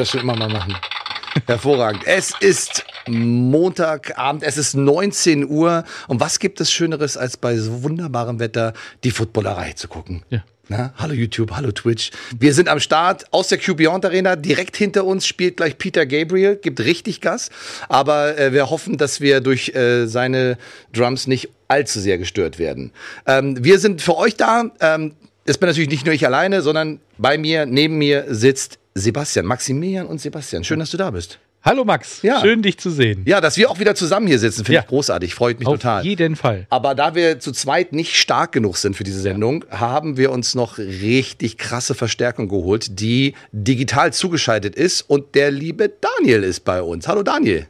das schon immer mal machen. Hervorragend. Es ist Montagabend, es ist 19 Uhr. Und was gibt es Schöneres, als bei so wunderbarem Wetter die Footballerei zu gucken? Ja. Na, hallo YouTube, hallo Twitch. Wir sind am Start aus der Q Beyond Arena. Direkt hinter uns spielt gleich Peter Gabriel, gibt richtig Gas. Aber äh, wir hoffen, dass wir durch äh, seine Drums nicht allzu sehr gestört werden. Ähm, wir sind für euch da. Ähm, das bin natürlich nicht nur ich alleine, sondern bei mir, neben mir sitzt Sebastian, Maximilian und Sebastian. Schön, dass du da bist. Hallo Max, Ja. schön dich zu sehen. Ja, dass wir auch wieder zusammen hier sitzen, finde Ja. ich großartig. Freut mich Auf total. jeden Fall. Aber da wir zu zweit nicht stark genug sind für diese Sendung, haben wir uns noch richtig krasse Verstärkung geholt, die digital zugeschaltet ist. Und der liebe Daniel ist bei uns. Hallo Daniel.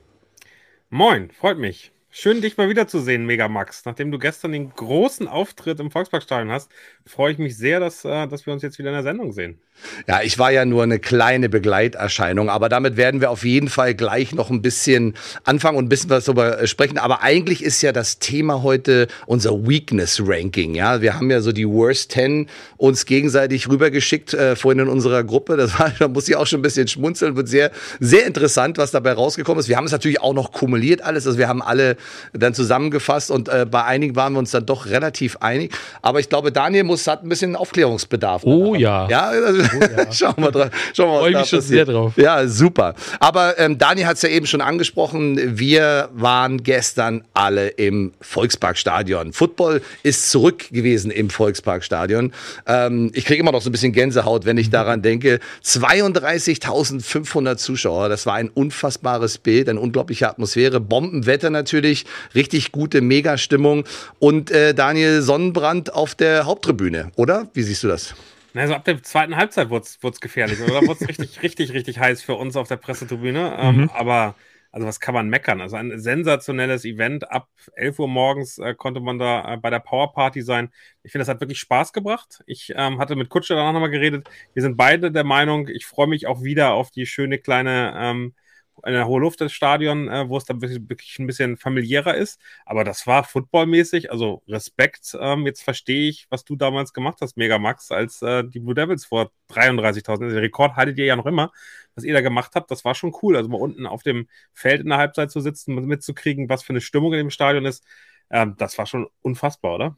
Moin, freut mich. Schön, dich mal wiederzusehen, Megamax. Nachdem du gestern den großen Auftritt im Volksparkstadion hast, freue ich mich sehr, dass, äh, dass wir uns jetzt wieder in der Sendung sehen. Ja, ich war ja nur eine kleine Begleiterscheinung, aber damit werden wir auf jeden Fall gleich noch ein bisschen anfangen und ein bisschen was darüber äh, sprechen. Aber eigentlich ist ja das Thema heute unser Weakness Ranking. Ja, wir haben ja so die Worst 10 uns gegenseitig rübergeschickt äh, vorhin in unserer Gruppe. Das war, da muss ich auch schon ein bisschen schmunzeln. Wird sehr, sehr interessant, was dabei rausgekommen ist. Wir haben es natürlich auch noch kumuliert alles. Also wir haben alle dann zusammengefasst und äh, bei einigen waren wir uns dann doch relativ einig. Aber ich glaube, Daniel muss, hat ein bisschen Aufklärungsbedarf. Oh ja. Ja, also, schauen wir drauf. Schauen wir, was Freu da mich schon sehr drauf. Ja, super. Aber ähm, Daniel hat es ja eben schon angesprochen. Wir waren gestern alle im Volksparkstadion. Football ist zurück gewesen im Volksparkstadion. Ähm, ich kriege immer noch so ein bisschen Gänsehaut, wenn ich daran denke. 32.500 Zuschauer. Das war ein unfassbares Bild, eine unglaubliche Atmosphäre. Bombenwetter natürlich, richtig gute Megastimmung. Und äh, Daniel Sonnenbrand auf der Haupttribüne, oder? Wie siehst du das? Also ab der zweiten Halbzeit wurde es gefährlich. Oder wurde es richtig, richtig, richtig heiß für uns auf der Pressetribüne. Ähm, aber, also was kann man meckern? Also ein sensationelles Event. Ab 11 Uhr morgens äh, konnte man da äh, bei der Powerparty sein. Ich finde, das hat wirklich Spaß gebracht. Ich ähm, hatte mit Kutscher danach nochmal geredet. Wir sind beide der Meinung, ich freue mich auch wieder auf die schöne kleine ähm, eine hohe Luft des Stadion, äh, wo es dann wirklich, wirklich ein bisschen familiärer ist. Aber das war footballmäßig, also Respekt. Ähm, jetzt verstehe ich, was du damals gemacht hast, Megamax, als äh, die Blue Devils vor 33.000. Den Rekord haltet ihr ja noch immer. Was ihr da gemacht habt, das war schon cool. Also mal unten auf dem Feld in der Halbzeit zu sitzen, mitzukriegen, was für eine Stimmung in dem Stadion ist, ähm, das war schon unfassbar, oder?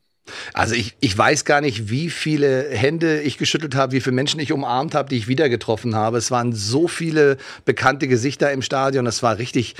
Also ich, ich weiß gar nicht, wie viele Hände ich geschüttelt habe, wie viele Menschen ich umarmt habe, die ich wieder getroffen habe. Es waren so viele bekannte Gesichter im Stadion. Das war richtig,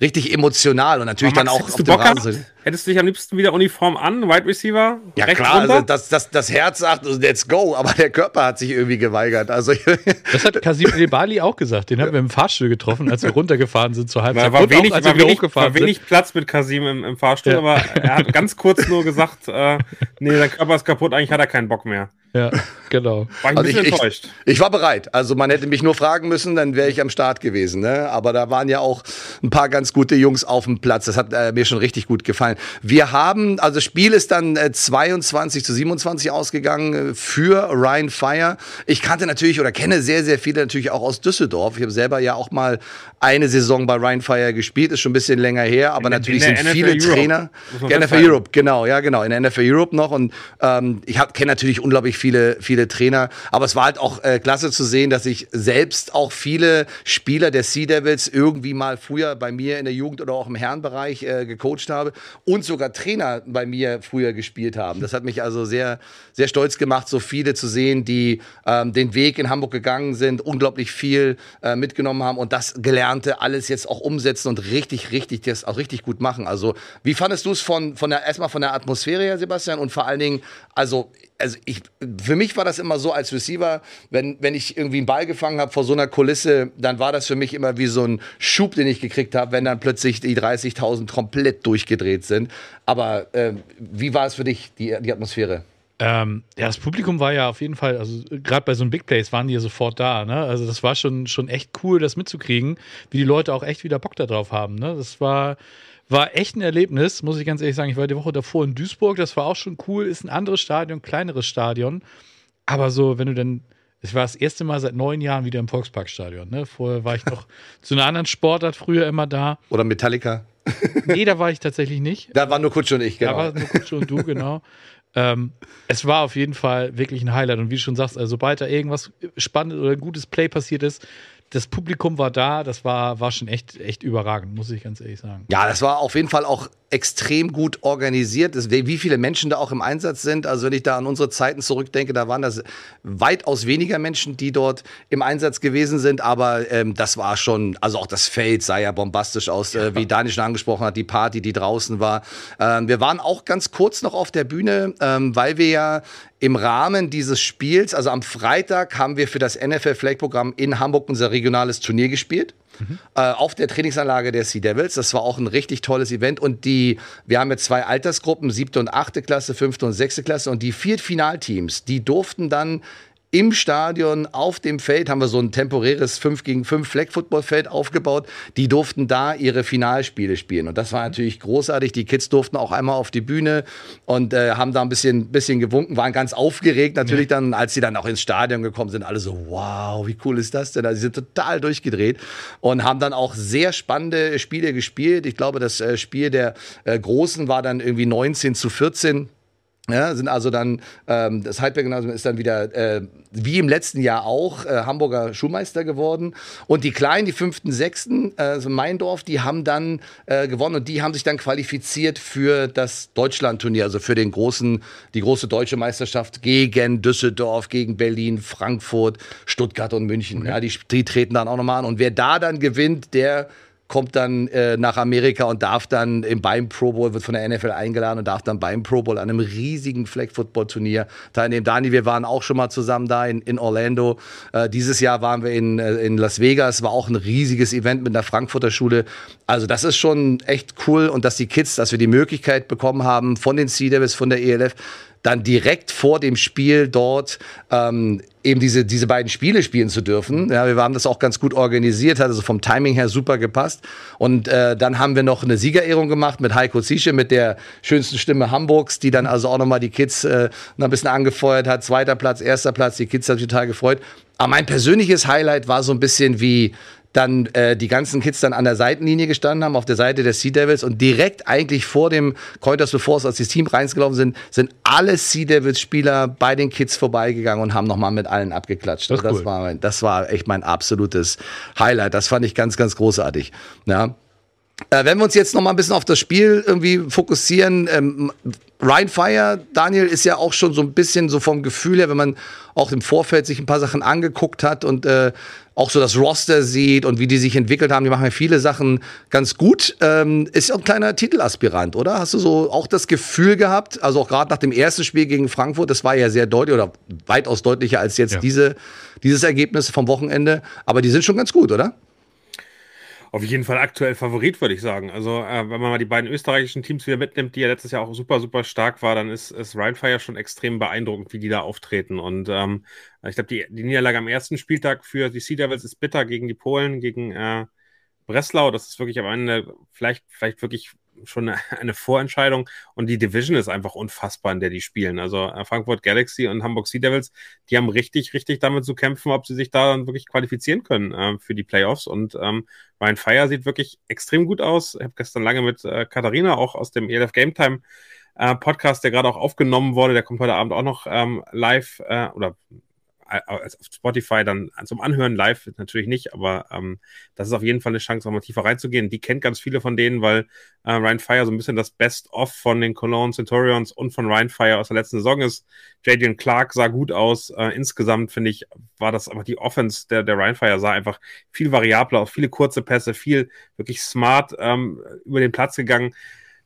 richtig emotional und natürlich Aber dann Max, auch auf dem? Rasen. Hättest du dich am liebsten wieder Uniform an, Wide Receiver? Ja klar, runter? also das, das, das Herz sagt, let's go, aber der Körper hat sich irgendwie geweigert. Also Das hat Kasim Elbali auch gesagt. Den haben wir im Fahrstuhl getroffen, als wir runtergefahren sind zur Halbzeit. Da war wenig, auch, als war wir wenig, hochgefahren war wenig Platz mit Kasim im, im Fahrstuhl, Ja. aber er hat ganz kurz nur gesagt, äh, nee, sein Körper ist kaputt, eigentlich hat er keinen Bock mehr. Ja, genau. War ich ein Also bisschen ich, ich, enttäuscht. ich war bereit. Also man hätte mich nur fragen müssen, dann wäre ich am Start gewesen. Ne? Aber da waren ja auch ein paar ganz gute Jungs auf dem Platz. Das hat äh, mir schon richtig gut gefallen. Wir haben, also das Spiel ist dann äh, 22 zu 27 ausgegangen äh, für Ryan Fire. Ich kannte natürlich oder kenne sehr, sehr viele natürlich auch aus Düsseldorf. Ich habe selber ja auch mal eine Saison bei Ryan Fire gespielt, ist schon ein bisschen länger her, aber In natürlich in sind NFL viele Europe, Trainer. Ja, NFL. Europe, genau, ja, genau, in der NFL Europe noch. Und ähm, ich kenne natürlich unglaublich viele, viele Trainer, aber es war halt auch äh, klasse zu sehen, dass ich selbst auch viele Spieler der Sea Devils irgendwie mal früher bei mir in der Jugend oder auch im Herrenbereich äh, gecoacht habe und sogar Trainer bei mir früher gespielt haben. Das hat mich also sehr, sehr stolz gemacht, so viele zu sehen, die ähm, den Weg in Hamburg gegangen sind, unglaublich viel äh, mitgenommen haben und das Gelernte alles jetzt auch umsetzen und richtig, richtig, das auch richtig gut machen. Also, wie fandest du es von, von der, erstmal von der Atmosphäre her, Sebastian, und vor allen Dingen, also, also ich, für mich war das immer so als Receiver, wenn, wenn ich irgendwie einen Ball gefangen habe vor so einer Kulisse, dann war das für mich immer wie so ein Schub, den ich gekriegt habe, wenn dann plötzlich die 30.000 komplett durchgedreht sind. Aber äh, wie war es für dich, die, die Atmosphäre? Ähm, ja, das Publikum war ja auf jeden Fall, also gerade bei so einem Big Place waren die ja sofort da. Ne? Also das war schon, schon echt cool, das mitzukriegen, wie die Leute auch echt wieder Bock darauf haben. Ne? Das war, war echt ein Erlebnis, muss ich ganz ehrlich sagen. Ich war die Woche davor in Duisburg, das war auch schon cool, ist ein anderes Stadion, kleineres Stadion. Aber so, wenn du dann, es war das erste Mal seit neun Jahren wieder im Volksparkstadion. Ne? Vorher war ich noch zu einer anderen Sportart früher immer da. Oder Metallica? nee, da war ich tatsächlich nicht. Da war nur Kutsch und ich, genau. Da war nur Kutsch und du, genau. ähm, es war auf jeden Fall wirklich ein Highlight. Und wie du schon sagst, also sobald da irgendwas Spannendes oder ein gutes Play passiert ist, das Publikum war da, das war, war schon echt, echt überragend, muss ich ganz ehrlich sagen. Ja, das war auf jeden Fall auch extrem gut organisiert. Wie viele Menschen da auch im Einsatz sind. Also wenn ich da an unsere Zeiten zurückdenke, da waren das weitaus weniger Menschen, die dort im Einsatz gewesen sind. Aber ähm, das war schon, also auch das Feld sah ja bombastisch aus, äh, wie Daniel schon angesprochen hat, die Party, die draußen war. Ähm, wir waren auch ganz kurz noch auf der Bühne, ähm, weil wir ja im Rahmen dieses Spiels, also am Freitag, haben wir für das NFL Flag Programm in Hamburg unser regionales Turnier gespielt. Mhm. Äh, auf der Trainingsanlage der Sea Devils. Das war auch ein richtig tolles Event. Und die, wir haben jetzt zwei Altersgruppen, siebte und achte Klasse, fünfte und sechste Klasse. Und die vier Finalteams, die durften dann im Stadion auf dem Feld haben wir so ein temporäres 5 gegen 5 Flag Football Feld aufgebaut. Die durften da ihre Finalspiele spielen und das war natürlich großartig. Die Kids durften auch einmal auf die Bühne und äh, haben da ein bisschen bisschen gewunken, waren ganz aufgeregt natürlich dann, als sie dann auch ins Stadion gekommen sind, alle so wow, wie cool ist das denn? Also, sie sind total durchgedreht und haben dann auch sehr spannende Spiele gespielt. Ich glaube, das äh, Spiel der äh, Großen war dann irgendwie 19 zu 14 ja, sind also dann, ähm, das Heidberg-Gymnasium ist dann wieder, äh, wie im letzten Jahr auch, äh, Hamburger Schulmeister geworden. Und die Kleinen, die fünften, sechsten, äh, also Meindorf, die haben dann äh, gewonnen und die haben sich dann qualifiziert für das Deutschlandturnier, also für den großen, die große deutsche Meisterschaft gegen Düsseldorf, gegen Berlin, Frankfurt, Stuttgart und München. Okay. Ja, die, die treten dann auch nochmal an. Und wer da dann gewinnt, der kommt dann äh, nach Amerika und darf dann im, beim Pro Bowl, wird von der NFL eingeladen und darf dann beim Pro Bowl an einem riesigen Flag Football Turnier teilnehmen. Dani, wir waren auch schon mal zusammen da in, in Orlando. Äh, dieses Jahr waren wir in, äh, in Las Vegas, war auch ein riesiges Event mit der Frankfurter Schule. Also das ist schon echt cool und dass die Kids, dass wir die Möglichkeit bekommen haben von den Sea Devils, von der ELF, dann direkt vor dem Spiel dort ähm, eben diese, diese beiden Spiele spielen zu dürfen. Ja, wir haben das auch ganz gut organisiert, hat also vom Timing her super gepasst. Und äh, dann haben wir noch eine Siegerehrung gemacht mit Heiko Zische, mit der schönsten Stimme Hamburgs, die dann also auch nochmal die Kids äh, noch ein bisschen angefeuert hat. Zweiter Platz, erster Platz, die Kids haben sich total gefreut. Aber mein persönliches Highlight war so ein bisschen wie dann äh, die ganzen Kids dann an der Seitenlinie gestanden haben, auf der Seite der Sea Devils und direkt eigentlich vor dem Cointers es als das Team reingelaufen sind, sind alle Sea Devils Spieler bei den Kids vorbeigegangen und haben nochmal mit allen abgeklatscht. Das, also das, war, das war echt mein absolutes Highlight. Das fand ich ganz, ganz großartig. Ja. Äh, wenn wir uns jetzt noch mal ein bisschen auf das Spiel irgendwie fokussieren, ähm, Ryan Fire, Daniel, ist ja auch schon so ein bisschen so vom Gefühl her, wenn man auch im Vorfeld sich ein paar Sachen angeguckt hat und äh, auch so das Roster sieht und wie die sich entwickelt haben, die machen ja viele Sachen ganz gut. Ähm, ist ja auch ein kleiner Titelaspirant, oder? Hast du so auch das Gefühl gehabt, also auch gerade nach dem ersten Spiel gegen Frankfurt, das war ja sehr deutlich oder weitaus deutlicher als jetzt ja. diese, dieses Ergebnis vom Wochenende, aber die sind schon ganz gut, oder? Auf jeden Fall aktuell Favorit, würde ich sagen. Also, äh, wenn man mal die beiden österreichischen Teams wieder mitnimmt, die ja letztes Jahr auch super, super stark war, dann ist, ist Rheinfire schon extrem beeindruckend, wie die da auftreten. Und ähm, ich glaube, die, die Niederlage am ersten Spieltag für die Sea Devils ist bitter gegen die Polen, gegen äh, Breslau. Das ist wirklich am Ende vielleicht, vielleicht wirklich schon eine, Vorentscheidung und die Division ist einfach unfassbar, in der die spielen. Also äh, Frankfurt Galaxy und Hamburg Sea Devils, die haben richtig, richtig damit zu kämpfen, ob sie sich da dann wirklich qualifizieren können äh, für die Playoffs. Und ähm, Ryan Fire sieht wirklich extrem gut aus. Ich habe gestern lange mit äh, Katharina auch aus dem ELF Game Time äh, Podcast, der gerade auch aufgenommen wurde, der kommt heute Abend auch noch ähm, live äh, oder auf Spotify dann zum Anhören live natürlich nicht, aber ähm, das ist auf jeden Fall eine Chance, nochmal tiefer reinzugehen. Die kennt ganz viele von denen, weil äh, Ryan Fire so ein bisschen das Best-of von den Cologne Centurions und von Ryan Fire aus der letzten Saison ist. Jadian Clark sah gut aus. Äh, insgesamt finde ich, war das einfach die Offense der, der Ryan Fire sah einfach viel variabler aus, viele kurze Pässe, viel wirklich smart ähm, über den Platz gegangen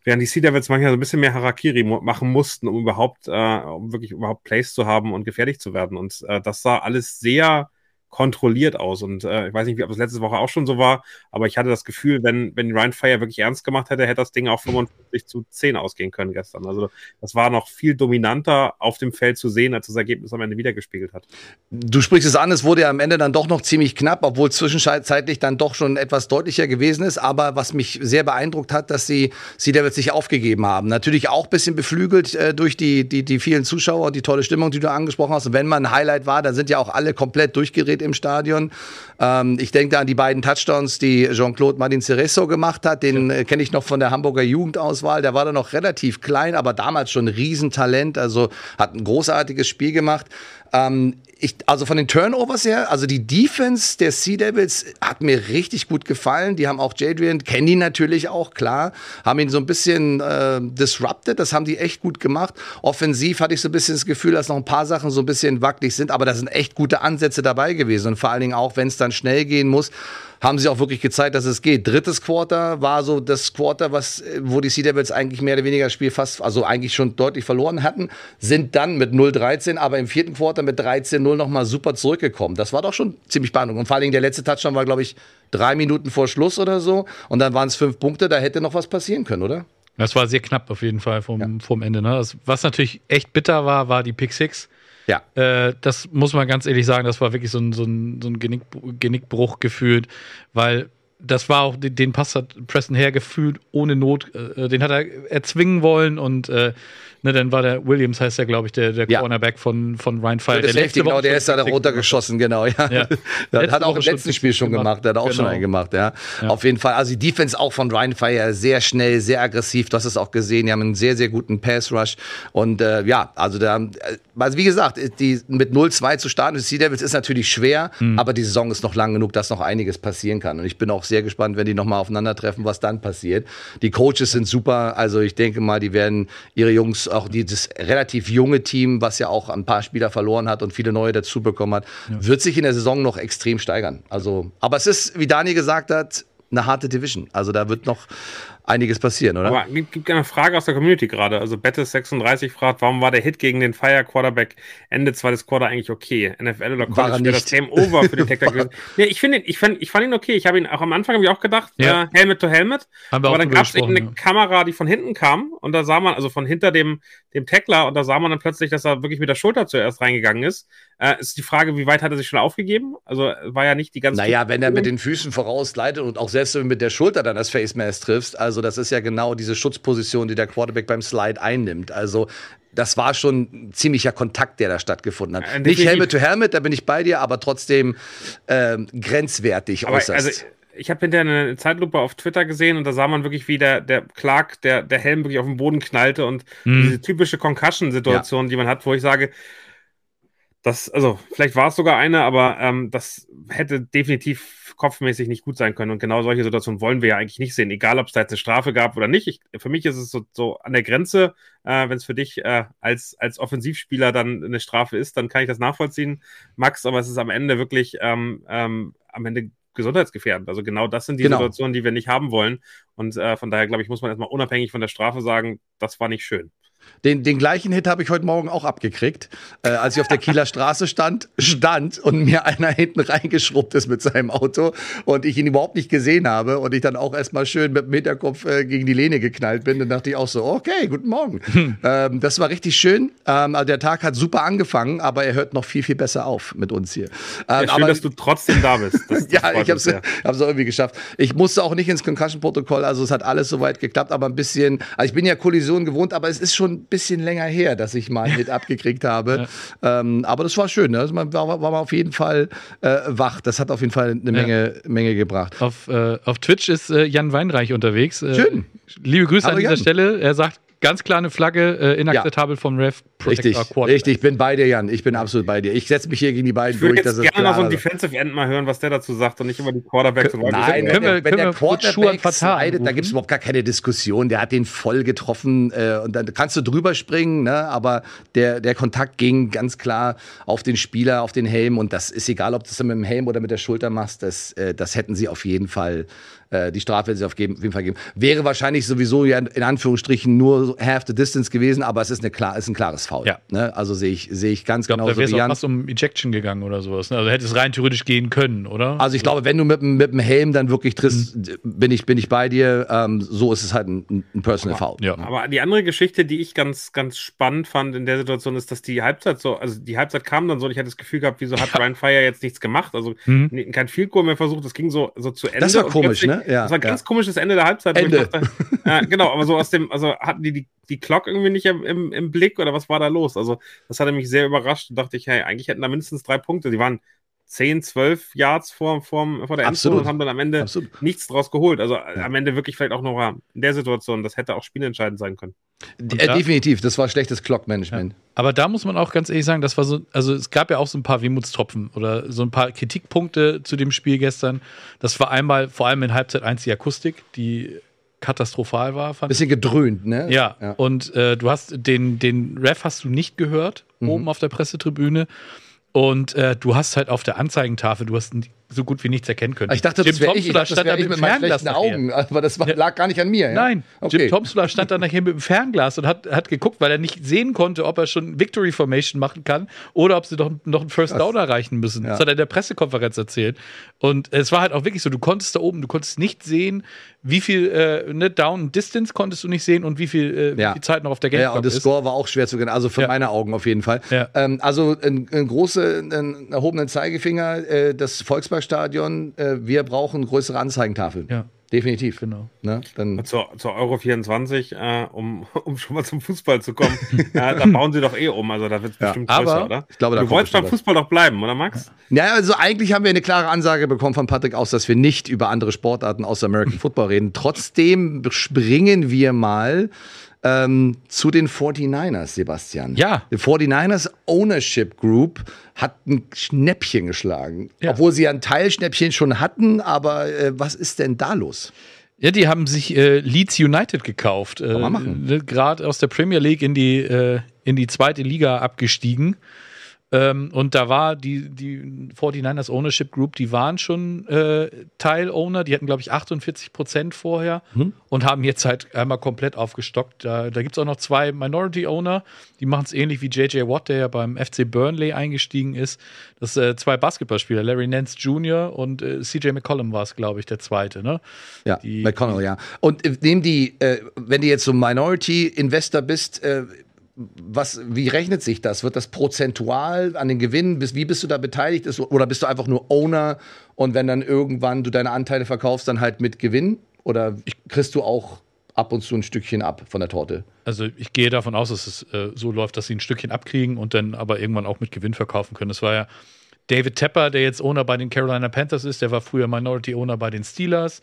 während die Sea Devils manchmal so ein bisschen mehr Harakiri machen mussten, um überhaupt, äh, um wirklich überhaupt Plays zu haben und gefährlich zu werden. Und äh, das sah alles sehr kontrolliert aus. Und äh, ich weiß nicht, ob es letzte Woche auch schon so war, aber ich hatte das Gefühl, wenn, wenn Ryan Fire wirklich ernst gemacht hätte, hätte das Ding auch 55 zu 10 ausgehen können gestern. Also das war noch viel dominanter auf dem Feld zu sehen, als das Ergebnis am Ende wiedergespiegelt hat. Du sprichst es an, es wurde ja am Ende dann doch noch ziemlich knapp, obwohl zwischenzeitlich dann doch schon etwas deutlicher gewesen ist. Aber was mich sehr beeindruckt hat, dass sie, sie der sich aufgegeben haben. Natürlich auch ein bisschen beflügelt äh, durch die, die, die vielen Zuschauer die tolle Stimmung, die du angesprochen hast. Und wenn man ein Highlight war, dann sind ja auch alle komplett durchgeredet gedreht im Stadion. Ähm, ich denke da an die beiden Touchdowns, die Jean-Claude Martin Cerezo gemacht hat. Den äh, kenne ich noch von der Hamburger Jugendauswahl. Der war da noch relativ klein, aber damals schon ein Riesentalent. Also hat ein großartiges Spiel gemacht. Ähm, ich, also von den Turnovers her, also die Defense der Sea Devils hat mir richtig gut gefallen. Die haben auch Jadrian, kennen die natürlich auch, klar, haben ihn so ein bisschen äh, disrupted, das haben die echt gut gemacht. Offensiv hatte ich so ein bisschen das Gefühl, dass noch ein paar Sachen so ein bisschen wackelig sind, aber da sind echt gute Ansätze dabei gewesen. Und vor allen Dingen auch, wenn es dann schnell gehen muss, haben sie auch wirklich gezeigt, dass es geht. Drittes Quarter war so das Quarter, was, wo die Sea Devils eigentlich mehr oder weniger das Spiel fast, also eigentlich schon deutlich verloren hatten, sind dann mit 0-13, aber im vierten Quarter mit 13-0 nochmal super zurückgekommen. Das war doch schon ziemlich beeindruckend. Und vor allen Dingen der letzte Touchdown war, glaube ich, drei Minuten vor Schluss oder so. Und dann waren es fünf Punkte, da hätte noch was passieren können, oder? Das war sehr knapp auf jeden Fall vom, ja. vom Ende. Ne? Das, was natürlich echt bitter war, war die Pick Six ja. Äh, das muss man ganz ehrlich sagen, das war wirklich so ein, so ein, so ein Genick, Genickbruch gefühlt, weil das war auch, den Pass hat Preston hergefühlt ohne Not. Äh, den hat er erzwingen wollen und äh, ne, dann war der Williams, heißt der, glaube ich, der, der ja. Cornerback von, von Ryan Fire. Der, Safety, genau, der ist da runtergeschossen, genau, ja. ja. Der hat auch im letzten Spiel schon gemacht, der hat auch genau. schon einen gemacht, ja. ja. Auf jeden Fall, also die Defense auch von Ryan Fire sehr schnell, sehr aggressiv, du hast es auch gesehen, die haben einen sehr, sehr guten Pass-Rush und äh, ja, also da, äh, also wie gesagt, die mit 0-2 zu starten für Sea Devils ist natürlich schwer, mhm. aber die Saison ist noch lang genug, dass noch einiges passieren kann und ich bin auch sehr gespannt, wenn die nochmal aufeinandertreffen, was dann passiert. Die Coaches sind super, also ich denke mal, die werden ihre Jungs auch dieses relativ junge Team, was ja auch ein paar Spieler verloren hat und viele neue dazu bekommen hat, ja. wird sich in der Saison noch extrem steigern. Also, aber es ist, wie Daniel gesagt hat, eine harte Division. Also da wird noch einiges passieren, oder? Aber es gibt eine Frage aus der Community gerade. Also Bettes36 fragt, warum war der Hit gegen den Fire Quarterback Ende zweites Quarter eigentlich okay? NFL oder College wäre das Game Over für die Tech gewesen. nee, ich finde ich fand, ich fand ihn okay. Ich habe ihn auch am Anfang habe ich auch gedacht, ja. äh, Helmet to Helmet. Haben aber dann gab es eine ja. Kamera, die von hinten kam und da sah man, also von hinter dem, dem Tackler und da sah man dann plötzlich, dass er wirklich mit der Schulter zuerst reingegangen ist. Äh, ist die Frage, wie weit hat er sich schon aufgegeben? Also war ja nicht die ganze Naja, wenn er mit den Füßen vorausleitet und auch selbst wenn du mit der Schulter dann das Face Mask triffst, also das ist ja genau diese Schutzposition, die der Quarterback beim Slide einnimmt. Also das war schon ein ziemlicher Kontakt, der da stattgefunden hat. Äh, Nicht Helmet to Helmet, da bin ich bei dir, aber trotzdem ähm, grenzwertig aber, äußerst. Also, ich habe hinterher eine Zeitlupe auf Twitter gesehen und da sah man wirklich, wie der, der Clark, der, der Helm wirklich auf den Boden knallte und mhm. diese typische Concussion-Situation, ja. die man hat, wo ich sage, das, also, vielleicht war es sogar eine, aber ähm, das hätte definitiv kopfmäßig nicht gut sein können. Und genau solche Situationen wollen wir ja eigentlich nicht sehen, egal ob es da jetzt eine Strafe gab oder nicht. Ich, für mich ist es so, so an der Grenze, äh, wenn es für dich äh, als, als Offensivspieler dann eine Strafe ist, dann kann ich das nachvollziehen, Max, aber es ist am Ende wirklich ähm, ähm, am Ende gesundheitsgefährdend. Also genau das sind die genau. Situationen, die wir nicht haben wollen. Und äh, von daher, glaube ich, muss man erstmal unabhängig von der Strafe sagen, das war nicht schön. Den, den gleichen Hit habe ich heute Morgen auch abgekriegt, äh, als ich auf der Kieler Straße stand, stand und mir einer hinten reingeschrubbt ist mit seinem Auto und ich ihn überhaupt nicht gesehen habe und ich dann auch erstmal schön mit dem Hinterkopf äh, gegen die Lehne geknallt bin. Dann dachte ich auch so, okay, guten Morgen. Hm. Ähm, das war richtig schön. Ähm, also der Tag hat super angefangen, aber er hört noch viel, viel besser auf mit uns hier. Ähm, ja, schön, aber, dass du trotzdem da bist. Das, das ja, ich habe es ja. irgendwie geschafft. Ich musste auch nicht ins Concussion-Protokoll, also es hat alles soweit geklappt, aber ein bisschen, also ich bin ja Kollision gewohnt, aber es ist schon bisschen länger her, dass ich mal mit abgekriegt habe. Ja. Ähm, aber das war schön. Ne? Also man war, war auf jeden Fall äh, wach. Das hat auf jeden Fall eine Menge, ja. Menge gebracht. Auf, äh, auf Twitch ist äh, Jan Weinreich unterwegs. Äh, schön. Liebe Grüße Hallo an dieser Jan. Stelle. Er sagt, ganz klar eine Flagge, äh, inakzeptabel ja. vom Ref. Richtig, richtig, ich bin bei dir, Jan. Ich bin absolut bei dir. Ich setze mich hier gegen die beiden ich durch. Ich würde gerne noch so ein Defensive End mal hören, was der dazu sagt und nicht immer die Quarterbacks. Kön Nein, wenn, der, wenn der Quarterback slidet, da gibt es überhaupt gar keine Diskussion. Der hat den voll getroffen äh, und dann kannst du drüber springen, ne? aber der, der Kontakt ging ganz klar auf den Spieler, auf den Helm und das ist egal, ob du das mit dem Helm oder mit der Schulter machst, das, äh, das hätten sie auf jeden Fall äh, die Strafe hätte sie auf jeden Fall geben. Wäre wahrscheinlich sowieso ja in Anführungsstrichen nur half the distance gewesen, aber es ist, eine klar, ist ein klares Foul. Ja. Ne? Also sehe ich, sehe ich ganz ich genau so. Da wäre es auch fast um Ejection gegangen oder sowas. Ne? Also hätte es rein theoretisch gehen können, oder? Also ich glaube, wenn du mit, mit dem Helm dann wirklich triffst, mhm. bin, ich, bin ich bei dir. Ähm, so ist es halt ein, ein Personal aber, Foul. Ja. Aber die andere Geschichte, die ich ganz, ganz spannend fand in der Situation, ist, dass die Halbzeit so, also die Halbzeit kam dann so und ich hatte das Gefühl gehabt, wieso hat ja. Brian Fire jetzt nichts gemacht? Also mhm. kein Field Goal mehr versucht, das ging so, so zu Ende. Das war komisch, ne? Ja. Das war ganz ja. komisch komisches Ende der Halbzeit. Ende. Dachte, äh, genau, aber so aus dem, also hatten die die, die Clock irgendwie nicht im, im, im, Blick oder was war da los? Also das hatte mich sehr überrascht und dachte ich, hey, eigentlich hätten da mindestens drei Punkte. Die waren 10, 12 Yards vor, vor, vor der Endzone und haben dann am Ende Absolut. nichts draus geholt. Also ja. am Ende wirklich vielleicht auch noch in der Situation, das hätte auch spielentscheidend sein können. Äh, da, definitiv, das war schlechtes Clock-Management. Ja. Aber da muss man auch ganz ehrlich sagen, das war so, also es gab ja auch so ein paar Wehmutstropfen oder so ein paar Kritikpunkte zu dem Spiel gestern. Das war einmal, vor allem in Halbzeit 1 die Akustik, die katastrophal war. Fand Bisschen gedröhnt, ne? Ja, ja. und äh, du hast den, den Ref hast du nicht gehört, mhm. oben auf der Pressetribüne. Und äh, du hast halt auf der Anzeigentafel, du hast so gut wie nichts erkennen können. Ich dachte, Jim das wäre ich, ich, dachte, das wär ich mit meinen schlechten Augen, aber das war, lag gar nicht an mir. Ja? Nein, okay. Jim Thompson stand dann nachher mit dem Fernglas und hat, hat geguckt, weil er nicht sehen konnte, ob er schon Victory Formation machen kann oder ob sie doch noch einen First Down erreichen müssen. Ja. Das hat er in der Pressekonferenz erzählt. Und es war halt auch wirklich so, du konntest da oben, du konntest nicht sehen, wie viel äh, ne, Down Distance konntest du nicht sehen und wie viel, äh, ja. wie viel Zeit noch auf der Game Ja, und das ist. Score war auch schwer zu gehen, also für meine Augen auf jeden Fall. Ähm, also ein, ein große, ein erhobenen Zeigefinger, äh, das Volksparkstadion äh, wir brauchen größere Anzeigentafeln. Ja. Definitiv. Genau. Ne? Dann zur, zur Euro 24, äh, um, um schon mal zum Fußball zu kommen, äh, da bauen sie doch eh um. Also da wird es ja, bestimmt größer, aber, oder? Ich glaube, du wolltest beim Fußball doch bleiben, oder Max? Ja, also eigentlich haben wir eine klare Ansage bekommen von Patrick aus, dass wir nicht über andere Sportarten außer American Football reden. Trotzdem springen wir mal ähm, zu den 49ers, Sebastian. Ja. Die 49ers Ownership Group hat ein Schnäppchen geschlagen. Ja. Obwohl sie ja ein Teilschnäppchen schon hatten, aber äh, was ist denn da los? Ja, die haben sich äh, Leeds United gekauft. Kann man machen. Äh, Gerade aus der Premier League in die, äh, in die zweite Liga abgestiegen. Ähm, und da war die, die 49ers Ownership Group, die waren schon äh, Teil-Owner, die hatten, glaube ich, 48 Prozent vorher hm. und haben jetzt halt einmal komplett aufgestockt. Da, da gibt es auch noch zwei Minority-Owner, die machen es ähnlich wie JJ Watt, der ja beim FC Burnley eingestiegen ist. Das äh, zwei Basketballspieler, Larry Nance Jr. und äh, CJ McCollum war es, glaube ich, der zweite. Ne? Ja, die, McConnell, ja. Und äh, nehmen die, äh, wenn du jetzt so Minority-Investor bist, äh, was, wie rechnet sich das? Wird das prozentual an den Gewinnen? Wie bist du da beteiligt? Oder bist du einfach nur Owner und wenn dann irgendwann du deine Anteile verkaufst, dann halt mit Gewinn? Oder kriegst du auch ab und zu ein Stückchen ab von der Torte? Also ich gehe davon aus, dass es äh, so läuft, dass sie ein Stückchen abkriegen und dann aber irgendwann auch mit Gewinn verkaufen können. Das war ja David Tepper, der jetzt Owner bei den Carolina Panthers ist, der war früher Minority Owner bei den Steelers.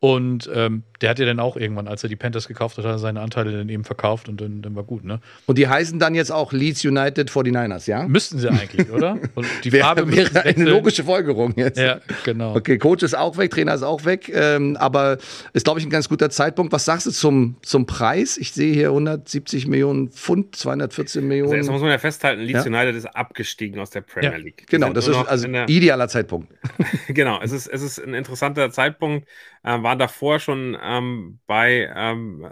Und ähm, der hat ja dann auch irgendwann, als er die Panthers gekauft hat, hat er seine Anteile dann eben verkauft und dann, dann war gut, ne? Und die heißen dann jetzt auch Leeds United 49ers, ja? Müssten sie eigentlich, oder? Und die Farbe wäre eine logische Folgerung jetzt. Ja, genau. Okay, Coach ist auch weg, Trainer ist auch weg, ähm, aber ist, glaube ich, ein ganz guter Zeitpunkt. Was sagst du zum, zum Preis? Ich sehe hier 170 Millionen Pfund, 214 Millionen. Also muss man ja festhalten, Leeds ja? United ist abgestiegen aus der Premier ja. League. Die genau, das ist also ein idealer Zeitpunkt. genau, es ist, es ist ein interessanter Zeitpunkt. Äh, waren davor schon ähm, bei ähm,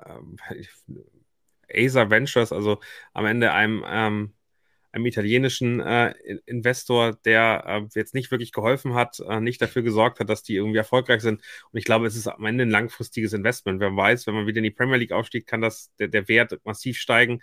äh, Acer Ventures, also am Ende einem, ähm, einem italienischen äh, Investor, der äh, jetzt nicht wirklich geholfen hat, äh, nicht dafür gesorgt hat, dass die irgendwie erfolgreich sind. Und ich glaube, es ist am Ende ein langfristiges Investment. Wer weiß, wenn man wieder in die Premier League aufstieg, kann das der, der Wert massiv steigen.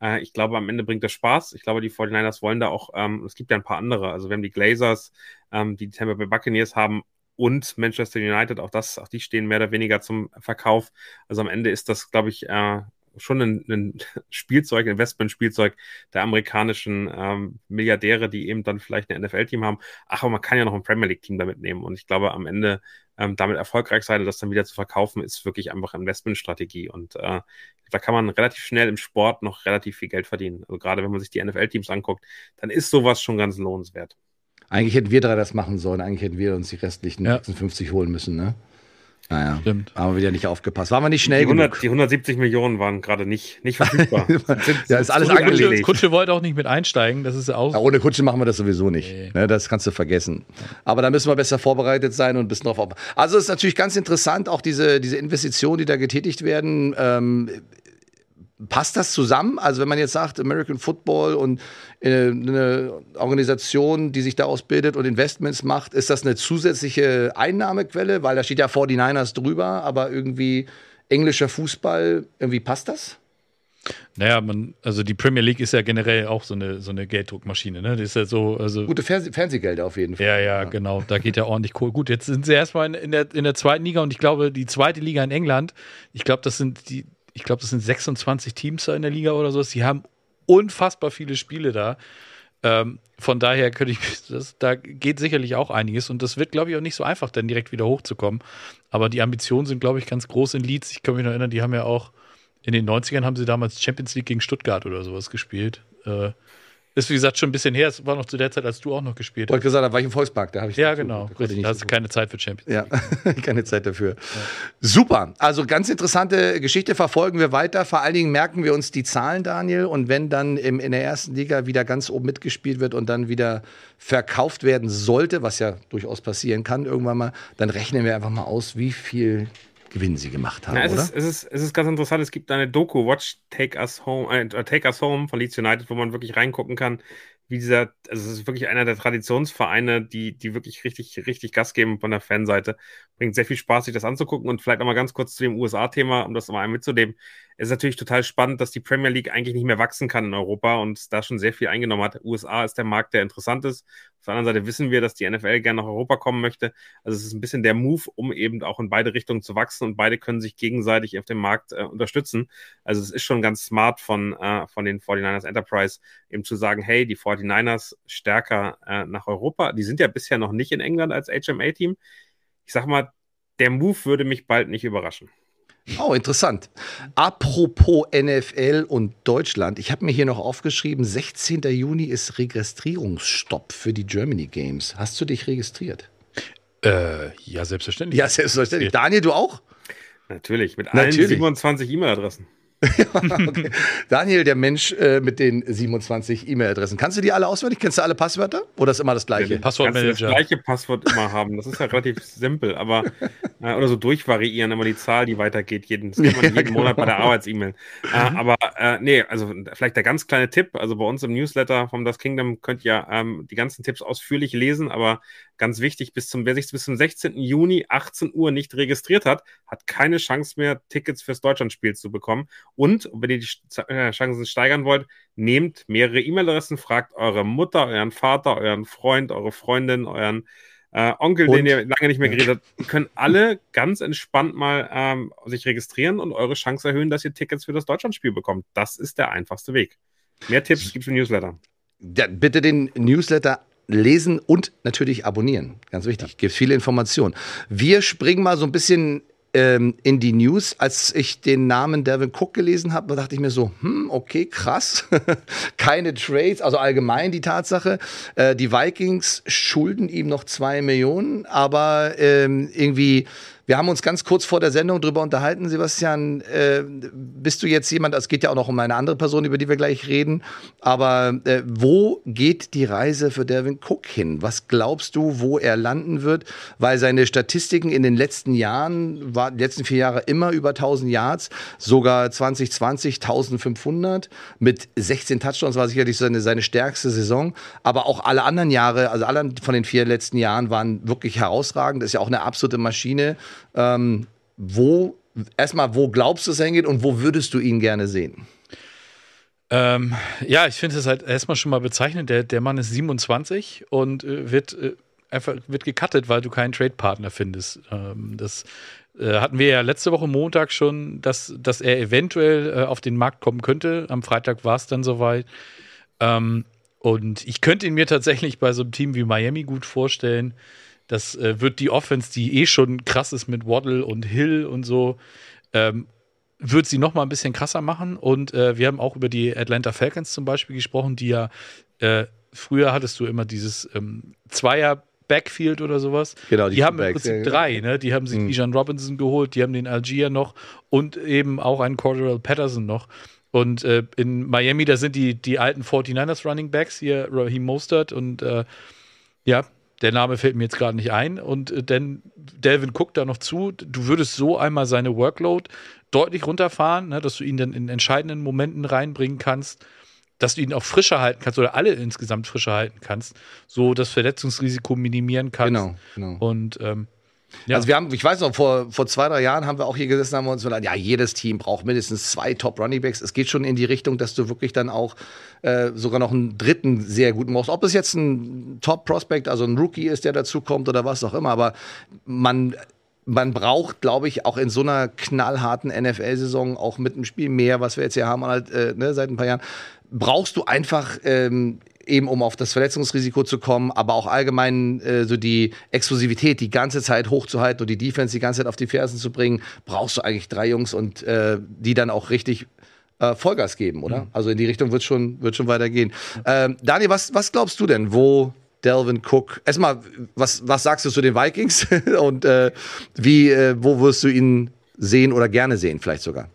Äh, ich glaube, am Ende bringt das Spaß. Ich glaube, die 49ers wollen da auch, ähm, es gibt ja ein paar andere. Also wir haben die Glazers, ähm, die Tampa Bay Buccaneers haben und Manchester United, auch das, auch die stehen mehr oder weniger zum Verkauf. Also am Ende ist das, glaube ich, äh, schon ein, ein Spielzeug, Investmentspielzeug der amerikanischen ähm, Milliardäre, die eben dann vielleicht ein NFL-Team haben. Ach, aber man kann ja noch ein Premier League-Team damit nehmen. Und ich glaube, am Ende ähm, damit erfolgreich sein das dann wieder zu verkaufen, ist wirklich einfach Investmentstrategie. Und äh, da kann man relativ schnell im Sport noch relativ viel Geld verdienen. Also gerade wenn man sich die NFL-Teams anguckt, dann ist sowas schon ganz lohnenswert. Eigentlich hätten wir drei das machen sollen. Eigentlich hätten wir uns die restlichen ja. 56 holen müssen, ne? Naja, Stimmt. haben wir wieder nicht aufgepasst. Waren wir nicht schnell die 100, genug. Die 170 Millionen waren gerade nicht, nicht verfügbar. ja, ist alles Kutsche, angelegt. Kutsche wollte auch nicht mit einsteigen. Das ist auch. Ja, ohne Kutsche machen wir das sowieso nicht. Nee. Ne, das kannst du vergessen. Aber da müssen wir besser vorbereitet sein und ein bisschen drauf aufpassen. Also es ist natürlich ganz interessant, auch diese, diese Investitionen, die da getätigt werden. Ähm, passt das zusammen? Also wenn man jetzt sagt, American Football und äh, eine Organisation, die sich da ausbildet und Investments macht, ist das eine zusätzliche Einnahmequelle? Weil da steht ja 49ers drüber, aber irgendwie englischer Fußball, irgendwie passt das? Naja, man, also die Premier League ist ja generell auch so eine, so eine Gelddruckmaschine, ne? Das ist ja so, also. Gute Fernseh Fernsehgelder auf jeden Fall. Ja, ja, ja, genau. Da geht ja ordentlich Kohl. Gut, jetzt sind sie erstmal in der, in der zweiten Liga und ich glaube, die zweite Liga in England, ich glaube, das sind die, ich glaube, das sind 26 Teams da in der Liga oder so. Die haben unfassbar viele Spiele da. Ähm, von daher könnte ich, das, da geht sicherlich auch einiges und das wird, glaube ich, auch nicht so einfach, dann direkt wieder hochzukommen. Aber die Ambitionen sind, glaube ich, ganz groß in Leeds. Ich kann mich noch erinnern, die haben ja auch in den 90ern haben sie damals Champions League gegen Stuttgart oder sowas gespielt. Äh, ist wie gesagt schon ein bisschen her. Es war noch zu der Zeit, als du auch noch gespielt hast. Wollte gesagt, da war ich im Volkspark, da habe ich Ja, genau. Da, da hast du keine Zeit für Champions League. Ja, keine Zeit dafür. Ja. Super. Also ganz interessante Geschichte verfolgen wir weiter. Vor allen Dingen merken wir uns die Zahlen, Daniel. Und wenn dann im, in der ersten Liga wieder ganz oben mitgespielt wird und dann wieder verkauft werden sollte, was ja durchaus passieren kann irgendwann mal, dann rechnen wir einfach mal aus, wie viel Gewinn sie gemacht haben, ja, es oder? Ist, es, ist, es ist ganz interessant. Es gibt eine Doku, Watch Take Us Home, äh, Take Us Home von Leeds United, wo man wirklich reingucken kann, wie dieser, also es ist wirklich einer der Traditionsvereine, die, die wirklich richtig, richtig Gas geben von der Fanseite. Bringt sehr viel Spaß, sich das anzugucken und vielleicht nochmal ganz kurz zu dem USA-Thema, um das nochmal mitzunehmen. Es ist natürlich total spannend, dass die Premier League eigentlich nicht mehr wachsen kann in Europa und da schon sehr viel eingenommen hat. USA ist der Markt, der interessant ist. Auf der anderen Seite wissen wir, dass die NFL gerne nach Europa kommen möchte. Also es ist ein bisschen der Move, um eben auch in beide Richtungen zu wachsen und beide können sich gegenseitig auf dem Markt äh, unterstützen. Also es ist schon ganz smart von, äh, von den 49ers Enterprise, eben zu sagen, hey, die 49ers stärker äh, nach Europa. Die sind ja bisher noch nicht in England als HMA-Team. Ich sag mal, der Move würde mich bald nicht überraschen. Oh, interessant. Apropos NFL und Deutschland, ich habe mir hier noch aufgeschrieben, 16. Juni ist Registrierungsstopp für die Germany Games. Hast du dich registriert? Äh, ja, selbstverständlich. Ja, selbstverständlich. Daniel, du auch? Natürlich, mit allen Natürlich. 27 E-Mail-Adressen. okay. Daniel, der Mensch äh, mit den 27 E-Mail-Adressen. Kannst du die alle auswendig? Kennst du alle Passwörter? Oder ist immer das gleiche? Ja, Passwortmanager. das gleiche Passwort immer haben. Das ist ja relativ simpel, aber äh, oder so durchvariieren, immer die Zahl, die weitergeht. Jeden, das kann man jeden genau. Monat bei der Arbeits-E-Mail. Äh, mhm. aber äh, nee, also vielleicht der ganz kleine Tipp. Also bei uns im Newsletter vom Das Kingdom könnt ihr ähm, die ganzen Tipps ausführlich lesen, aber ganz wichtig, bis zum, wer sich bis zum 16. Juni 18 Uhr nicht registriert hat, hat keine Chance mehr, Tickets fürs Deutschlandspiel zu bekommen. Und wenn ihr die äh, Chancen steigern wollt, nehmt mehrere E-Mail-Adressen, fragt eure Mutter, euren Vater, euren Freund, eure Freundin, euren äh, Onkel, und? den ihr lange nicht mehr geredet habt. Ihr könnt alle ganz entspannt mal ähm, sich registrieren und eure Chance erhöhen, dass ihr Tickets für das Deutschlandspiel bekommt. Das ist der einfachste Weg. Mehr Tipps gibt es im Newsletter. Ja, bitte den Newsletter lesen und natürlich abonnieren. Ganz wichtig. Gibt viele Informationen. Wir springen mal so ein bisschen ähm, in die News. Als ich den Namen Devin Cook gelesen habe, dachte ich mir so, hm, okay, krass. Keine Trades, also allgemein die Tatsache. Äh, die Vikings schulden ihm noch zwei Millionen, aber ähm, irgendwie wir haben uns ganz kurz vor der Sendung darüber unterhalten, Sebastian. Äh, bist du jetzt jemand, es geht ja auch noch um eine andere Person, über die wir gleich reden, aber äh, wo geht die Reise für Devin Cook hin? Was glaubst du, wo er landen wird? Weil seine Statistiken in den letzten Jahren, war, die letzten vier Jahre immer über 1000 Yards, sogar 2020 1500 mit 16 Touchdowns war sicherlich seine, seine stärkste Saison, aber auch alle anderen Jahre, also alle von den vier letzten Jahren waren wirklich herausragend. Das ist ja auch eine absolute Maschine. Ähm, wo, erstmal, wo glaubst du, es hingeht und wo würdest du ihn gerne sehen? Ähm, ja, ich finde es halt erstmal schon mal bezeichnend. Der, der Mann ist 27 und äh, wird äh, einfach wird gecuttet, weil du keinen Trade-Partner findest. Ähm, das äh, hatten wir ja letzte Woche Montag schon, dass, dass er eventuell äh, auf den Markt kommen könnte. Am Freitag war es dann soweit. Ähm, und ich könnte ihn mir tatsächlich bei so einem Team wie Miami gut vorstellen, das äh, wird die Offense, die eh schon krass ist mit Waddle und Hill und so, ähm, wird sie noch mal ein bisschen krasser machen. Und äh, wir haben auch über die Atlanta Falcons zum Beispiel gesprochen, die ja äh, früher hattest du immer dieses ähm, Zweier Backfield oder sowas. Genau, die, die haben im Prinzip drei, ne? Die haben sich mhm. Bijan Robinson geholt, die haben den Algier noch und eben auch einen Cordell Patterson noch. Und äh, in Miami, da sind die, die alten 49ers Running Backs hier, Raheem Mostert und äh, ja, der Name fällt mir jetzt gerade nicht ein. Und äh, denn Delvin guckt da noch zu. Du würdest so einmal seine Workload deutlich runterfahren, ne, dass du ihn dann in entscheidenden Momenten reinbringen kannst, dass du ihn auch frischer halten kannst oder alle insgesamt frischer halten kannst, so das Verletzungsrisiko minimieren kannst. Genau, genau. Und ähm, ja. Also wir haben, ich weiß noch, vor, vor zwei, drei Jahren haben wir auch hier gesessen, haben wir uns gedacht, ja, jedes Team braucht mindestens zwei Top Running Backs. Es geht schon in die Richtung, dass du wirklich dann auch äh, sogar noch einen dritten sehr guten brauchst. Ob es jetzt ein Top Prospect, also ein Rookie ist, der dazu kommt oder was auch immer, aber man man braucht, glaube ich, auch in so einer knallharten NFL-Saison, auch mit einem Spiel mehr, was wir jetzt hier haben, halt, äh, ne, seit ein paar Jahren, brauchst du einfach ähm, eben um auf das Verletzungsrisiko zu kommen, aber auch allgemein äh, so die Explosivität die ganze Zeit hochzuhalten und die Defense die ganze Zeit auf die Fersen zu bringen, brauchst du eigentlich drei Jungs und äh, die dann auch richtig äh, Vollgas geben, oder? Mhm. Also in die Richtung wird schon, wird schon weitergehen. Ähm, Daniel, was, was glaubst du denn, wo Delvin Cook. Erstmal, was, was sagst du zu den Vikings und äh, wie, äh, wo wirst du ihn sehen oder gerne sehen, vielleicht sogar?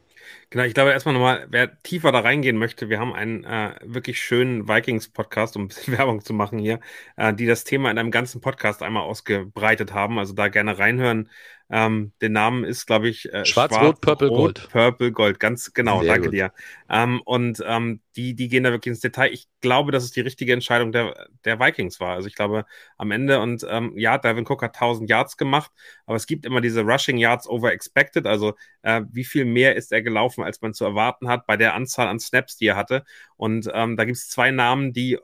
Genau, ich glaube erstmal nochmal, wer tiefer da reingehen möchte, wir haben einen äh, wirklich schönen Vikings-Podcast, um ein bisschen Werbung zu machen hier, äh, die das Thema in einem ganzen Podcast einmal ausgebreitet haben. Also da gerne reinhören. Ähm, der Name ist, glaube ich, äh, Schwarz, Schwarz, Rot, Purple, Rot, Gold. Purple, Gold, ganz genau, Sehr danke gut. dir. Ähm, und ähm, die, die gehen da wirklich ins Detail. Ich glaube, dass es die richtige Entscheidung der, der Vikings war. Also ich glaube, am Ende und ähm, ja, Dalvin Cook hat 1000 Yards gemacht, aber es gibt immer diese Rushing Yards over expected, also äh, wie viel mehr ist er gelaufen, als man zu erwarten hat bei der Anzahl an Snaps, die er hatte. Und ähm, da gibt es zwei Namen, die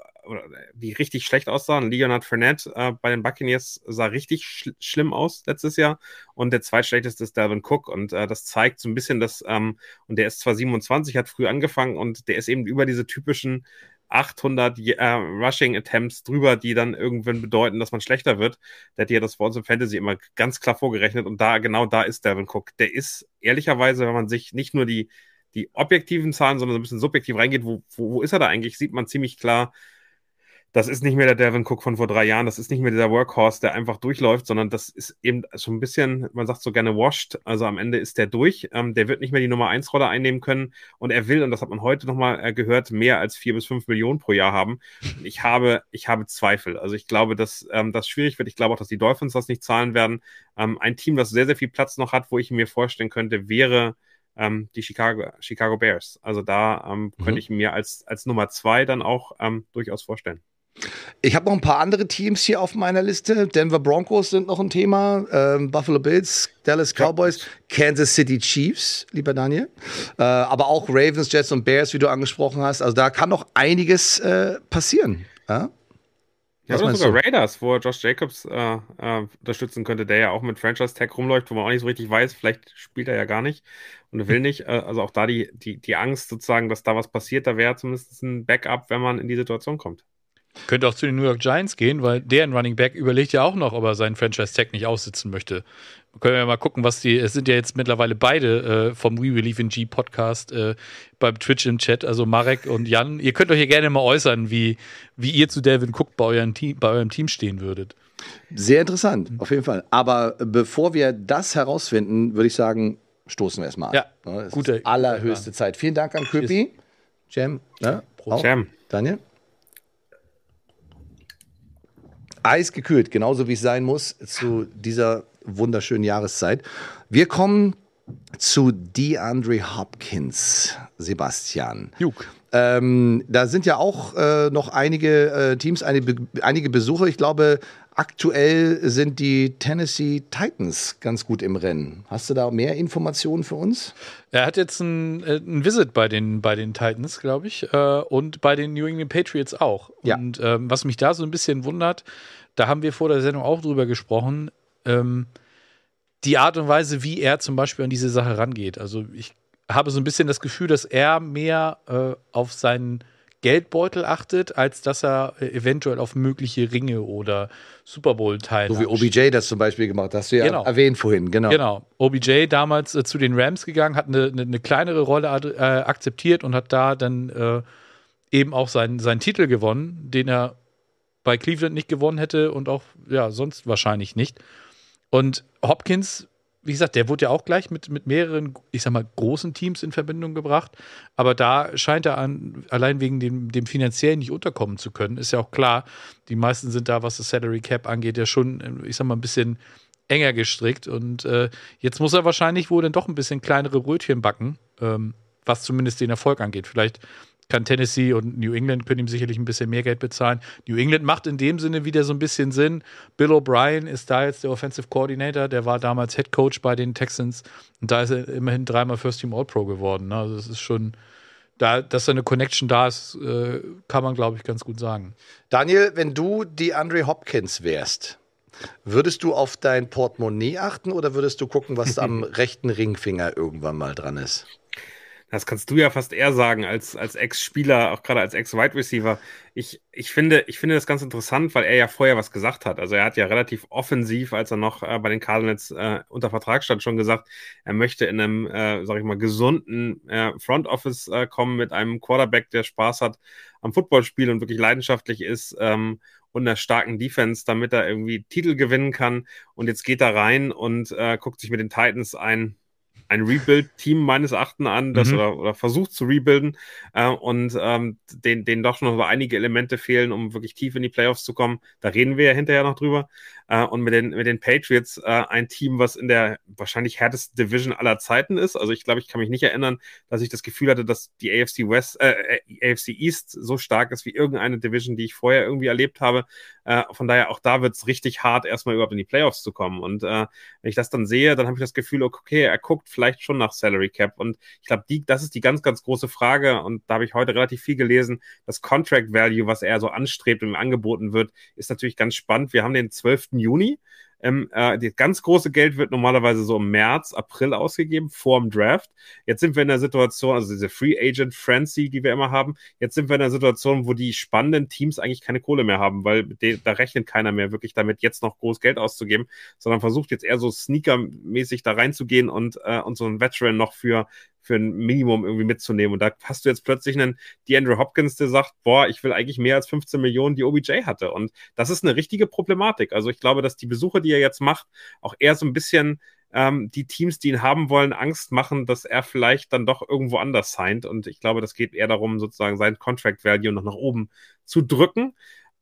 die richtig schlecht aussahen. Leonard Fournette äh, bei den Buccaneers sah richtig schl schlimm aus letztes Jahr. Und der zweitschlechteste ist Dalvin Cook. Und äh, das zeigt so ein bisschen, dass, ähm, und der ist zwar 27, hat früh angefangen und der ist eben über diese typischen 800 äh, Rushing Attempts drüber, die dann irgendwann bedeuten, dass man schlechter wird. Der hat ja das bei im Fantasy immer ganz klar vorgerechnet und da, genau da ist Dalvin Cook. Der ist ehrlicherweise, wenn man sich nicht nur die, die objektiven Zahlen, sondern so ein bisschen subjektiv reingeht, wo, wo, wo ist er da eigentlich, sieht man ziemlich klar, das ist nicht mehr der Devin Cook von vor drei Jahren, das ist nicht mehr dieser Workhorse, der einfach durchläuft, sondern das ist eben schon ein bisschen, man sagt so gerne washed, also am Ende ist der durch, ähm, der wird nicht mehr die Nummer eins Rolle einnehmen können und er will, und das hat man heute nochmal äh, gehört, mehr als vier bis fünf Millionen pro Jahr haben. Ich habe, ich habe Zweifel. Also ich glaube, dass ähm, das schwierig wird. Ich glaube auch, dass die Dolphins das nicht zahlen werden. Ähm, ein Team, das sehr, sehr viel Platz noch hat, wo ich mir vorstellen könnte, wäre ähm, die Chicago, Chicago Bears. Also da ähm, mhm. könnte ich mir als, als Nummer zwei dann auch ähm, durchaus vorstellen. Ich habe noch ein paar andere Teams hier auf meiner Liste. Denver Broncos sind noch ein Thema. Ähm, Buffalo Bills, Dallas Cowboys. Kansas City Chiefs, lieber Daniel. Äh, aber auch Ravens, Jets und Bears, wie du angesprochen hast. Also da kann noch einiges äh, passieren. Ja? Ja, oder sogar du? Raiders, wo Josh Jacobs äh, äh, unterstützen könnte, der ja auch mit Franchise Tag rumläuft, wo man auch nicht so richtig weiß, vielleicht spielt er ja gar nicht und will nicht. Äh, also auch da die, die, die Angst sozusagen, dass da was passiert, da wäre zumindest ein Backup, wenn man in die Situation kommt. Könnte auch zu den New York Giants gehen, weil deren Running Back überlegt ja auch noch, ob er seinen Franchise-Tag nicht aussitzen möchte. Können wir mal gucken, was die, es sind ja jetzt mittlerweile beide äh, vom We Believe in G Podcast äh, beim Twitch im Chat, also Marek und Jan. Ihr könnt euch hier gerne mal äußern, wie, wie ihr zu Devin Cook bei, euren Team, bei eurem Team stehen würdet. Sehr interessant, auf jeden Fall. Aber bevor wir das herausfinden, würde ich sagen, stoßen wir erstmal an. Ja, ne? gute. allerhöchste Zeit. Vielen Dank an Köpi. Jam. Ne? Jam. Daniel? Eisgekühlt, genauso wie es sein muss zu dieser wunderschönen Jahreszeit. Wir kommen zu DeAndre Hopkins, Sebastian. Juk. Ähm, da sind ja auch äh, noch einige äh, Teams, einige, einige Besucher. Ich glaube, aktuell sind die Tennessee Titans ganz gut im Rennen. Hast du da mehr Informationen für uns? Er hat jetzt ein, äh, ein Visit bei den, bei den Titans, glaube ich, äh, und bei den New England Patriots auch. Ja. Und ähm, was mich da so ein bisschen wundert, da haben wir vor der Sendung auch drüber gesprochen, ähm, die Art und Weise, wie er zum Beispiel an diese Sache rangeht. Also ich habe so ein bisschen das Gefühl, dass er mehr äh, auf seinen Geldbeutel achtet, als dass er äh, eventuell auf mögliche Ringe oder Super Bowl-Teile. So wie OBJ das zum Beispiel gemacht, hast du ja genau. erwähnt vorhin, genau. Genau. OBJ damals äh, zu den Rams gegangen, hat eine, eine, eine kleinere Rolle äh, akzeptiert und hat da dann äh, eben auch seinen, seinen Titel gewonnen, den er bei Cleveland nicht gewonnen hätte und auch ja sonst wahrscheinlich nicht. Und Hopkins wie gesagt, der wurde ja auch gleich mit, mit mehreren, ich sag mal, großen Teams in Verbindung gebracht. Aber da scheint er an, allein wegen dem, dem finanziellen nicht unterkommen zu können. Ist ja auch klar, die meisten sind da, was das Salary Cap angeht, ja schon, ich sag mal, ein bisschen enger gestrickt. Und äh, jetzt muss er wahrscheinlich wohl dann doch ein bisschen kleinere Brötchen backen, ähm, was zumindest den Erfolg angeht. Vielleicht kann Tennessee und New England können ihm sicherlich ein bisschen mehr Geld bezahlen. New England macht in dem Sinne wieder so ein bisschen Sinn. Bill O'Brien ist da jetzt der Offensive Coordinator, der war damals Head Coach bei den Texans und da ist er immerhin dreimal First Team All-Pro geworden. Ne? Also es ist schon, da, dass da eine Connection da ist, äh, kann man, glaube ich, ganz gut sagen. Daniel, wenn du die Andre Hopkins wärst, würdest du auf dein Portemonnaie achten oder würdest du gucken, was am rechten Ringfinger irgendwann mal dran ist? Das kannst du ja fast eher sagen als, als Ex-Spieler, auch gerade als Ex-Wide Receiver. Ich, ich, finde, ich finde das ganz interessant, weil er ja vorher was gesagt hat. Also er hat ja relativ offensiv, als er noch äh, bei den Cardinals äh, unter Vertrag stand, schon gesagt, er möchte in einem, äh, sag ich mal, gesunden äh, Front Office äh, kommen mit einem Quarterback, der Spaß hat am Footballspiel und wirklich leidenschaftlich ist ähm, und einer starken Defense, damit er irgendwie Titel gewinnen kann. Und jetzt geht er rein und äh, guckt sich mit den Titans ein ein Rebuild-Team meines Erachtens an, das mhm. oder, oder, versucht zu rebuilden äh, und ähm, denen, denen doch noch einige Elemente fehlen, um wirklich tief in die Playoffs zu kommen. Da reden wir ja hinterher noch drüber. Äh, und mit den, mit den Patriots äh, ein Team, was in der wahrscheinlich härtesten Division aller Zeiten ist. Also ich glaube, ich kann mich nicht erinnern, dass ich das Gefühl hatte, dass die AFC West, äh, äh AFC East so stark ist wie irgendeine Division, die ich vorher irgendwie erlebt habe. Äh, von daher auch da wird es richtig hart, erstmal überhaupt in die Playoffs zu kommen. Und äh, wenn ich das dann sehe, dann habe ich das Gefühl, okay, er guckt vielleicht schon nach Salary Cap. Und ich glaube, das ist die ganz, ganz große Frage. Und da habe ich heute relativ viel gelesen. Das Contract Value, was er so anstrebt und angeboten wird, ist natürlich ganz spannend. Wir haben den 12. Juni. Ähm, äh, das ganz große Geld wird normalerweise so im März, April ausgegeben, vor dem Draft. Jetzt sind wir in der Situation, also diese Free Agent Frenzy, die wir immer haben, jetzt sind wir in der Situation, wo die spannenden Teams eigentlich keine Kohle mehr haben, weil da rechnet keiner mehr wirklich damit, jetzt noch groß Geld auszugeben, sondern versucht jetzt eher so sneakermäßig da reinzugehen und, äh, und so einen Veteran noch für für ein Minimum irgendwie mitzunehmen. Und da hast du jetzt plötzlich einen DeAndre Hopkins, der sagt, boah, ich will eigentlich mehr als 15 Millionen, die OBJ hatte. Und das ist eine richtige Problematik. Also ich glaube, dass die Besuche, die er jetzt macht, auch eher so ein bisschen ähm, die Teams, die ihn haben wollen, Angst machen, dass er vielleicht dann doch irgendwo anders signed. Und ich glaube, das geht eher darum, sozusagen sein Contract Value noch nach oben zu drücken.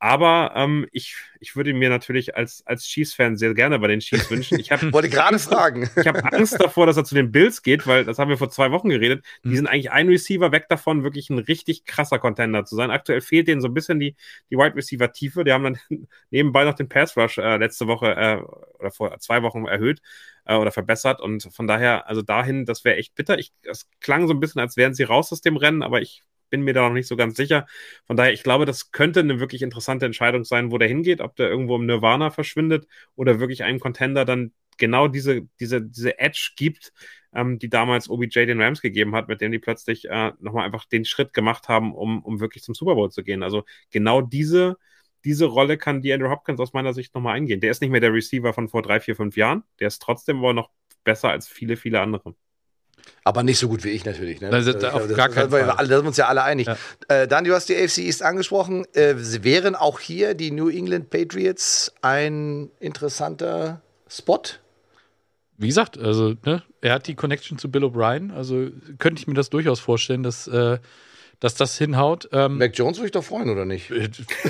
Aber ähm, ich, ich würde mir natürlich als, als Chiefs-Fan sehr gerne bei den Chiefs wünschen. Ich hab, wollte gerade fragen. Ich habe Angst davor, dass er zu den Bills geht, weil das haben wir vor zwei Wochen geredet. Die hm. sind eigentlich ein Receiver weg davon, wirklich ein richtig krasser Contender zu sein. Aktuell fehlt denen so ein bisschen die, die Wide Receiver-Tiefe. Die haben dann nebenbei noch den Pass Rush äh, letzte Woche äh, oder vor zwei Wochen erhöht äh, oder verbessert. Und von daher, also dahin, das wäre echt bitter. Ich, es klang so ein bisschen, als wären sie raus aus dem Rennen, aber ich bin mir da noch nicht so ganz sicher. Von daher, ich glaube, das könnte eine wirklich interessante Entscheidung sein, wo der hingeht, ob der irgendwo im Nirvana verschwindet oder wirklich einem Contender dann genau diese, diese, diese Edge gibt, ähm, die damals OBJ den Rams gegeben hat, mit dem die plötzlich äh, nochmal einfach den Schritt gemacht haben, um, um wirklich zum Super Bowl zu gehen. Also genau diese, diese Rolle kann die Andrew Hopkins aus meiner Sicht nochmal eingehen. Der ist nicht mehr der Receiver von vor drei, vier, fünf Jahren. Der ist trotzdem aber noch besser als viele, viele andere. Aber nicht so gut wie ich natürlich. Ne? Also, das, auf das, gar keinen Fall. Da sind wir uns ja alle einig. Ja. Äh, dann, du hast die AFC East angesprochen. Äh, wären auch hier die New England Patriots ein interessanter Spot? Wie gesagt, also ne, er hat die Connection zu Bill O'Brien. Also könnte ich mir das durchaus vorstellen, dass äh, dass das hinhaut. Ähm, Mac Jones würde ich doch freuen, oder nicht? Äh,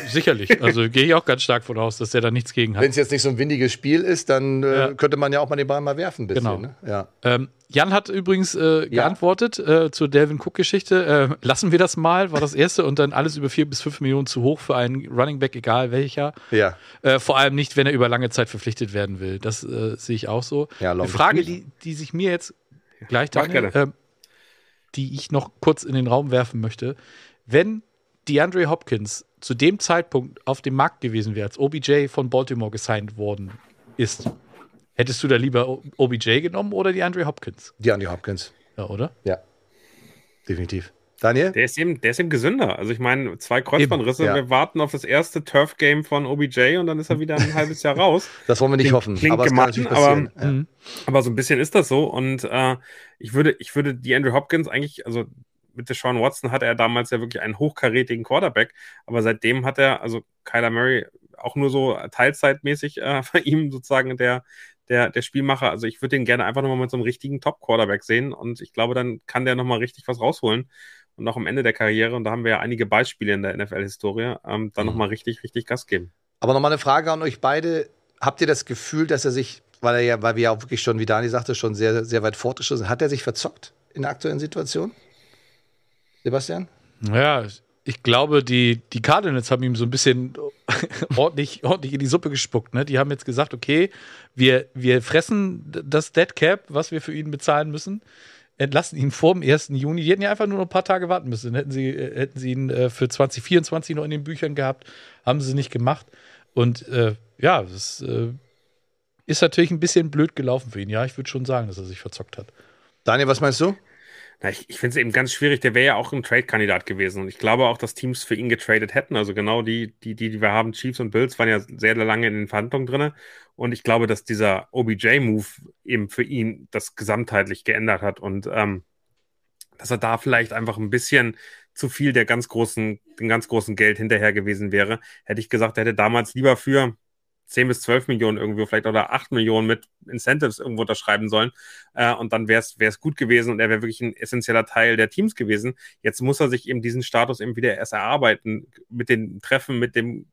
sicherlich. Also gehe ich auch ganz stark von aus, dass der da nichts gegen hat. Wenn es jetzt nicht so ein windiges Spiel ist, dann äh, ja. könnte man ja auch mal den Ball mal werfen. Ein bisschen, genau. Ne? Ja. Ähm, Jan hat übrigens äh, geantwortet äh, zur Delvin Cook-Geschichte. Äh, lassen wir das mal, war das erste. Und dann alles über vier bis fünf Millionen zu hoch für einen Running Back, egal welcher. Ja. Äh, vor allem nicht, wenn er über lange Zeit verpflichtet werden will. Das sehe ich auch so. Ja, Eine Frage, die, die sich mir jetzt gleich Daniel, die ich noch kurz in den Raum werfen möchte wenn DeAndre Hopkins zu dem Zeitpunkt auf dem Markt gewesen wäre, als OBJ von Baltimore gesigned worden ist, hättest du da lieber OBJ genommen oder DeAndre Hopkins? DeAndre Hopkins. Ja, oder? Ja. Definitiv. Daniel? Der ist eben, der ist eben gesünder. Also ich meine, zwei Kreuzbandrisse, ja. wir warten auf das erste Turf-Game von OBJ und dann ist er wieder ein halbes Jahr raus. Das wollen wir nicht klingt, hoffen. Klingt aber, gemein, aber, ja. aber, so ein bisschen ist das so. Und äh, ich würde, ich würde die Andrew Hopkins eigentlich, also mit Deshaun Watson hatte er damals ja wirklich einen hochkarätigen Quarterback, aber seitdem hat er, also Kyler Murray, auch nur so teilzeitmäßig äh, bei ihm sozusagen der, der, der Spielmacher. Also ich würde den gerne einfach nochmal mit so einem richtigen Top-Quarterback sehen und ich glaube, dann kann der nochmal richtig was rausholen. Und auch am Ende der Karriere, und da haben wir ja einige Beispiele in der NFL-Historie, ähm, dann mhm. nochmal richtig, richtig Gas geben. Aber nochmal eine Frage an euch beide. Habt ihr das Gefühl, dass er sich, weil er ja, weil wir ja auch wirklich schon, wie Dani sagte, schon sehr, sehr weit fortgeschritten sind, hat er sich verzockt in der aktuellen Situation? Sebastian? Ja, ich glaube, die, die Cardinals haben ihm so ein bisschen ordentlich, ordentlich in die Suppe gespuckt. Ne? Die haben jetzt gesagt, okay, wir, wir fressen das Dead Cap, was wir für ihn bezahlen müssen, entlassen ihn vor dem 1. Juni. Die hätten ja einfach nur noch ein paar Tage warten müssen. Hätten sie, äh, hätten sie ihn äh, für 2024 noch in den Büchern gehabt, haben sie nicht gemacht. Und äh, ja, das äh, ist natürlich ein bisschen blöd gelaufen für ihn. Ja, ich würde schon sagen, dass er sich verzockt hat. Daniel, was meinst du? Na, ich, ich finde es eben ganz schwierig. Der wäre ja auch ein Trade-Kandidat gewesen. Und ich glaube auch, dass Teams für ihn getradet hätten. Also genau die, die, die, die wir haben, Chiefs und Bills, waren ja sehr, lange in den Verhandlungen drin. Und ich glaube, dass dieser OBJ-Move eben für ihn das gesamtheitlich geändert hat. Und ähm, dass er da vielleicht einfach ein bisschen zu viel der ganz großen, den ganz großen Geld hinterher gewesen wäre. Hätte ich gesagt, er hätte damals lieber für 10 bis 12 Millionen irgendwie, vielleicht oder 8 Millionen mit Incentives irgendwo unterschreiben sollen. Äh, und dann wäre es gut gewesen und er wäre wirklich ein essentieller Teil der Teams gewesen. Jetzt muss er sich eben diesen Status eben wieder erst erarbeiten mit den Treffen, mit dem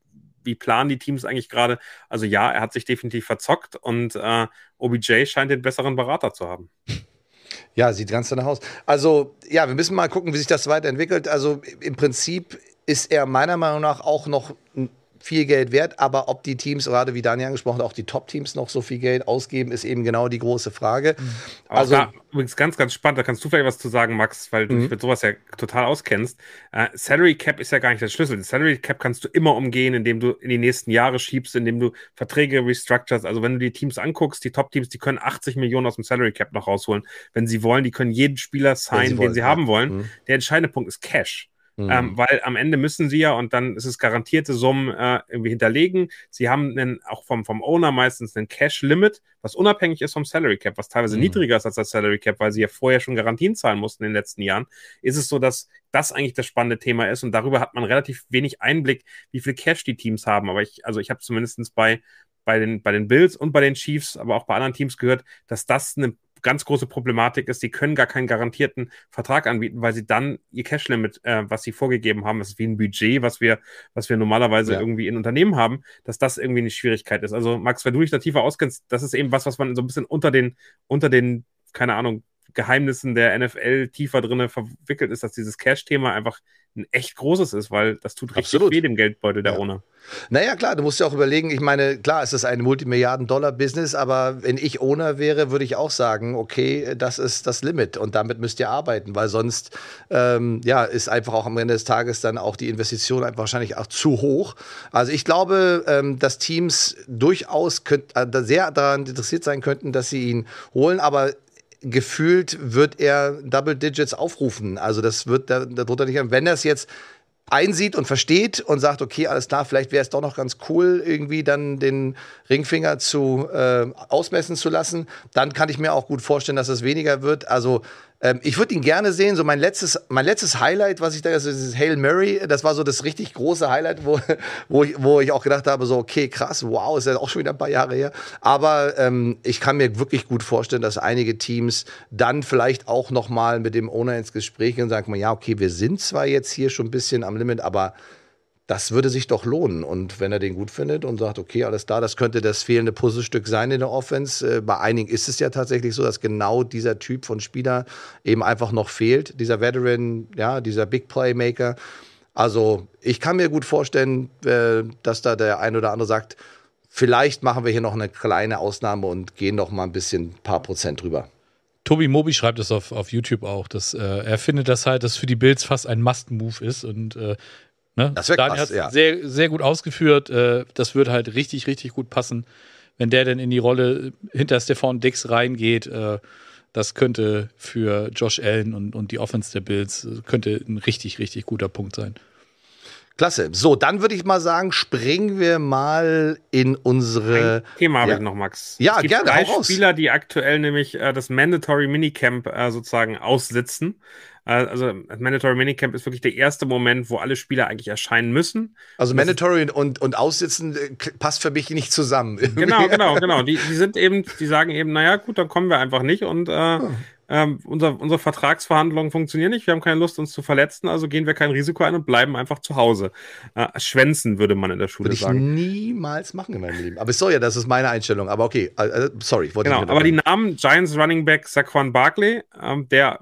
wie planen die Teams eigentlich gerade? Also ja, er hat sich definitiv verzockt und äh, OBJ scheint den besseren Berater zu haben. Ja, sieht ganz danach aus. Also, ja, wir müssen mal gucken, wie sich das weiterentwickelt. Also, im Prinzip ist er meiner Meinung nach auch noch viel Geld wert, aber ob die Teams, gerade wie Daniel angesprochen, auch die Top-Teams noch so viel Geld ausgeben, ist eben genau die große Frage. Mhm. Also da, übrigens ganz, ganz spannend, da kannst du vielleicht was zu sagen, Max, weil du mhm. dich mit sowas ja total auskennst. Uh, Salary Cap ist ja gar nicht der Schlüssel. Den Salary Cap kannst du immer umgehen, indem du in die nächsten Jahre schiebst, indem du Verträge restructurest. Also wenn du die Teams anguckst, die Top-Teams, die können 80 Millionen aus dem Salary Cap noch rausholen, wenn sie wollen. Die können jeden Spieler signen, den sie ja. haben wollen. Mhm. Der entscheidende Punkt ist Cash. Mhm. Ähm, weil am Ende müssen sie ja, und dann ist es garantierte Summen äh, irgendwie hinterlegen. Sie haben einen, auch vom, vom Owner meistens einen Cash-Limit, was unabhängig ist vom Salary Cap, was teilweise mhm. niedriger ist als das Salary Cap, weil sie ja vorher schon Garantien zahlen mussten in den letzten Jahren. Ist es so, dass das eigentlich das spannende Thema ist und darüber hat man relativ wenig Einblick, wie viel Cash die Teams haben. Aber ich, also ich habe zumindest bei, bei den, bei den Bills und bei den Chiefs, aber auch bei anderen Teams gehört, dass das eine ganz große Problematik ist, sie können gar keinen garantierten Vertrag anbieten, weil sie dann ihr Cash-Limit, äh, was sie vorgegeben haben, das ist wie ein Budget, was wir, was wir normalerweise ja. irgendwie in Unternehmen haben, dass das irgendwie eine Schwierigkeit ist. Also Max, wenn du dich da tiefer auskennst, das ist eben was, was man so ein bisschen unter den, unter den, keine Ahnung, Geheimnissen der NFL tiefer drinne verwickelt ist, dass dieses Cash-Thema einfach ein echt großes ist, weil das tut richtig Absolut. weh dem Geldbeutel der ja. Owner. Naja, klar, du musst ja auch überlegen, ich meine, klar, es ist ein Multimilliarden-Dollar-Business, aber wenn ich Owner wäre, würde ich auch sagen, okay, das ist das Limit und damit müsst ihr arbeiten, weil sonst ähm, ja, ist einfach auch am Ende des Tages dann auch die Investition einfach wahrscheinlich auch zu hoch. Also ich glaube, ähm, dass Teams durchaus könnt, äh, sehr daran interessiert sein könnten, dass sie ihn holen, aber gefühlt wird er Double Digits aufrufen. Also das wird darunter nicht. Wenn er es jetzt einsieht und versteht und sagt, okay, alles klar, vielleicht wäre es doch noch ganz cool, irgendwie dann den Ringfinger zu äh, ausmessen zu lassen, dann kann ich mir auch gut vorstellen, dass es weniger wird. Also ähm, ich würde ihn gerne sehen. So mein letztes, mein letztes Highlight, was ich da, also ist Hail Mary. Das war so das richtig große Highlight, wo, wo, ich, wo ich auch gedacht habe, so, okay, krass, wow, ist ja auch schon wieder ein paar Jahre her. Aber ähm, ich kann mir wirklich gut vorstellen, dass einige Teams dann vielleicht auch noch mal mit dem Owner ins Gespräch gehen und sagen, ja, okay, wir sind zwar jetzt hier schon ein bisschen am Limit, aber das würde sich doch lohnen. Und wenn er den gut findet und sagt, okay, alles da, das könnte das fehlende Puzzlestück sein in der Offense. Äh, bei einigen ist es ja tatsächlich so, dass genau dieser Typ von Spieler eben einfach noch fehlt. Dieser Veteran, ja, dieser Big Playmaker. Also ich kann mir gut vorstellen, äh, dass da der ein oder andere sagt, vielleicht machen wir hier noch eine kleine Ausnahme und gehen noch mal ein bisschen ein paar Prozent drüber. Tobi Mobi schreibt es auf, auf YouTube auch, dass äh, er findet, dass halt das für die Bills fast ein Must-Move ist und äh, Ne? Das wäre krass, ja. Sehr, sehr gut ausgeführt. Äh, das würde halt richtig, richtig gut passen, wenn der denn in die Rolle hinter Stefan Dix reingeht. Äh, das könnte für Josh Allen und, und die Offense der Bills äh, könnte ein richtig, richtig guter Punkt sein. Klasse. So, dann würde ich mal sagen, springen wir mal in unsere. Ein Thema habe ja. ich noch, Max. Ja, es gibt gerne. Drei Spieler, die aktuell nämlich äh, das Mandatory Minicamp äh, sozusagen aussitzen. Äh, also Mandatory Minicamp ist wirklich der erste Moment, wo alle Spieler eigentlich erscheinen müssen. Also Mandatory und, und Aussitzen äh, passt für mich nicht zusammen. Genau, genau, genau. Die, die sind eben, die sagen eben, naja, gut, dann kommen wir einfach nicht und äh, hm. ähm, unser, unsere Vertragsverhandlungen funktionieren nicht, wir haben keine Lust, uns zu verletzen, also gehen wir kein Risiko ein und bleiben einfach zu Hause. Äh, schwänzen, würde man in der Schule würde ich sagen. niemals machen in meinem Leben. Aber sorry, das ist meine Einstellung. Aber okay, äh, sorry. Genau, aber die Namen Giants Running Back Saquon Barkley, ähm, der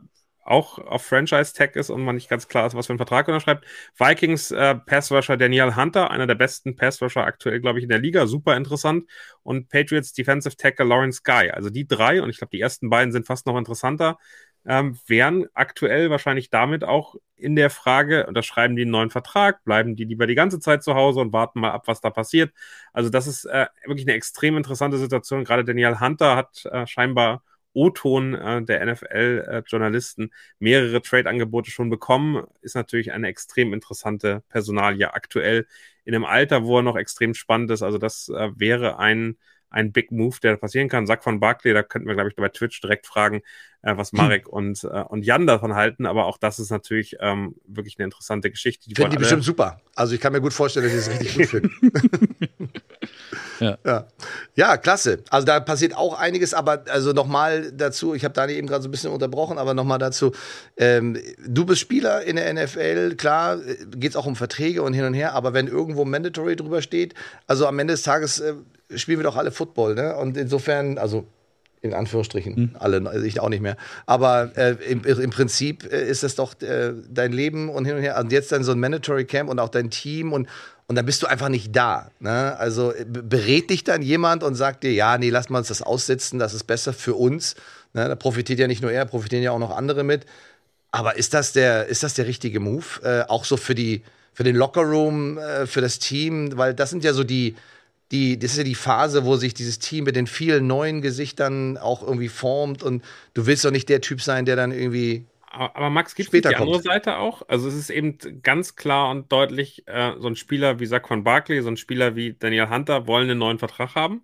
auch auf Franchise-Tag ist und man nicht ganz klar ist, was für einen Vertrag unterschreibt. Vikings äh, Passrusher Daniel Hunter, einer der besten Passrusher aktuell, glaube ich, in der Liga, super interessant. Und Patriots Defensive Tackle Lawrence Guy. Also die drei, und ich glaube, die ersten beiden sind fast noch interessanter, ähm, wären aktuell wahrscheinlich damit auch in der Frage, unterschreiben die einen neuen Vertrag, bleiben die lieber die ganze Zeit zu Hause und warten mal ab, was da passiert. Also das ist äh, wirklich eine extrem interessante Situation. Gerade Daniel Hunter hat äh, scheinbar O-Ton äh, der NFL-Journalisten äh, mehrere Trade-Angebote schon bekommen. Ist natürlich eine extrem interessante Personalie aktuell in einem Alter, wo er noch extrem spannend ist. Also das äh, wäre ein ein Big Move, der passieren kann. Sack von Barclay, da könnten wir, glaube ich, bei Twitch direkt fragen, äh, was Marek hm. und, äh, und Jan davon halten. Aber auch das ist natürlich ähm, wirklich eine interessante Geschichte. Die Finden die bestimmt super. Also ich kann mir gut vorstellen, dass sie es richtig gut finden. ja. ja. ja. klasse. Also da passiert auch einiges, aber also nochmal dazu, ich habe Dani eben gerade so ein bisschen unterbrochen, aber nochmal dazu, ähm, du bist Spieler in der NFL, klar, geht es auch um Verträge und hin und her, aber wenn irgendwo Mandatory drüber steht, also am Ende des Tages äh, spielen wir doch alle Football, ne? Und insofern, also in Anführungsstrichen, hm. alle, also ich auch nicht mehr. Aber äh, im, im, Prinzip äh, ist das doch äh, dein Leben und hin und her. Und jetzt dann so ein Mandatory Camp und auch dein Team und, und dann bist du einfach nicht da. Ne? Also äh, berät dich dann jemand und sagt dir, ja, nee, lass mal uns das aussetzen, das ist besser für uns. Ne? Da profitiert ja nicht nur er, profitieren ja auch noch andere mit. Aber ist das der, ist das der richtige Move? Äh, auch so für die, für den Lockerroom, äh, für das Team, weil das sind ja so die, die, das ist ja die Phase, wo sich dieses Team mit den vielen neuen Gesichtern auch irgendwie formt und du willst doch nicht der Typ sein, der dann irgendwie. Aber Max, gibt es die andere Seite auch? Also es ist eben ganz klar und deutlich, äh, so ein Spieler wie Saquon Barkley, so ein Spieler wie Daniel Hunter wollen einen neuen Vertrag haben.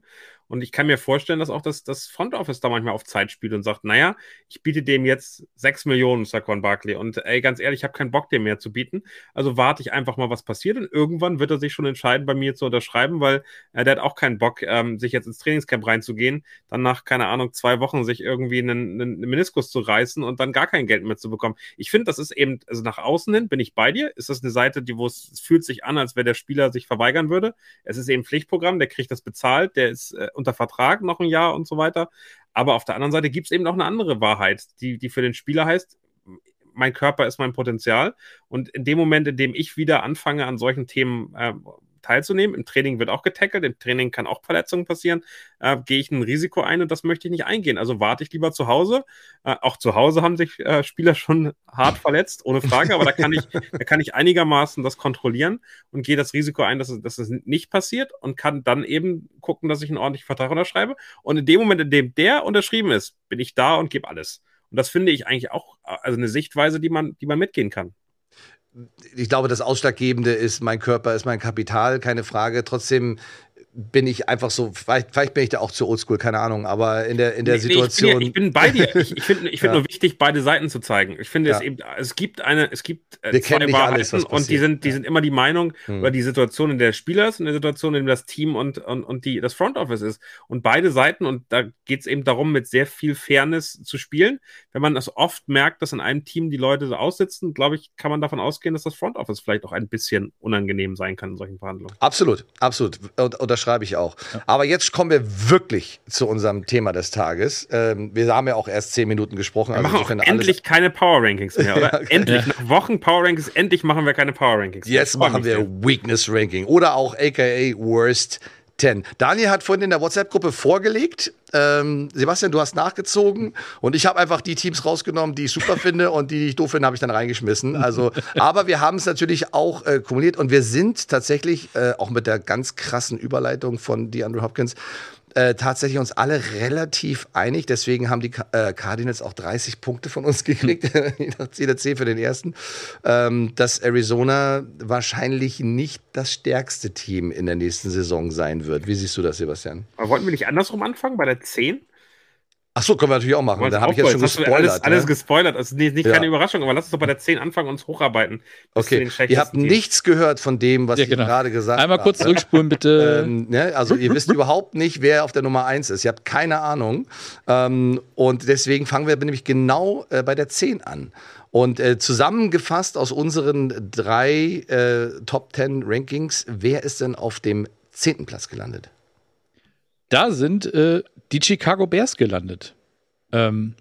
Und ich kann mir vorstellen, dass auch das, das Front Office da manchmal auf Zeit spielt und sagt, naja, ich biete dem jetzt 6 Millionen, Saquon Barkley. Und ey, ganz ehrlich, ich habe keinen Bock, dem mehr zu bieten. Also warte ich einfach mal, was passiert. Und irgendwann wird er sich schon entscheiden, bei mir zu unterschreiben, weil äh, der hat auch keinen Bock, ähm, sich jetzt ins Trainingscamp reinzugehen, dann nach, keine Ahnung, zwei Wochen sich irgendwie einen, einen Meniskus zu reißen und dann gar kein Geld mehr zu bekommen. Ich finde, das ist eben, also nach außen hin bin ich bei dir. Ist das eine Seite, die, wo es, fühlt sich an, als wäre der Spieler sich verweigern würde. Es ist eben Pflichtprogramm, der kriegt das bezahlt, der ist äh, unter Vertrag noch ein Jahr und so weiter. Aber auf der anderen Seite gibt es eben noch eine andere Wahrheit, die, die für den Spieler heißt, mein Körper ist mein Potenzial. Und in dem Moment, in dem ich wieder anfange, an solchen Themen äh, teilzunehmen. Im Training wird auch getackelt, im Training kann auch Verletzungen passieren. Äh, Gehe ich ein Risiko ein und das möchte ich nicht eingehen. Also warte ich lieber zu Hause. Äh, auch zu Hause haben sich äh, Spieler schon hart verletzt, ohne Frage, aber da kann ich, da kann ich einigermaßen das kontrollieren und gehe das Risiko ein, dass es, dass es nicht passiert und kann dann eben gucken, dass ich einen ordentlichen Vertrag unterschreibe. Und in dem Moment, in dem der unterschrieben ist, bin ich da und gebe alles. Und das finde ich eigentlich auch also eine Sichtweise, die man, die man mitgehen kann ich glaube, das Ausschlaggebende ist, mein Körper ist mein Kapital, keine Frage. Trotzdem bin ich einfach so, vielleicht, vielleicht, bin ich da auch zu oldschool, keine Ahnung, aber in der, in der nee, Situation. Ich bin, ja, ich bin bei dir. Ich, ich finde ich find ja. nur wichtig, beide Seiten zu zeigen. Ich finde ja. es eben, es gibt eine, es gibt äh, Wir zwei Wahrheiten alles, und die sind, die sind immer die Meinung hm. über die Situation, in der Spieler ist und die Situation, in der das Team und, und, und die, das Front Office ist. Und beide Seiten, und da geht es eben darum, mit sehr viel Fairness zu spielen. Wenn man das oft merkt, dass in einem Team die Leute so aussitzen, glaube ich, kann man davon ausgehen, dass das Front Office vielleicht auch ein bisschen unangenehm sein kann in solchen Verhandlungen. Absolut, absolut. Unterschreibe ich auch. Ja. Aber jetzt kommen wir wirklich zu unserem Thema des Tages. Ähm, wir haben ja auch erst zehn Minuten gesprochen. Wir also machen auch endlich keine Power Rankings mehr, oder? endlich, nach Wochen Power Rankings, endlich machen wir keine Power Rankings mehr. Jetzt machen wir Weakness Ranking oder auch aka Worst 10. Daniel hat vorhin in der WhatsApp-Gruppe vorgelegt. Ähm, Sebastian, du hast nachgezogen und ich habe einfach die Teams rausgenommen, die ich super finde und die, die ich doof finde, habe ich dann reingeschmissen. Also, aber wir haben es natürlich auch äh, kumuliert und wir sind tatsächlich äh, auch mit der ganz krassen Überleitung von DeAndre Hopkins äh, tatsächlich uns alle relativ einig. Deswegen haben die äh, Cardinals auch 30 Punkte von uns gekriegt, nach CDC für den ersten. Ähm, dass Arizona wahrscheinlich nicht das stärkste Team in der nächsten Saison sein wird. Wie siehst du das, Sebastian? Aber wollten wir nicht andersrum anfangen, bei der 10? Ach so, können wir natürlich auch machen. Da habe ich jetzt schon gespoilert. Alles, ne? alles gespoilert. Also nicht, nicht ja. keine Überraschung, aber lass uns doch bei der 10 anfangen und uns hocharbeiten. Okay, ihr habt Team. nichts gehört von dem, was ja, genau. ich gerade gesagt habe. Einmal kurz zurückspulen, bitte. ähm, ne? Also ihr wisst überhaupt nicht, wer auf der Nummer 1 ist. Ihr habt keine Ahnung. Ähm, und deswegen fangen wir nämlich genau äh, bei der 10 an. Und äh, zusammengefasst aus unseren drei äh, Top 10 Rankings, wer ist denn auf dem 10. Platz gelandet? Da sind äh, die Chicago Bears gelandet. Ähm,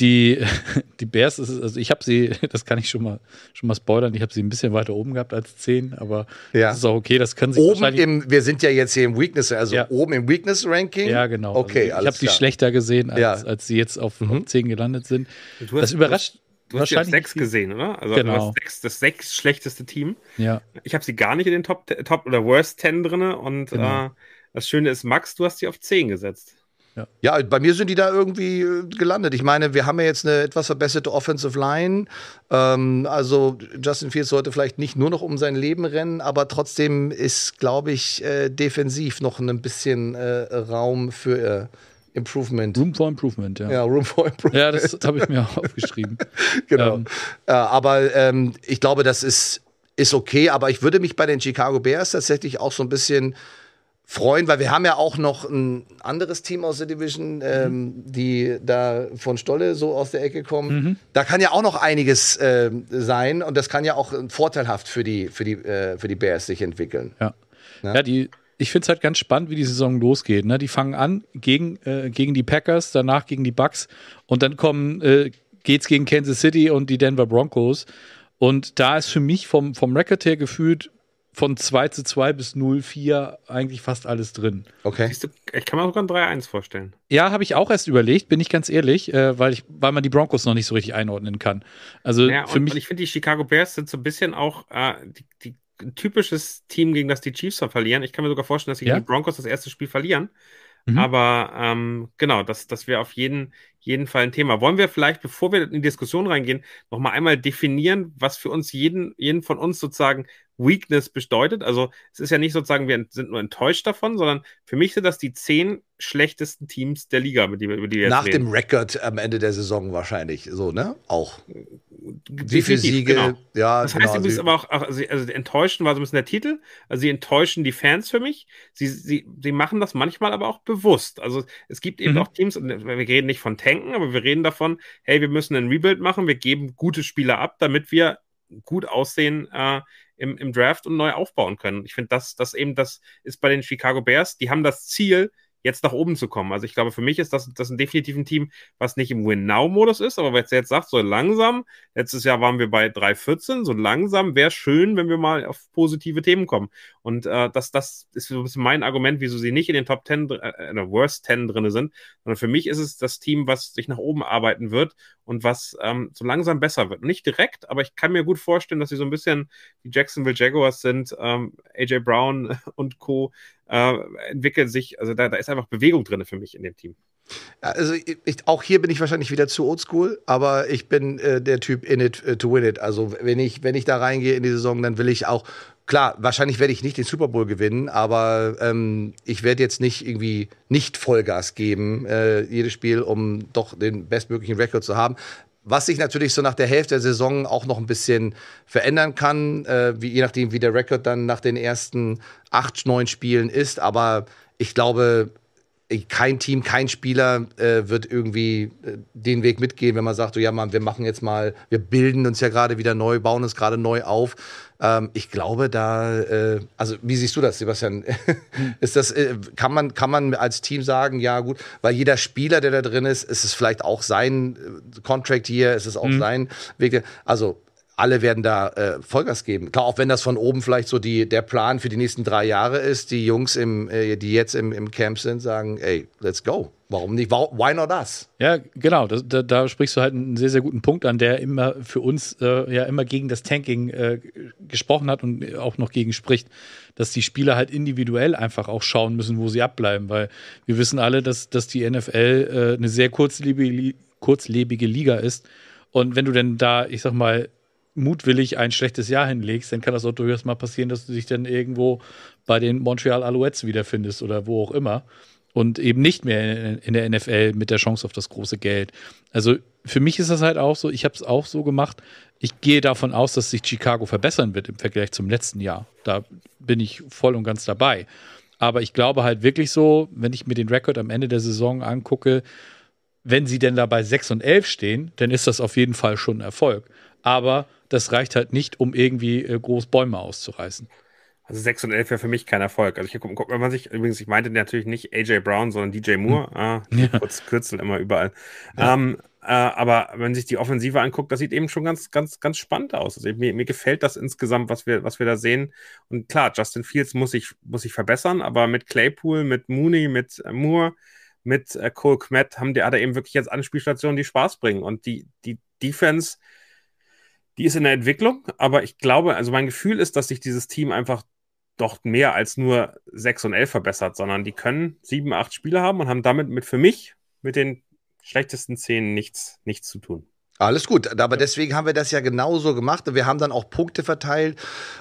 die, die Bears, ist, also ich habe sie, das kann ich schon mal, schon mal spoilern, ich habe sie ein bisschen weiter oben gehabt als 10, aber ja. das ist auch okay, das können sie Oben im, wir sind ja jetzt hier im Weakness, also ja. oben im Weakness-Ranking. Ja, genau. Okay, also ich habe sie schlechter gesehen, als, ja. als sie jetzt auf, mhm. auf 10 gelandet sind. Hast, das überrascht. Du hast wahrscheinlich sechs gesehen, oder? Also genau. Sechs, das sechs schlechteste Team. Ja. Ich habe sie gar nicht in den Top, Top oder Worst 10 drin und genau. äh, das Schöne ist, Max, du hast sie auf 10 gesetzt. Ja. ja. bei mir sind die da irgendwie äh, gelandet. Ich meine, wir haben ja jetzt eine etwas verbesserte Offensive Line. Ähm, also Justin Fields sollte vielleicht nicht nur noch um sein Leben rennen, aber trotzdem ist, glaube ich, äh, defensiv noch ein bisschen äh, Raum für äh, Improvement. Room for Improvement, ja. Ja, Room for Improvement. Ja, das habe ich mir auch aufgeschrieben. genau. Ähm. Äh, aber ähm, ich glaube, das ist, ist okay. Aber ich würde mich bei den Chicago Bears tatsächlich auch so ein bisschen freuen, weil wir haben ja auch noch ein anderes Team aus der Division, ähm, mhm. die da von Stolle so aus der Ecke kommen. Mhm. Da kann ja auch noch einiges äh, sein und das kann ja auch vorteilhaft für die, für die, äh, für die Bears sich entwickeln. Ja, ja? ja die ich finde es halt ganz spannend, wie die Saison losgeht. Ne? Die fangen an gegen, äh, gegen die Packers, danach gegen die Bucks und dann kommen, äh, geht's gegen Kansas City und die Denver Broncos. Und da ist für mich vom, vom Record her gefühlt von 2 zu 2 bis 0-4 eigentlich fast alles drin. Okay. Ich kann mir sogar ein 3-1 vorstellen. Ja, habe ich auch erst überlegt, bin ich ganz ehrlich, äh, weil, ich, weil man die Broncos noch nicht so richtig einordnen kann. Also ja, für und, mich. Und ich finde, die Chicago Bears sind so ein bisschen auch äh, die, die ein typisches Team, gegen das die Chiefs verlieren. Ich kann mir sogar vorstellen, dass sie ja? gegen die Broncos das erste Spiel verlieren. Mhm. Aber ähm, genau, das, das wäre auf jeden, jeden Fall ein Thema. Wollen wir vielleicht, bevor wir in die Diskussion reingehen, nochmal einmal definieren, was für uns jeden, jeden von uns sozusagen Weakness bedeutet. Also es ist ja nicht sozusagen, wir sind nur enttäuscht davon, sondern für mich sind das die zehn schlechtesten Teams der Liga, über die, über die wir Nach reden. dem Rekord am Ende der Saison wahrscheinlich so, ne? Auch. Wie viele Siege? Genau. Ja, das heißt genau, übrigens aber auch, also, also enttäuschen war so ein bisschen der Titel. Also sie enttäuschen die Fans für mich. Sie, sie, sie machen das manchmal aber auch bewusst. Also es gibt eben mhm. auch Teams, und wir reden nicht von Tanken, aber wir reden davon, hey, wir müssen ein Rebuild machen, wir geben gute Spieler ab, damit wir gut aussehen äh, im, im Draft und neu aufbauen können. Ich finde, das, das eben, das ist bei den Chicago Bears, die haben das Ziel, jetzt nach oben zu kommen. Also ich glaube, für mich ist das, das ein definitiv ein Team, was nicht im Win-Now-Modus ist, aber wenn jetzt sagt, so langsam, letztes Jahr waren wir bei 3,14, so langsam wäre schön, wenn wir mal auf positive Themen kommen. Und äh, das, das ist so ein bisschen mein Argument, wieso sie nicht in den Top 10, äh, in der Worst 10 drin sind, sondern für mich ist es das Team, was sich nach oben arbeiten wird und was ähm, so langsam besser wird. Nicht direkt, aber ich kann mir gut vorstellen, dass sie so ein bisschen die Jacksonville Jaguars sind, ähm, AJ Brown und Co äh, entwickelt sich, also da, da ist einfach Bewegung drin für mich in dem Team. Also ich, auch hier bin ich wahrscheinlich wieder zu oldschool, aber ich bin äh, der Typ in it uh, to win it. Also wenn ich, wenn ich da reingehe in die Saison, dann will ich auch, klar, wahrscheinlich werde ich nicht den Super Bowl gewinnen, aber ähm, ich werde jetzt nicht irgendwie nicht Vollgas geben, äh, jedes Spiel, um doch den bestmöglichen Rekord zu haben. Was sich natürlich so nach der Hälfte der Saison auch noch ein bisschen verändern kann, äh, wie, je nachdem, wie der Rekord dann nach den ersten acht, neun Spielen ist. Aber ich glaube, kein Team, kein Spieler äh, wird irgendwie äh, den Weg mitgehen, wenn man sagt, so, ja, man, wir machen jetzt mal, wir bilden uns ja gerade wieder neu, bauen uns gerade neu auf. Ähm, ich glaube, da, äh, also wie siehst du das, Sebastian? ist das, äh, kann man, kann man als Team sagen, ja gut, weil jeder Spieler, der da drin ist, ist es vielleicht auch sein äh, Contract hier, ist es auch mhm. sein Weg. Also alle werden da äh, Vollgas geben. Klar, auch wenn das von oben vielleicht so die, der Plan für die nächsten drei Jahre ist, die Jungs, im, äh, die jetzt im, im Camp sind, sagen, ey, let's go. Warum nicht? Why not us? Ja, genau. Das, da, da, sprichst du halt einen sehr, sehr guten Punkt an, der immer für uns äh, ja immer gegen das Tanking äh, gesprochen hat und auch noch gegen spricht, dass die Spieler halt individuell einfach auch schauen müssen, wo sie abbleiben, weil wir wissen alle, dass, dass die NFL äh, eine sehr kurzlebige, kurzlebige Liga ist. Und wenn du denn da, ich sag mal, mutwillig ein schlechtes Jahr hinlegst, dann kann das auch durchaus mal passieren, dass du dich dann irgendwo bei den Montreal Alouettes wiederfindest oder wo auch immer und eben nicht mehr in der NFL mit der Chance auf das große Geld. Also für mich ist das halt auch so, ich habe es auch so gemacht, ich gehe davon aus, dass sich Chicago verbessern wird im Vergleich zum letzten Jahr. Da bin ich voll und ganz dabei. Aber ich glaube halt wirklich so, wenn ich mir den Rekord am Ende der Saison angucke, wenn sie denn da bei 6 und 11 stehen, dann ist das auf jeden Fall schon ein Erfolg. Aber das reicht halt nicht, um irgendwie äh, groß Bäume auszureißen. Also 6 und 11 wäre für mich kein Erfolg. Also ich guck, guck, wenn man sich, übrigens, ich meinte natürlich nicht AJ Brown, sondern DJ Moore. Hm. Ah, ja. Kurz Kürzel immer überall. Ja. Ähm, äh, aber wenn man sich die Offensive anguckt, das sieht eben schon ganz, ganz, ganz spannend aus. Also mir, mir gefällt das insgesamt, was wir, was wir da sehen. Und klar, Justin Fields muss sich, muss sich verbessern, aber mit Claypool, mit Mooney, mit äh, Moore, mit äh, Cole Kmet haben die, hat er eben wirklich jetzt Anspielstationen, die Spaß bringen. Und die, die Defense, die ist in der Entwicklung, aber ich glaube, also mein Gefühl ist, dass sich dieses Team einfach doch mehr als nur 6 und 11 verbessert, sondern die können 7, 8 Spiele haben und haben damit mit für mich mit den schlechtesten 10 nichts, nichts zu tun. Alles gut, aber deswegen haben wir das ja genauso gemacht und wir haben dann auch Punkte verteilt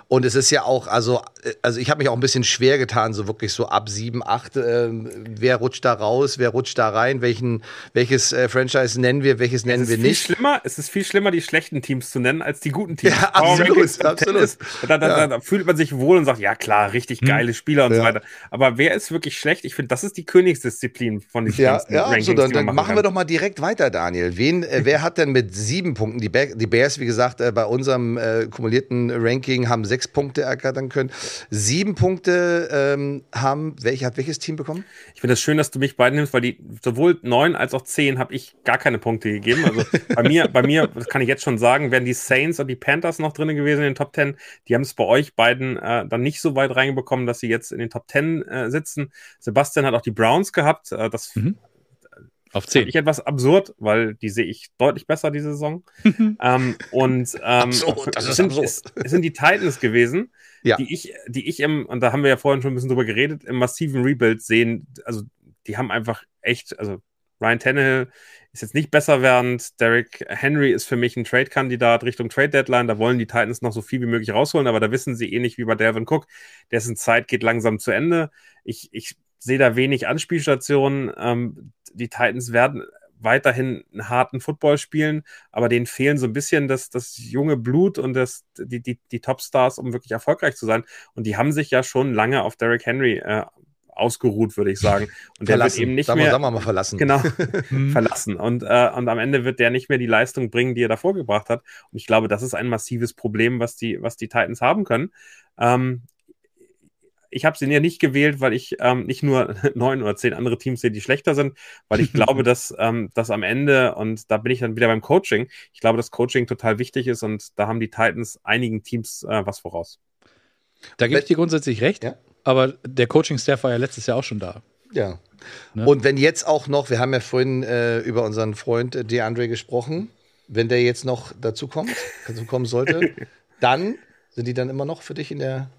und es ist ja auch, also, also ich habe mich auch ein bisschen schwer getan, so wirklich so ab sieben, acht, äh, wer rutscht da raus, wer rutscht da rein, welchen, welches äh, Franchise nennen wir, welches nennen wir nicht. Schlimmer, es ist viel schlimmer, die schlechten Teams zu nennen, als die guten Teams. Ja, absolut, absolut. Da, da, ja. da, fühlt man sich wohl und sagt, ja klar, richtig hm. geile Spieler und ja. so weiter. Aber wer ist wirklich schlecht? Ich finde, das ist die Königsdisziplin von diesen ja, ja, Rankings, so, dann, dann machen, machen wir doch mal direkt weiter, Daniel. Wen, äh, wer hat denn mit sieben Punkten. Die, Bear, die Bears, wie gesagt, äh, bei unserem äh, kumulierten Ranking haben sechs Punkte ergattern können. Sieben Punkte ähm, haben, welche, hat welches Team bekommen? Ich finde es das schön, dass du mich beide nimmst, weil die sowohl neun als auch zehn habe ich gar keine Punkte gegeben. Also bei mir, bei mir, das kann ich jetzt schon sagen, wären die Saints und die Panthers noch drin gewesen in den Top Ten. Die haben es bei euch beiden äh, dann nicht so weit reingebekommen, dass sie jetzt in den Top Ten äh, sitzen. Sebastian hat auch die Browns gehabt. Äh, das mhm auf 10. Ich etwas absurd, weil die sehe ich deutlich besser diese Saison. ähm, und ähm, absurd, das ist sind, es, es sind die Titans gewesen, ja. die ich, die ich im, und da haben wir ja vorhin schon ein bisschen drüber geredet, im massiven Rebuild sehen. Also die haben einfach echt, also Ryan Tannehill ist jetzt nicht besser werdend. Derrick Henry ist für mich ein Trade-Kandidat Richtung Trade-Deadline. Da wollen die Titans noch so viel wie möglich rausholen, aber da wissen sie ähnlich wie bei Delvin Cook, dessen Zeit geht langsam zu Ende. Ich, ich sehe da wenig Anspielstationen. Ähm, die Titans werden weiterhin einen harten Football spielen, aber denen fehlen so ein bisschen das, das junge Blut und das, die, die, die Topstars, um wirklich erfolgreich zu sein. Und die haben sich ja schon lange auf Derrick Henry äh, ausgeruht, würde ich sagen. Und der wird eben nicht sagen mehr. Sagen wir mal verlassen. Genau, hm. verlassen. Und, äh, und am Ende wird der nicht mehr die Leistung bringen, die er davor gebracht hat. Und ich glaube, das ist ein massives Problem, was die, was die Titans haben können. Ähm, ich habe sie ja nicht gewählt, weil ich ähm, nicht nur neun oder zehn andere Teams sehe, die schlechter sind, weil ich glaube, dass ähm, das am Ende, und da bin ich dann wieder beim Coaching, ich glaube, dass Coaching total wichtig ist und da haben die Titans einigen Teams äh, was voraus. Da gebe ich dir grundsätzlich recht, ja? aber der Coaching-Staff war ja letztes Jahr auch schon da. Ja. Ne? Und wenn jetzt auch noch, wir haben ja vorhin äh, über unseren Freund äh, DeAndre gesprochen, wenn der jetzt noch dazu kommt, dazu kommen sollte, dann sind die dann immer noch für dich in der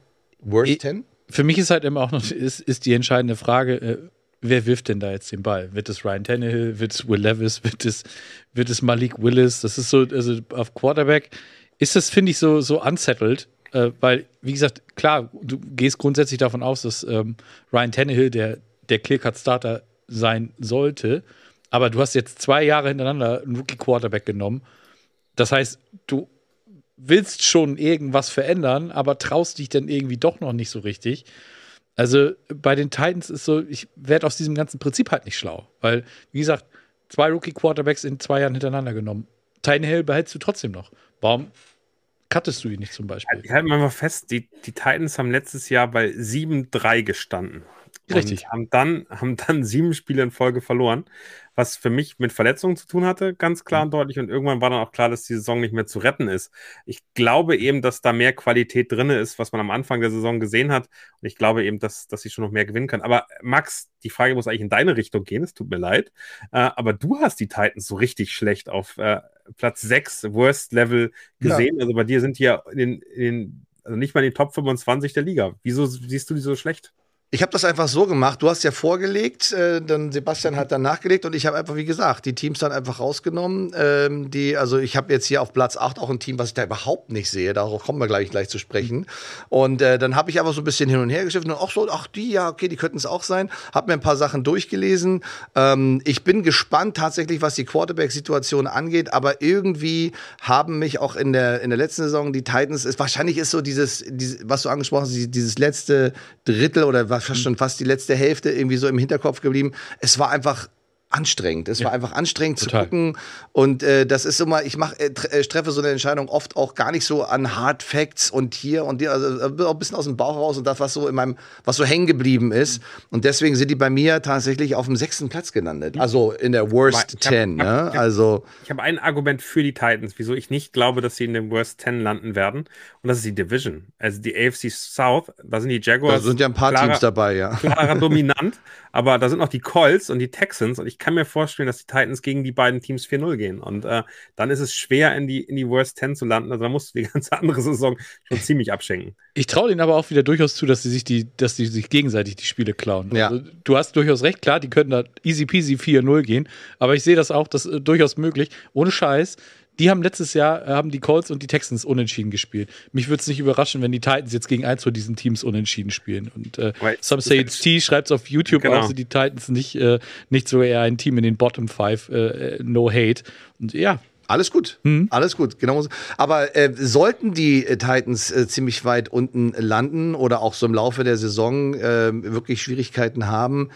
Worst 10? Für mich ist halt immer auch noch ist, ist die entscheidende Frage, äh, wer wirft denn da jetzt den Ball? Wird es Ryan Tannehill? Wird es Will Levis? Wird es, wird es Malik Willis? Das ist so, also auf Quarterback ist das, finde ich, so, so unsettled, äh, weil, wie gesagt, klar, du gehst grundsätzlich davon aus, dass ähm, Ryan Tannehill der, der Clear-Cut-Starter sein sollte, aber du hast jetzt zwei Jahre hintereinander einen Rookie-Quarterback genommen. Das heißt, du willst schon irgendwas verändern, aber traust dich dann irgendwie doch noch nicht so richtig. Also bei den Titans ist so, ich werde aus diesem ganzen Prinzip halt nicht schlau. Weil, wie gesagt, zwei Rookie-Quarterbacks in zwei Jahren hintereinander genommen. Hill behältst du trotzdem noch. Warum cuttest du ihn nicht zum Beispiel? Ich halte mal fest, die, die Titans haben letztes Jahr bei 7-3 gestanden. Richtig. Haben dann, haben dann sieben Spiele in Folge verloren was für mich mit Verletzungen zu tun hatte, ganz klar mhm. und deutlich. Und irgendwann war dann auch klar, dass die Saison nicht mehr zu retten ist. Ich glaube eben, dass da mehr Qualität drin ist, was man am Anfang der Saison gesehen hat. Und ich glaube eben, dass, dass sie schon noch mehr gewinnen kann. Aber Max, die Frage muss eigentlich in deine Richtung gehen. Es tut mir leid. Äh, aber du hast die Titans so richtig schlecht auf äh, Platz 6 Worst Level gesehen. Ja. Also bei dir sind die ja in den, in den also nicht mal in den Top 25 der Liga. Wieso siehst du die so schlecht? Ich habe das einfach so gemacht. Du hast ja vorgelegt, äh, dann Sebastian hat dann nachgelegt und ich habe einfach, wie gesagt, die Teams dann einfach rausgenommen. Ähm, die, also ich habe jetzt hier auf Platz 8 auch ein Team, was ich da überhaupt nicht sehe. Darauf kommen wir gleich gleich zu sprechen. Und äh, dann habe ich aber so ein bisschen hin und her geschifft und auch so, ach die, ja, okay, die könnten es auch sein. Habe mir ein paar Sachen durchgelesen. Ähm, ich bin gespannt tatsächlich, was die Quarterback-Situation angeht, aber irgendwie haben mich auch in der, in der letzten Saison die Titans, ist, wahrscheinlich ist so dieses, dieses, was du angesprochen hast, dieses letzte Drittel oder was fast schon fast die letzte Hälfte irgendwie so im Hinterkopf geblieben. Es war einfach anstrengend. Es ja. war einfach anstrengend Total. zu gucken. Und äh, das ist immer, ich mach, äh, äh treffe so eine Entscheidung oft auch gar nicht so an Hard Facts und hier und hier, also äh, auch ein bisschen aus dem Bauch raus und das, was so in meinem, was so hängen geblieben ist. Und deswegen sind die bei mir tatsächlich auf dem sechsten Platz gelandet. Also in der Worst Ten. Ne? Also ich habe ein Argument für die Titans, wieso ich nicht glaube, dass sie in den Worst Ten landen werden. Und das ist die Division. Also die AFC South, da sind die Jaguars. Da sind ja ein paar klarer, Teams dabei, ja. Klarer dominant. Aber da sind noch die Colts und die Texans und ich kann mir vorstellen, dass die Titans gegen die beiden Teams 4-0 gehen. Und äh, dann ist es schwer, in die, in die Worst 10 zu landen. Also da musst du die ganze andere Saison schon ziemlich abschenken. Ich traue denen aber auch wieder durchaus zu, dass sie sich die, dass sie sich gegenseitig die Spiele klauen. Ja. Also, du hast durchaus recht, klar, die könnten da easy peasy 4-0 gehen, aber ich sehe das auch, das ist äh, durchaus möglich. Ohne Scheiß. Die haben letztes Jahr, äh, haben die Colts und die Texans unentschieden gespielt. Mich würde es nicht überraschen, wenn die Titans jetzt gegen eins von diesen Teams unentschieden spielen. Und äh, Right. Some Say It's T schreibt es auf YouTube Genau. sind die Titans nicht, äh, nicht so eher ein Team in den Bottom Five, äh, äh, no hate. Und ja, Alles gut, alles gut, genau. so. Aber äh, sollten die äh, Titans äh, ziemlich weit unten landen oder auch so im Laufe der Saison äh, wirklich Schwierigkeiten haben,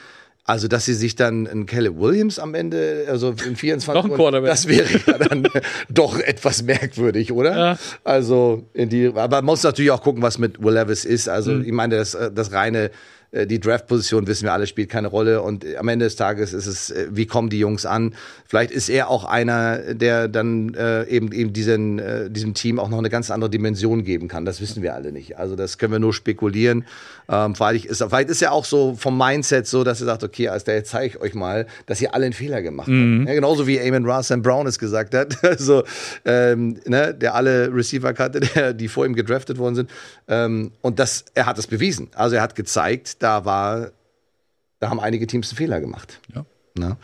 also dass sie sich dann einen Caleb Williams am Ende, also im 24 Noch ein Quarterback. das wäre ja dann doch etwas merkwürdig, oder? Ja. Also in die, aber man muss natürlich auch gucken, was mit Will Levis ist. Also Mhm. ich meine, das, äh, das reine die Draft-Position wissen wir alle spielt keine Rolle und äh, am Ende des Tages ist es, äh, wie kommen die Jungs an? Vielleicht ist er auch einer, der dann äh, eben eben diesen äh, diesem Team auch noch eine ganz andere Dimension geben kann. Das wissen wir alle nicht. Also das können wir nur spekulieren. Ähm, vielleicht ist vielleicht ist er auch so vom Mindset so, dass er sagt, okay, als der jetzt zeige ich euch mal, dass ihr alle einen Fehler gemacht habt. Ja, genauso wie Amon Ra Sam Brown es gesagt hat, also ähm, ne, der alle Receiver der, die vor ihm gedraftet worden sind. Ähm, und das, er hat es bewiesen. Also er hat gezeigt, da war, da haben einige Teams einen Fehler gemacht. Ja. Ne?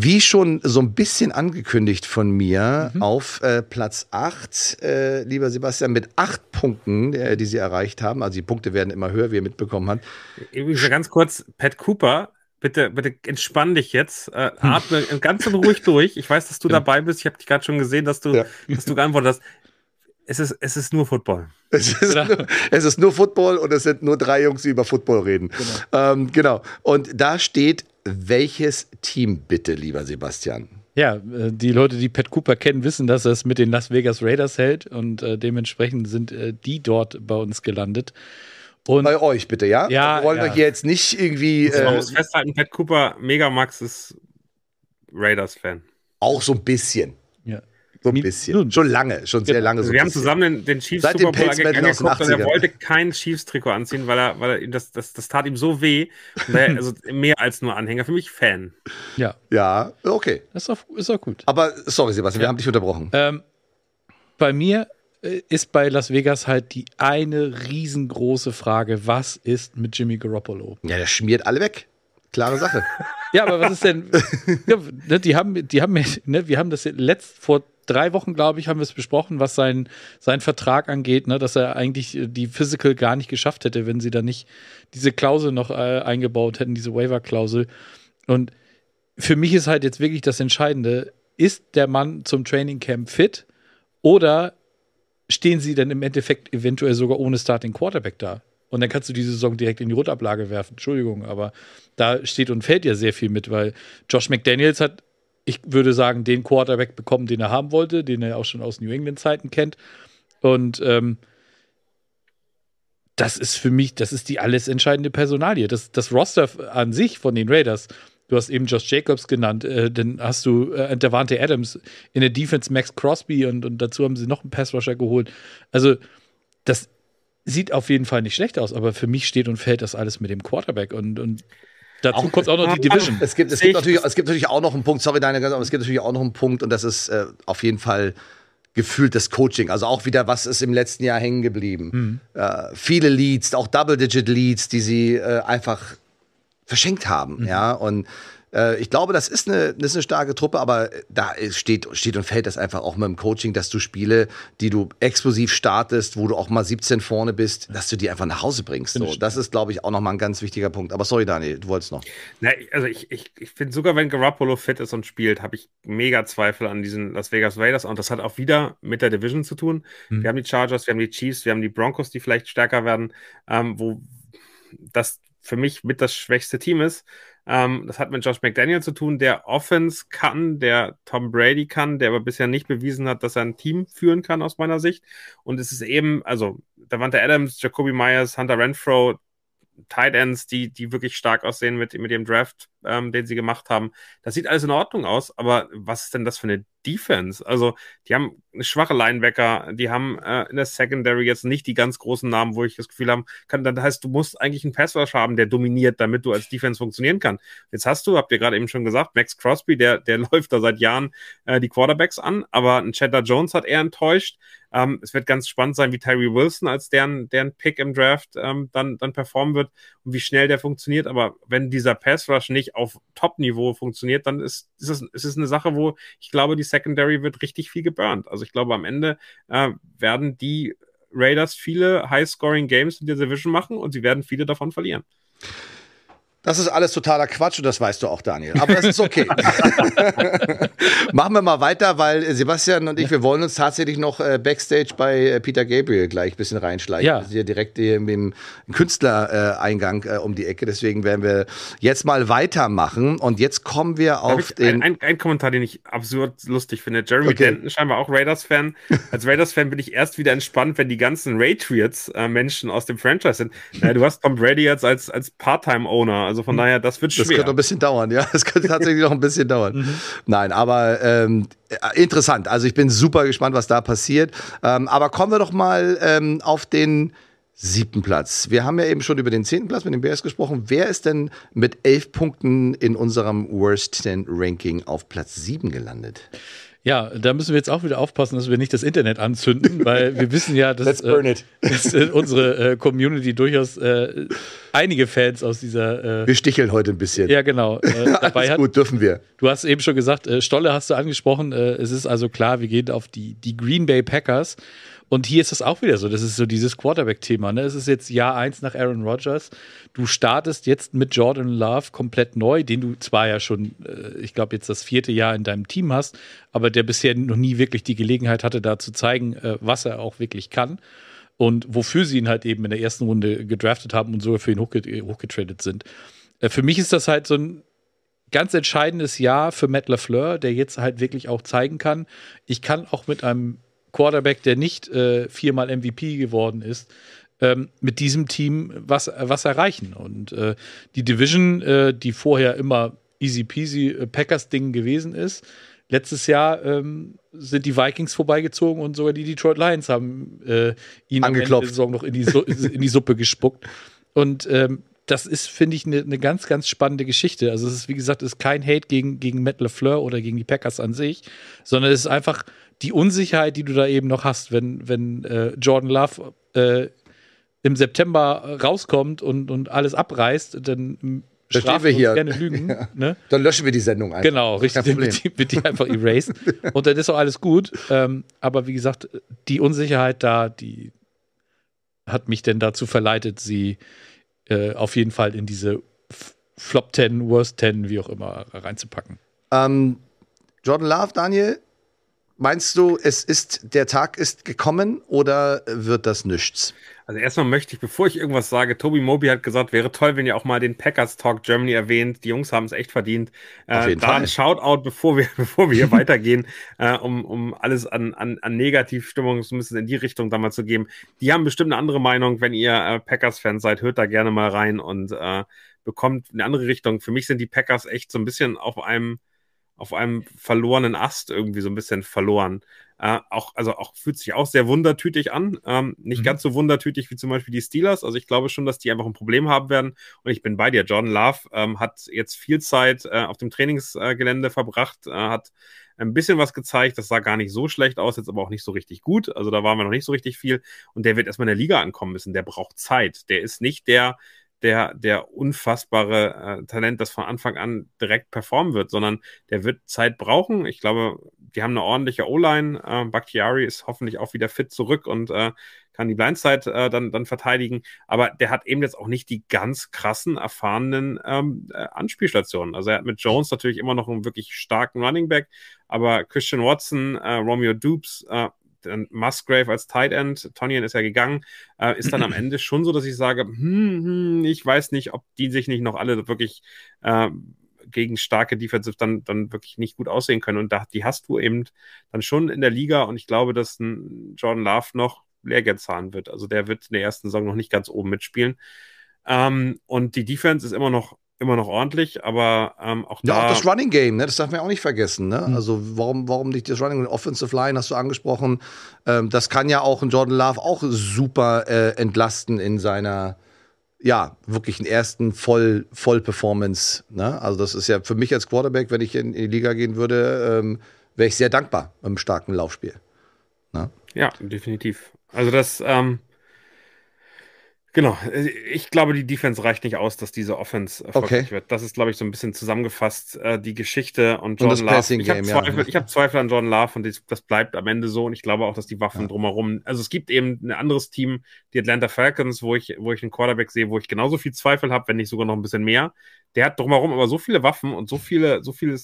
Wie schon so ein bisschen angekündigt von mir, auf äh, Platz 8, äh, lieber Sebastian, mit acht Punkten, äh, die sie erreicht haben. Also die Punkte werden immer höher, wie ihr mitbekommen habt. Übrigens ja ganz kurz, Pat Cooper, bitte, bitte entspann dich jetzt, äh, atme ganz in ruhig durch. Ich weiß, dass du dabei bist. Ich habe dich gerade schon gesehen, dass du, Ja. dass du geantwortet hast. Es ist, es ist nur Football. Es ist, nur, es ist nur Football und es sind nur drei Jungs, die über Football reden. Genau. Ähm, genau. Und da steht, welches Team bitte, lieber Sebastian? Ja, äh, die Leute, die Pat Cooper kennen, wissen, dass er es mit den Las Vegas Raiders hält und äh, dementsprechend sind äh, die dort bei uns gelandet. Und Bei euch bitte, ja? Ja, Wir wollen ja. wir hier jetzt nicht irgendwie Man äh, muss festhalten, Pat Cooper, Megamax ist Raiders-Fan. auch so ein bisschen. ja. So ein bisschen. nun. Schon lange, schon sehr Genau. lange. Also so wir haben zusammen den, den Chiefs Seit dem Super Bowl angeguckt und er 80ern. wollte kein Chiefs-Trikot anziehen, weil er, weil er das, das, das tat ihm so weh. Daher, also mehr als nur Anhänger, für mich Fan. ja, Ja, okay. das ist auch, ist auch gut. Aber sorry, Sebastian, wir haben dich unterbrochen. Ähm, bei mir äh, ist bei Las Vegas halt die eine riesengroße Frage, was ist mit Jimmy Garoppolo? Ja, der schmiert alle weg. Klare Sache. Ja, aber was ist denn? ja, ne, die haben, die haben, ne, wir haben das letzt vor drei Wochen, glaube ich, haben wir es besprochen, was sein, sein Vertrag angeht, ne, dass er eigentlich äh, die Physical gar nicht geschafft hätte, wenn sie da nicht diese Klausel noch äh, eingebaut hätten, diese Waiver-Klausel. Und für mich ist halt jetzt wirklich das Entscheidende, ist der Mann zum Training Camp fit oder stehen sie dann im Endeffekt eventuell sogar ohne Starting Quarterback da? Und dann kannst du diese Saison direkt in die Rotablage werfen. Entschuldigung, aber da steht und fällt ja sehr viel mit, weil Josh McDaniels hat, ich würde sagen, den Quarterback bekommen, den er haben wollte, den er auch schon aus New England-Zeiten kennt. Und ähm, das ist für mich, das ist die alles entscheidende Personalie. Das, das Roster an sich von den Raiders, du hast eben Josh Jacobs genannt, äh, dann hast du äh, Davante Adams in der Defense Max Crosby und, und dazu haben sie noch einen Pass-Rusher geholt. Also, das sieht auf jeden Fall nicht schlecht aus, aber für mich steht und fällt das alles mit dem Quarterback und, und dazu Auch- kommt auch noch die Division. Es gibt, es, gibt ich- natürlich, es gibt natürlich auch noch einen Punkt, sorry, deine, aber es gibt natürlich auch noch einen Punkt und das ist äh, auf jeden Fall gefühlt das Coaching. Also auch wieder, was ist im letzten Jahr hängen geblieben. Äh, viele Leads, auch Double-Digit-Leads, die sie äh, einfach verschenkt haben. Ja, und äh, ich glaube, das ist eine, das ist eine starke Truppe, aber da steht, steht und fällt das einfach auch mit dem Coaching, dass du Spiele, die du explosiv startest, wo du auch mal 17 vorne bist, dass du die einfach nach Hause bringst. So, das ist, glaube ich, auch noch mal ein ganz wichtiger Punkt. Aber sorry, Daniel, du wolltest noch. Na, also ich, ich, ich finde sogar, wenn Garoppolo fit ist und spielt, habe ich mega Zweifel an diesen Las Vegas Raiders. Und das hat auch wieder mit der Division zu tun. Hm. Wir haben die Chargers, wir haben die Chiefs, wir haben die Broncos, die vielleicht stärker werden, ähm, wo das für mich mit das schwächste Team ist. Ähm, das hat mit Josh McDaniel zu tun, der Offense kann, der Tom Brady kann, der aber bisher nicht bewiesen hat, dass er ein Team führen kann, aus meiner Sicht. Und es ist eben, also Davante Adams, Jacoby Myers, Hunter Renfro, Tight Ends, die, die wirklich stark aussehen mit, mit dem Draft, ähm, den sie gemacht haben. Das sieht alles in Ordnung aus, aber was ist denn das für eine Defense. Also, die haben eine schwache Linebacker, die haben äh, in der Secondary jetzt nicht die ganz großen Namen, wo ich das Gefühl haben kann, das heißt, du musst eigentlich einen Pass Rush haben, der dominiert, damit du als Defense funktionieren kann. Jetzt hast du, habt ihr gerade eben schon gesagt, Max Crosby, der, der läuft da seit Jahren äh, die Quarterbacks an, aber ein Cheddar Jones hat eher enttäuscht. Ähm, es wird ganz spannend sein, wie Tyree Wilson als deren, deren Pick im Draft ähm, dann, dann performen wird und wie schnell der funktioniert. Aber wenn dieser Pass Rush nicht auf Top-Niveau funktioniert, dann ist, ist, es, ist es eine Sache, wo ich glaube, die Secondary wird richtig viel geburnt. Also ich glaube, am Ende äh, werden die Raiders viele High-Scoring-Games in der Division machen und sie werden viele davon verlieren. Das ist alles totaler Quatsch und das weißt du auch, Daniel. Aber das ist okay. Machen wir mal weiter, weil Sebastian und ich, wir wollen uns tatsächlich noch äh, Backstage bei äh, Peter Gabriel gleich ein bisschen reinschleichen. Ja. Wir sind ja direkt hier im Künstlereingang äh, um die Ecke. Deswegen werden wir jetzt mal weitermachen. Und jetzt kommen wir auf den. Ein, ein, ein, Kommentar, den ich absurd lustig finde. Jeremy okay. Denton, scheinbar auch Raiders-Fan. Als Raiders-Fan bin ich erst wieder entspannt, wenn die ganzen Ratriots-Menschen aus dem Franchise sind. du hast Tom Brady jetzt als, als Part-Time-Owner. Also von daher, das wird schwer. Das könnte noch ein bisschen dauern, ja. Das könnte tatsächlich noch ein bisschen dauern. Mhm. Nein, aber ähm, interessant. Also ich bin super gespannt, was da passiert. Ähm, aber kommen wir doch mal ähm, auf den siebten Platz. Wir haben ja eben schon über den zehnten Platz mit den Bears gesprochen. Wer ist denn mit elf Punkten in unserem Worst Ten Ranking auf Platz sieben gelandet? Ja, da müssen wir jetzt auch wieder aufpassen, dass wir nicht das Internet anzünden, weil wir wissen ja, dass, äh, dass äh, unsere äh, Community durchaus äh, einige Fans aus dieser. Äh, wir sticheln heute ein bisschen. Ja, genau. Dabei Alles hat, gut, dürfen wir. Du hast eben schon gesagt, Stolle hast du angesprochen. es ist also klar, wir gehen auf die, die Green Bay Packers. Und hier ist das auch wieder so. Das ist so dieses Quarterback-Thema. Ne? Es ist jetzt Jahr eins nach Aaron Rodgers. Du startest jetzt mit Jordan Love komplett neu, den du zwar ja schon, äh, ich glaube, jetzt das vierte Jahr in deinem Team hast, aber der bisher noch nie wirklich die Gelegenheit hatte, da zu zeigen, äh, was er auch wirklich kann. Und wofür sie ihn halt eben in der ersten Runde gedraftet haben und sogar für ihn hochget hochgetradet sind. Äh, für mich ist das halt so ein ganz entscheidendes Jahr für Matt LaFleur, der jetzt halt wirklich auch zeigen kann, ich kann auch mit einem Quarterback, der nicht äh, viermal MVP geworden ist, ähm, mit diesem Team was, was erreichen. Und äh, die Division, äh, die vorher immer easy peasy äh, Packers-Ding gewesen ist, letztes Jahr ähm, sind die Vikings vorbeigezogen und sogar die Detroit Lions haben äh, ihn Angeklopft. am Saison noch in die, Su in die Suppe gespuckt. Und ähm, das ist, finde ich, eine ne ganz, ganz spannende Geschichte. Also es ist, wie gesagt, es ist kein Hate gegen, gegen Matt LeFleur oder gegen die Packers an sich, sondern es ist einfach die Unsicherheit, die du da eben noch hast, wenn, wenn äh, Jordan Love äh, im September rauskommt und, und alles abreißt, dann strafen wir hier. gerne Lügen. Ja. Ne? Dann löschen wir die Sendung einfach. Genau, richtig. Dann wird die, wird die einfach erased. und dann ist auch alles gut. Ähm, aber wie gesagt, die Unsicherheit da, die hat mich denn dazu verleitet, sie äh, auf jeden Fall in diese Flop 10, Worst 10, wie auch immer, reinzupacken. Ähm, Jordan Love, Daniel, Meinst du, es ist, der Tag ist gekommen oder wird das nichts? Also erstmal möchte ich, bevor ich irgendwas sage, Toby Moby hat gesagt, wäre toll, wenn ihr auch mal den Packers Talk Germany erwähnt. Die Jungs haben es echt verdient. Auf äh, jeden äh, da Fall. ein Shoutout, bevor wir, bevor wir hier weitergehen, äh, um, um alles an, an, an Negativstimmung so ein bisschen in die Richtung da mal zu geben. Die haben bestimmt eine andere Meinung. Wenn ihr äh, Packers-Fans seid, hört da gerne mal rein und äh, bekommt eine andere Richtung. Für mich sind die Packers echt so ein bisschen auf einem auf einem verlorenen Ast irgendwie so ein bisschen verloren. Äh, auch, also auch fühlt sich auch sehr wundertütig an. Ähm, nicht mhm. ganz so wundertütig wie zum Beispiel die Steelers. Also ich glaube schon, dass die einfach ein Problem haben werden. Und ich bin bei dir. Jordan Love ähm, hat jetzt viel Zeit äh, auf dem Trainingsgelände verbracht, äh, hat ein bisschen was gezeigt. Das sah gar nicht so schlecht aus, jetzt aber auch nicht so richtig gut. Also da waren wir noch nicht so richtig viel. Und der wird erstmal in der Liga ankommen müssen. Der braucht Zeit. Der ist nicht der, der, der unfassbare äh, Talent, das von Anfang an direkt performen wird, sondern der wird Zeit brauchen. Ich glaube, die haben eine ordentliche O-Line. Äh, Bakhtiari ist hoffentlich auch wieder fit zurück und äh, kann die Blindside äh, dann, dann verteidigen. Aber der hat eben jetzt auch nicht die ganz krassen, erfahrenen ähm, äh, Anspielstationen. Also er hat mit Jones natürlich immer noch einen wirklich starken Running Back, aber Christian Watson, äh, Romeo Dupes, äh, dann Musgrave als Tight End, Tonyan ist ja gegangen, äh, ist dann am Ende schon so, dass ich sage, hm, hm, ich weiß nicht, ob die sich nicht noch alle wirklich äh, gegen starke Defensive dann, dann wirklich nicht gut aussehen können. Und da, die hast du eben dann schon in der Liga und ich glaube, dass ein Jordan Love noch Lehrgeld zahlen wird. Also der wird in der ersten Saison noch nicht ganz oben mitspielen. Ähm, und die Defense ist immer noch immer noch ordentlich, aber ähm, auch da. Ja, auch das Running Game, ne? das darf man auch nicht vergessen. Ne? Mhm. Also, warum, warum nicht das Running Offensive Line hast du angesprochen? Ähm, das kann ja auch ein Jordan Love auch super äh, entlasten in seiner, ja, wirklich ersten Voll, Voll-Performance. Ne? Also, das ist ja für mich als Quarterback, wenn ich in, in die Liga gehen würde, ähm, wäre ich sehr dankbar im starken Laufspiel. Ne? Ja, definitiv. Also, das. Ähm Genau, äh, ich glaube, die Defense reicht nicht aus, dass diese Offense erfolgreich okay. wird. Das ist, glaube ich, so ein bisschen zusammengefasst äh, die Geschichte und Jordan und Love. Ich habe Zweifel, ja. hab Zweifel an Jordan Love und das, das, bleibt am Ende so. Und ich glaube auch, dass die Waffen ja. drumherum. Also es gibt eben ein anderes Team, die Atlanta Falcons, wo ich, wo ich einen Quarterback sehe, wo ich genauso viel Zweifel habe, wenn nicht sogar noch ein bisschen mehr. Der hat drumherum aber so viele Waffen und so viele, so viele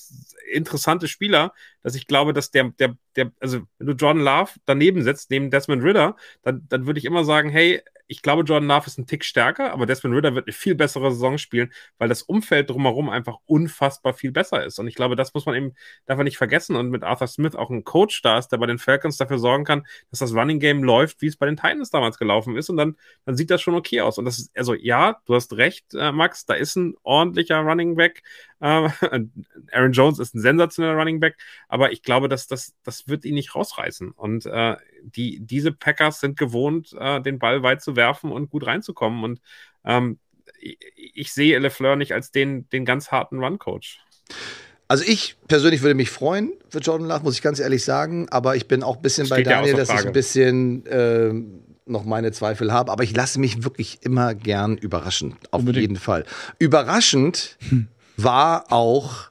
interessante Spieler, dass ich glaube, dass der, der, der, also wenn du Jordan Love daneben setzt, neben Desmond Ritter, dann, dann würde ich immer sagen, hey, ich glaube, Jordan Love ist ein Tick stärker, aber Desmond Ritter wird eine viel bessere Saison spielen, weil das Umfeld drumherum einfach unfassbar viel besser ist. Und ich glaube, das muss man eben davon nicht vergessen. Und mit Arthur Smith auch ein Coach da ist, der bei den Falcons dafür sorgen kann, dass das Running Game läuft, wie es bei den Titans damals gelaufen ist. Und dann, dann sieht das schon okay aus. Und das ist, also ja, du hast recht, äh, Max, da ist ein ordentlicher Running Back. Äh, Aaron Jones ist ein sensationeller Running Back, aber ich glaube, dass das, das wird ihn nicht rausreißen. Und äh, die, diese Packers sind gewohnt, äh, den Ball weit zu werfen und gut reinzukommen. Und ähm, ich, ich sehe LeFleur nicht als den, den ganz harten Run-Coach. Also ich persönlich würde mich freuen für Jordan Love, muss ich ganz ehrlich sagen. Aber ich bin auch ein bisschen bei Daniel, dass ich ein bisschen äh, noch meine Zweifel habe. Aber ich lasse mich wirklich immer gern überraschen. Auf Unbedingt. jeden Fall. Überraschend hm. war auch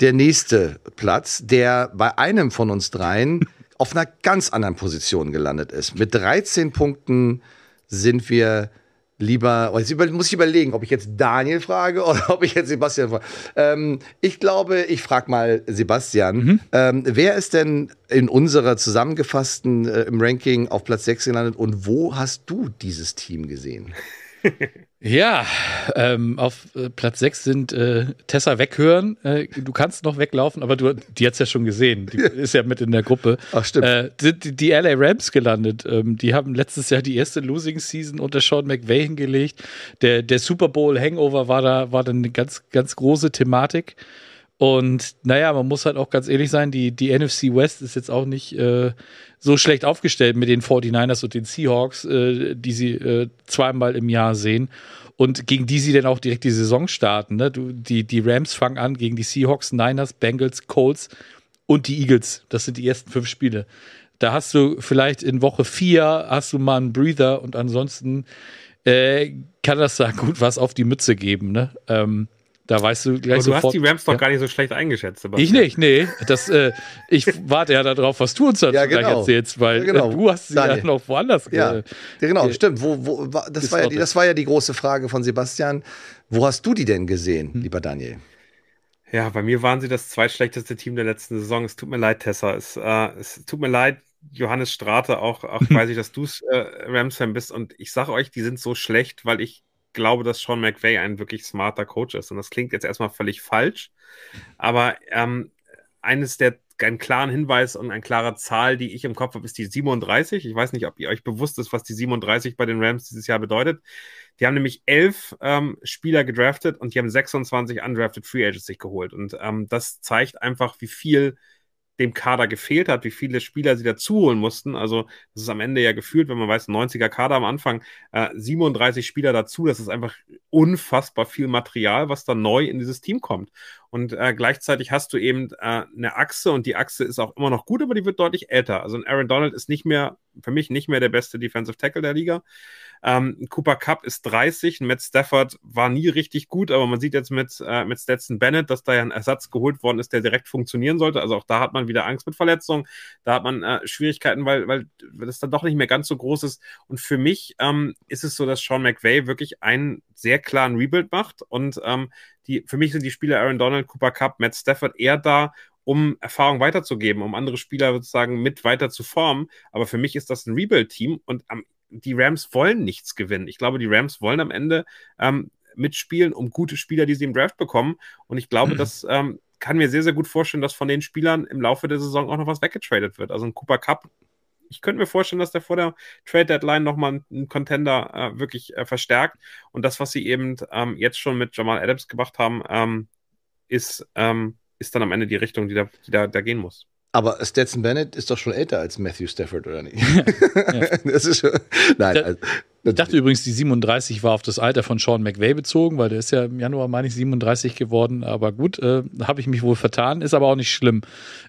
der nächste Platz, der bei einem von uns dreien auf einer ganz anderen Position gelandet ist. Mit 13 Punkten sind wir lieber, oh, jetzt muss ich überlegen, ob ich jetzt Daniel frage oder ob ich jetzt Sebastian frage. Ähm, ich glaube, ich frage mal Sebastian. Mhm. Ähm, wer ist denn in unserer zusammengefassten äh, im Ranking auf Platz 6 gelandet und wo hast du dieses Team gesehen? Ja, ähm, auf äh, Platz 6 sind äh, Tessa weghören. Äh, du kannst noch weglaufen, aber du, die hat's ja schon gesehen. Die ist ja mit in der Gruppe. Ach, stimmt. Äh, sind die, die LA Rams gelandet. Ähm, die haben letztes Jahr die erste Losing Season unter Sean McVay hingelegt. Der, der Super Bowl Hangover war da, war dann eine ganz, ganz große Thematik. Und naja, man muss halt auch ganz ehrlich sein, die, die NFC West ist jetzt auch nicht äh, so schlecht aufgestellt mit den 49ers und den Seahawks, äh, die sie äh, zweimal im Jahr sehen und gegen die sie dann auch direkt die Saison starten. Ne? Du, die, die Rams fangen an gegen die Seahawks, Niners, Bengals, Colts und die Eagles. Das sind die ersten fünf Spiele. Da hast du vielleicht in Woche vier hast du mal einen Breather und ansonsten äh, kann das da gut was auf die Mütze geben. Ne? Ähm, da weißt du gleich Aber du sofort, hast die Rams doch ja. gar nicht so schlecht eingeschätzt. Sebastian. Ich nicht, nee. Das, äh, ich warte ja darauf, was du uns ja, genau. gleich erzählst, weil ja, genau. du hast sie Daniel. ja noch woanders. Ja, äh, genau, stimmt. Wo, wo, das, war ja die, das war ja die große Frage von Sebastian. Wo hast du die denn gesehen, hm. lieber Daniel? Ja, bei mir waren sie das zweitschlechteste Team der letzten Saison. Es tut mir leid, Tessa. Es, äh, es tut mir leid, Johannes Strate, auch, auch weiß ich, dass du äh, Rams-Fan bist. Und ich sage euch, die sind so schlecht, weil ich glaube, dass Sean McVay ein wirklich smarter Coach ist. Und das klingt jetzt erstmal völlig falsch. Aber ähm, eines der einen klaren Hinweis und eine klare Zahl, die ich im Kopf habe, ist die 37. Ich weiß nicht, ob ihr euch bewusst ist, was die 37 bei den Rams dieses Jahr bedeutet. Die haben nämlich elf ähm, Spieler gedraftet und die haben 26 undrafted Free Agents sich geholt. Und ähm, das zeigt einfach, wie viel dem Kader gefehlt hat, wie viele Spieler sie dazu holen mussten. Also das ist am Ende ja gefühlt, wenn man weiß, 90er Kader am Anfang, äh, 37 Spieler dazu. Das ist einfach unfassbar viel Material, was da neu in dieses Team kommt. Und äh, gleichzeitig hast du eben äh, eine Achse und die Achse ist auch immer noch gut, aber die wird deutlich älter. Also ein Aaron Donald ist nicht mehr, für mich nicht mehr der beste Defensive Tackle der Liga. Ähm, Cooper Cup ist 30, Matt Stafford war nie richtig gut, aber man sieht jetzt mit, äh, mit Stetson Bennett, dass da ja ein Ersatz geholt worden ist, der direkt funktionieren sollte. Also auch da hat man wieder Angst mit Verletzungen, da hat man äh, Schwierigkeiten, weil, weil das dann doch nicht mehr ganz so groß ist. Und für mich ähm, ist es so, dass Sean McVay wirklich einen sehr klaren Rebuild macht und ähm, die, für mich sind die Spieler Aaron Donald, Cooper Cup, Matt Stafford eher da, um Erfahrung weiterzugeben, um andere Spieler sozusagen mit weiter zu formen. Aber für mich ist das ein Rebuild-Team und am die Rams wollen nichts gewinnen. Ich glaube, die Rams wollen am Ende ähm, mitspielen um gute Spieler, die sie im Draft bekommen. Und ich glaube, mhm. das ähm, kann mir sehr, sehr gut vorstellen, dass von den Spielern im Laufe der Saison auch noch was weggetradet wird. Also ein Cooper Cup ich könnte mir vorstellen, dass der vor der Trade Deadline nochmal einen Contender äh, wirklich äh, verstärkt. Und das, was sie eben ähm, jetzt schon mit Jamal Adams gemacht haben, ähm, ist, ähm, ist dann am Ende die Richtung, die da, die da, da gehen muss. Aber Stetson Bennett ist doch schon älter als Matthew Stafford, oder nicht? Ja. das ist schon, nein. Also, ich dachte übrigens, die 37 war auf das Alter von Sean McVay bezogen, weil der ist ja im Januar, meine ich, 37 geworden. Aber gut, äh, habe ich mich wohl vertan, ist aber auch nicht schlimm.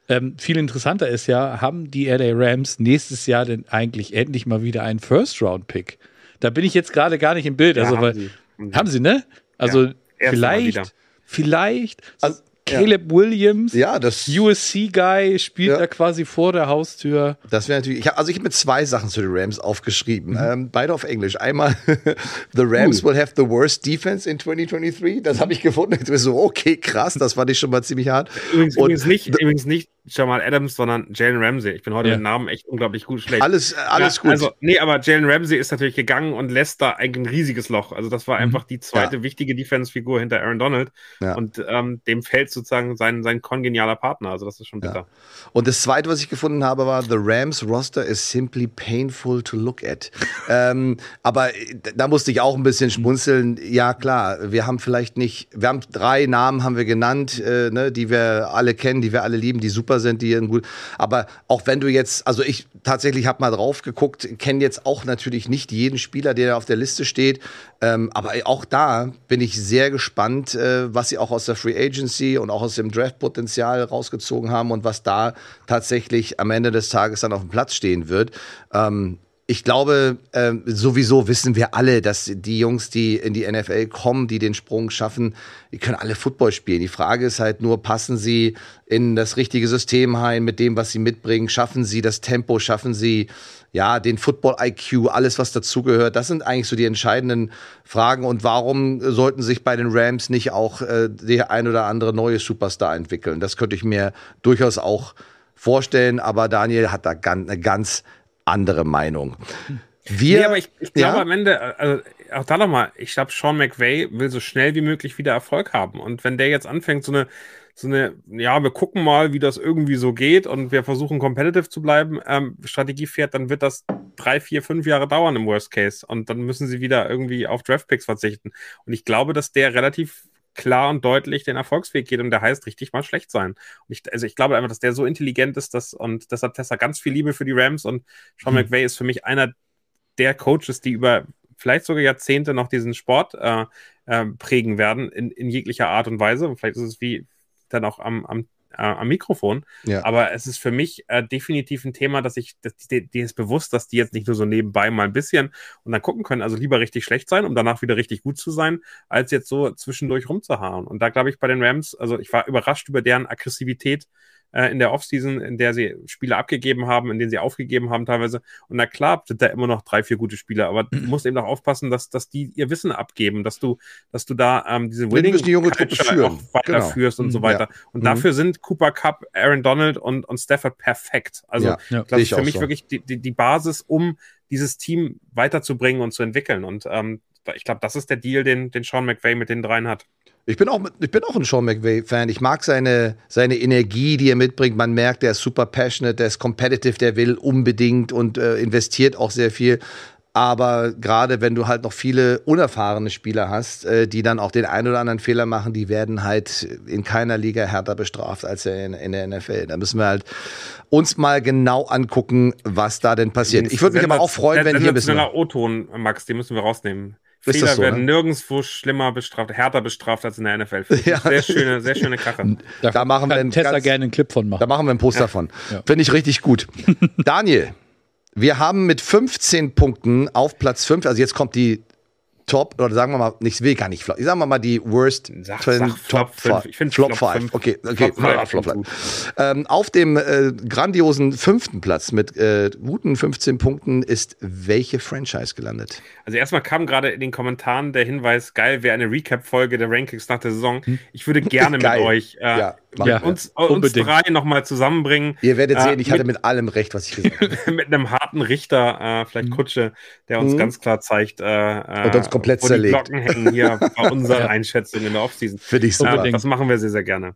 Ähm, viel interessanter ist ja, haben die LA Rams nächstes Jahr denn eigentlich endlich mal wieder einen First-Round-Pick? Da bin ich jetzt gerade gar nicht im Bild. Ja, also, haben, weil, sie. haben sie, ne? Also ja, vielleicht, vielleicht. Also, Caleb ja. Williams, ja, das USC-Guy, spielt ja. da quasi vor der Haustür. Das wäre natürlich, ich hab, also ich habe mir zwei Sachen zu den Rams aufgeschrieben, mhm. ähm, beide auf Englisch. Einmal, the Rams uh. will have the worst defense in 2023. Das habe ich gefunden. Ich so, okay, krass, das fand ich schon mal ziemlich hart. Übrigens, übrigens nicht, übrigens nicht Jamal Adams, sondern Jalen Ramsey. Ich bin heute ja. mit Namen echt unglaublich gut schlecht. Alles, alles ja, gut. Also, nee, aber Jalen Ramsey ist natürlich gegangen und lässt da eigentlich ein riesiges Loch. Also, das war mhm. einfach die zweite ja. wichtige Defense-Figur hinter Aaron Donald. Und ähm, dem fällt sozusagen sein, sein kongenialer Partner. Also, das ist schon bitter. Und das zweite, was ich gefunden habe, war: The Rams roster is simply painful to look at. ähm, aber da musste ich auch ein bisschen schmunzeln. Ja, klar, wir haben vielleicht nicht, wir haben drei Namen haben wir genannt, äh, ne, die wir alle kennen, die wir alle lieben, die super die gut. Aber auch wenn du jetzt, also ich tatsächlich habe mal drauf geguckt, kenne jetzt auch natürlich nicht jeden Spieler, der auf der Liste steht. Ähm, aber auch da bin ich sehr gespannt, äh, was sie auch aus der Free Agency und auch aus dem Draft-Potenzial rausgezogen haben und was da tatsächlich am Ende des Tages dann auf dem Platz stehen wird. Ähm, ich glaube, äh, sowieso wissen wir alle, dass die Jungs, die in die NFL kommen, die den Sprung schaffen, die können alle Football spielen. Die Frage ist halt nur, passen sie in das richtige System ein mit dem, was sie mitbringen? Schaffen sie das Tempo? Schaffen sie ja den Football IQ? Alles, was dazugehört? Das sind eigentlich so die entscheidenden Fragen. Und warum sollten sich bei den Rams nicht auch äh, der ein oder andere neue Superstar entwickeln? Das könnte ich mir durchaus auch vorstellen. Aber Daniel hat da ganz, eine ganz andere Meinung. Wir, nee, aber ich, ich glaube ja? am Ende, also auch da nochmal, ich glaube, Sean McVay will so schnell wie möglich wieder Erfolg haben. Und wenn der jetzt anfängt, so eine, so eine, ja, wir gucken mal, wie das irgendwie so geht und wir versuchen competitive zu bleiben, ähm, Strategie fährt, dann wird das drei, vier, fünf Jahre dauern im Worst Case. Und dann müssen sie wieder irgendwie auf Draftpicks verzichten. Und ich glaube, dass der relativ klar und deutlich den Erfolgsweg geht und der heißt richtig mal schlecht sein. Und ich, also ich glaube einfach, dass der so intelligent ist, dass und deshalb Tessa ganz viel Liebe für die Rams und Sean mhm. McVay ist für mich einer der Coaches, die über vielleicht sogar Jahrzehnte noch diesen Sport äh, äh, prägen werden in, in jeglicher Art und Weise. Und vielleicht ist es wie dann auch am, am äh, am Mikrofon. Ja. Aber es ist für mich äh, definitiv ein Thema, dass ich, dass die, die ist bewusst, dass die jetzt nicht nur so nebenbei mal ein bisschen und dann gucken können, also lieber richtig schlecht sein, um danach wieder richtig gut zu sein, als jetzt so zwischendurch rumzuhauen. Und da glaube ich bei den Rams, also ich war überrascht über deren Aggressivität äh, in der Offseason, in der sie Spiele abgegeben haben, in denen sie aufgegeben haben teilweise. Und na klar sind da immer noch drei, vier gute Spieler, aber du musst eben auch aufpassen, dass, dass die ihr Wissen abgeben, dass du, dass du da ähm, diese Winning die junge Truppe führen. auch weiterführst genau. und so weiter. Ja. Und mhm. dafür sind Cooper Cup, Aaron Donald und, und Stafford perfekt. Also ja, ja, das ist für mich so. wirklich die, die, die Basis, um dieses Team weiterzubringen und zu entwickeln. Und ähm, ich glaube, das ist der Deal, den, den Sean McVay mit den dreien hat. Ich bin auch, ich bin auch ein Sean McVay-Fan. Ich mag seine, seine Energie, die er mitbringt. Man merkt, der ist super passionate, der ist competitive, der will unbedingt und äh, investiert auch sehr viel. Aber gerade wenn du halt noch viele unerfahrene Spieler hast, äh, die dann auch den einen oder anderen Fehler machen, die werden halt in keiner Liga härter bestraft als in, in der NFL. Da müssen wir halt uns mal genau angucken, was da denn passiert. Ich würde mich aber auch freuen, wenn hier ein bisschen. O-Ton, Max, den müssen wir rausnehmen. Fehler so, werden ne? nirgendwo schlimmer bestraft, härter bestraft als in der NFL. Ja. Sehr schöne, sehr schöne Kache. Da, da machen wir einen Tester ganz, gerne einen Clip von machen. Da machen wir ein Poster ja. von. Ja. Finde ich richtig gut. Daniel, wir haben mit 15 Punkten auf Platz 5, also jetzt kommt die Top, oder sagen wir mal, nicht will gar nicht flop. Ich sag mal die Worst sag, sag Top 5. Ich finde Flop 5. Okay, okay. Flop, Flop, Flop. Ähm, auf dem äh, grandiosen fünften Platz mit äh, guten 15 Punkten ist welche Franchise gelandet? Also erstmal kam gerade in den Kommentaren der Hinweis, geil, wäre eine Recap-Folge der Rankings nach der Saison. Hm. Ich würde gerne mit euch äh, ja, ja, uns, uns drei nochmal zusammenbringen. Ihr werdet sehen, ich mit, hatte mit allem recht, was ich gesagt habe. mit einem harten Richter, äh, vielleicht hm. Kutsche, der uns mhm. ganz klar zeigt, äh, und uns komplett wo zerlegt. Die Glocken hängen hier bei unserer. Einschätzung in der Offseason. Für dich super. Äh, das machen wir sehr, sehr gerne.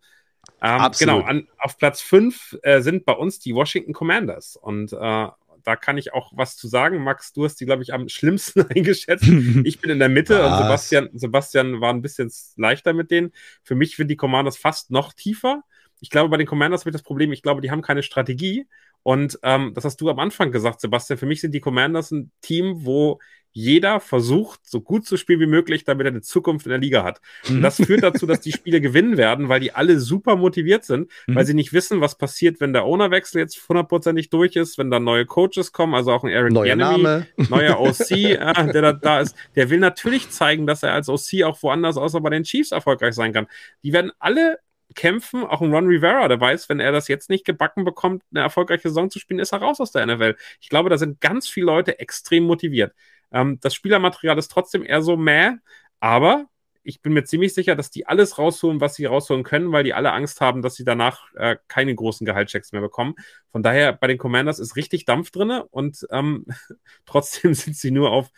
Ähm, genau, an, auf Platz 5 äh, sind bei uns die Washington Commanders. Und äh, da da kann ich auch was zu sagen. Max, du hast die, glaube ich, am schlimmsten eingeschätzt. ich bin in der Mitte was? und Sebastian, Sebastian war ein bisschen leichter mit denen. Für mich sind die Commanders fast noch tiefer. Ich glaube, bei den Commanders wird das Problem, ich glaube, die haben keine Strategie. Und ähm, das hast du am Anfang gesagt, Sebastian. Für mich sind die Commanders ein Team, wo jeder versucht, so gut zu spielen wie möglich, damit er eine Zukunft in der Liga hat. Und mhm. das führt dazu, dass die Spiele gewinnen werden, weil die alle super motiviert sind, mhm. weil sie nicht wissen, was passiert, wenn der Ownerwechsel jetzt hundertprozentig durch ist, wenn da neue Coaches kommen, also auch ein Eric neuer Name. neuer OC, äh, der da, da ist. Der will natürlich zeigen, dass er als OC auch woanders außer bei den Chiefs erfolgreich sein kann. Die werden alle kämpfen. Auch ein Ron Rivera, der weiß, wenn er das jetzt nicht gebacken bekommt, eine erfolgreiche Saison zu spielen, ist er raus aus der NFL. Ich glaube, da sind ganz viele Leute extrem motiviert. Ähm, das Spielermaterial ist trotzdem eher so mäh, aber ich bin mir ziemlich sicher, dass die alles rausholen, was sie rausholen können, weil die alle Angst haben, dass sie danach äh, keine großen Gehaltschecks mehr bekommen. Von daher bei den Commanders ist richtig Dampf drin und ähm, trotzdem sind sie nur auf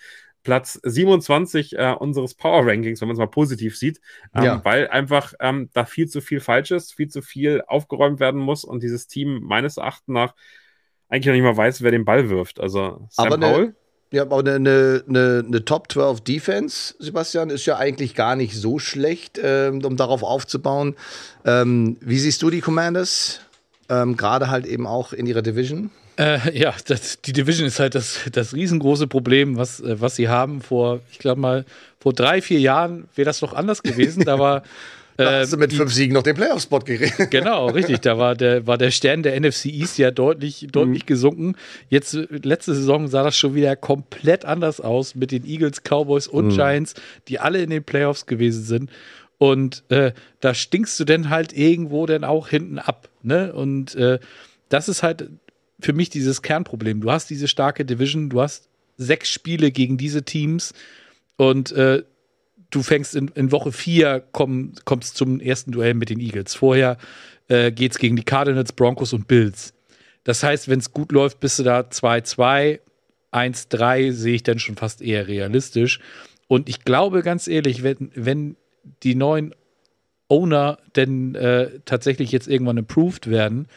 Platz 27 äh, unseres Power Rankings, wenn man es mal positiv sieht, ähm, ja. weil einfach ähm, da viel zu viel falsch ist, viel zu viel aufgeräumt werden muss und dieses Team meines Erachtens nach eigentlich noch nicht mal weiß, wer den Ball wirft. Also Sam Aber Paul. Ja, aber eine, eine, eine Top 12 Defense, Sebastian, ist ja eigentlich gar nicht so schlecht, ähm, um darauf aufzubauen. Ähm, wie siehst du die Commanders? Ähm, Gerade halt eben auch in ihrer Division? Äh, ja, das, die Division ist halt das, das riesengroße Problem, was, äh, was sie haben. Vor, ich glaube mal, vor drei, vier Jahren wäre das doch anders gewesen. Da war da hast du mit fünf Siegen noch den Playoff-Spot gekriegt. Genau, richtig. Da war der, war der Stern der NFC East ja deutlich, deutlich mhm. gesunken. Jetzt, letzte Saison sah das schon wieder komplett anders aus mit den Eagles, Cowboys und mhm. Giants, die alle in den Playoffs gewesen sind. Und äh, da stinkst du denn halt irgendwo dann auch hinten ab. Ne? Und äh, das ist halt für mich dieses Kernproblem. Du hast diese starke Division, du hast sechs Spiele gegen diese Teams und äh, du fängst in, in Woche vier, komm, kommst zum ersten Duell mit den Eagles. Vorher äh, geht es gegen die Cardinals, Broncos und Bills. Das heißt, wenn es gut läuft, bist du da 2-2, 1-3 sehe ich dann schon fast eher realistisch. Und ich glaube ganz ehrlich, wenn, wenn die neuen Owner denn äh, tatsächlich jetzt irgendwann improved werden,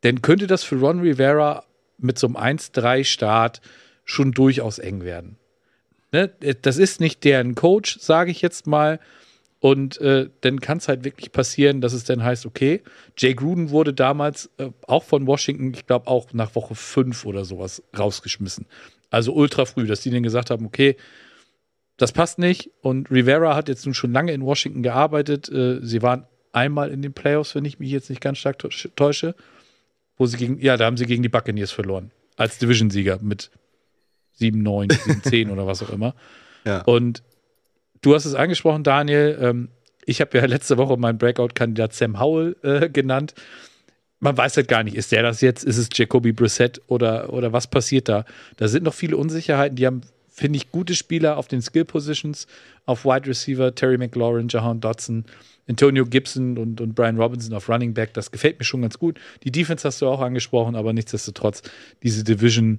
dann könnte das für Ron Rivera mit so einem 1-3-Start schon durchaus eng werden. Ne? Das ist nicht deren Coach, sage ich jetzt mal. Und äh, dann kann es halt wirklich passieren, dass es dann heißt, okay, Jay Gruden wurde damals äh, auch von Washington, ich glaube auch nach Woche 5 oder sowas rausgeschmissen. Also ultra früh, dass die dann gesagt haben, okay, das passt nicht. Und Rivera hat jetzt nun schon lange in Washington gearbeitet. Äh, sie waren einmal in den Playoffs, wenn ich mich jetzt nicht ganz stark täusche. Wo sie gegen, ja, da haben sie gegen die Buccaneers verloren. Als Division-Sieger mit 7, 9, 7, 10 oder was auch immer. Ja. Und du hast es angesprochen, Daniel. Ähm, ich habe ja letzte Woche meinen Breakout-Kandidat Sam Howell äh, genannt. Man weiß halt gar nicht, ist der das jetzt? Ist es Jacoby Brissett oder, oder was passiert da? Da sind noch viele Unsicherheiten. Die haben, finde ich, gute Spieler auf den Skill-Positions, auf Wide Receiver, Terry McLaurin, Jahan Dodson, Antonio Gibson und, und Brian Robinson auf Running Back. Das gefällt mir schon ganz gut. Die Defense hast du auch angesprochen, aber nichtsdestotrotz, diese Division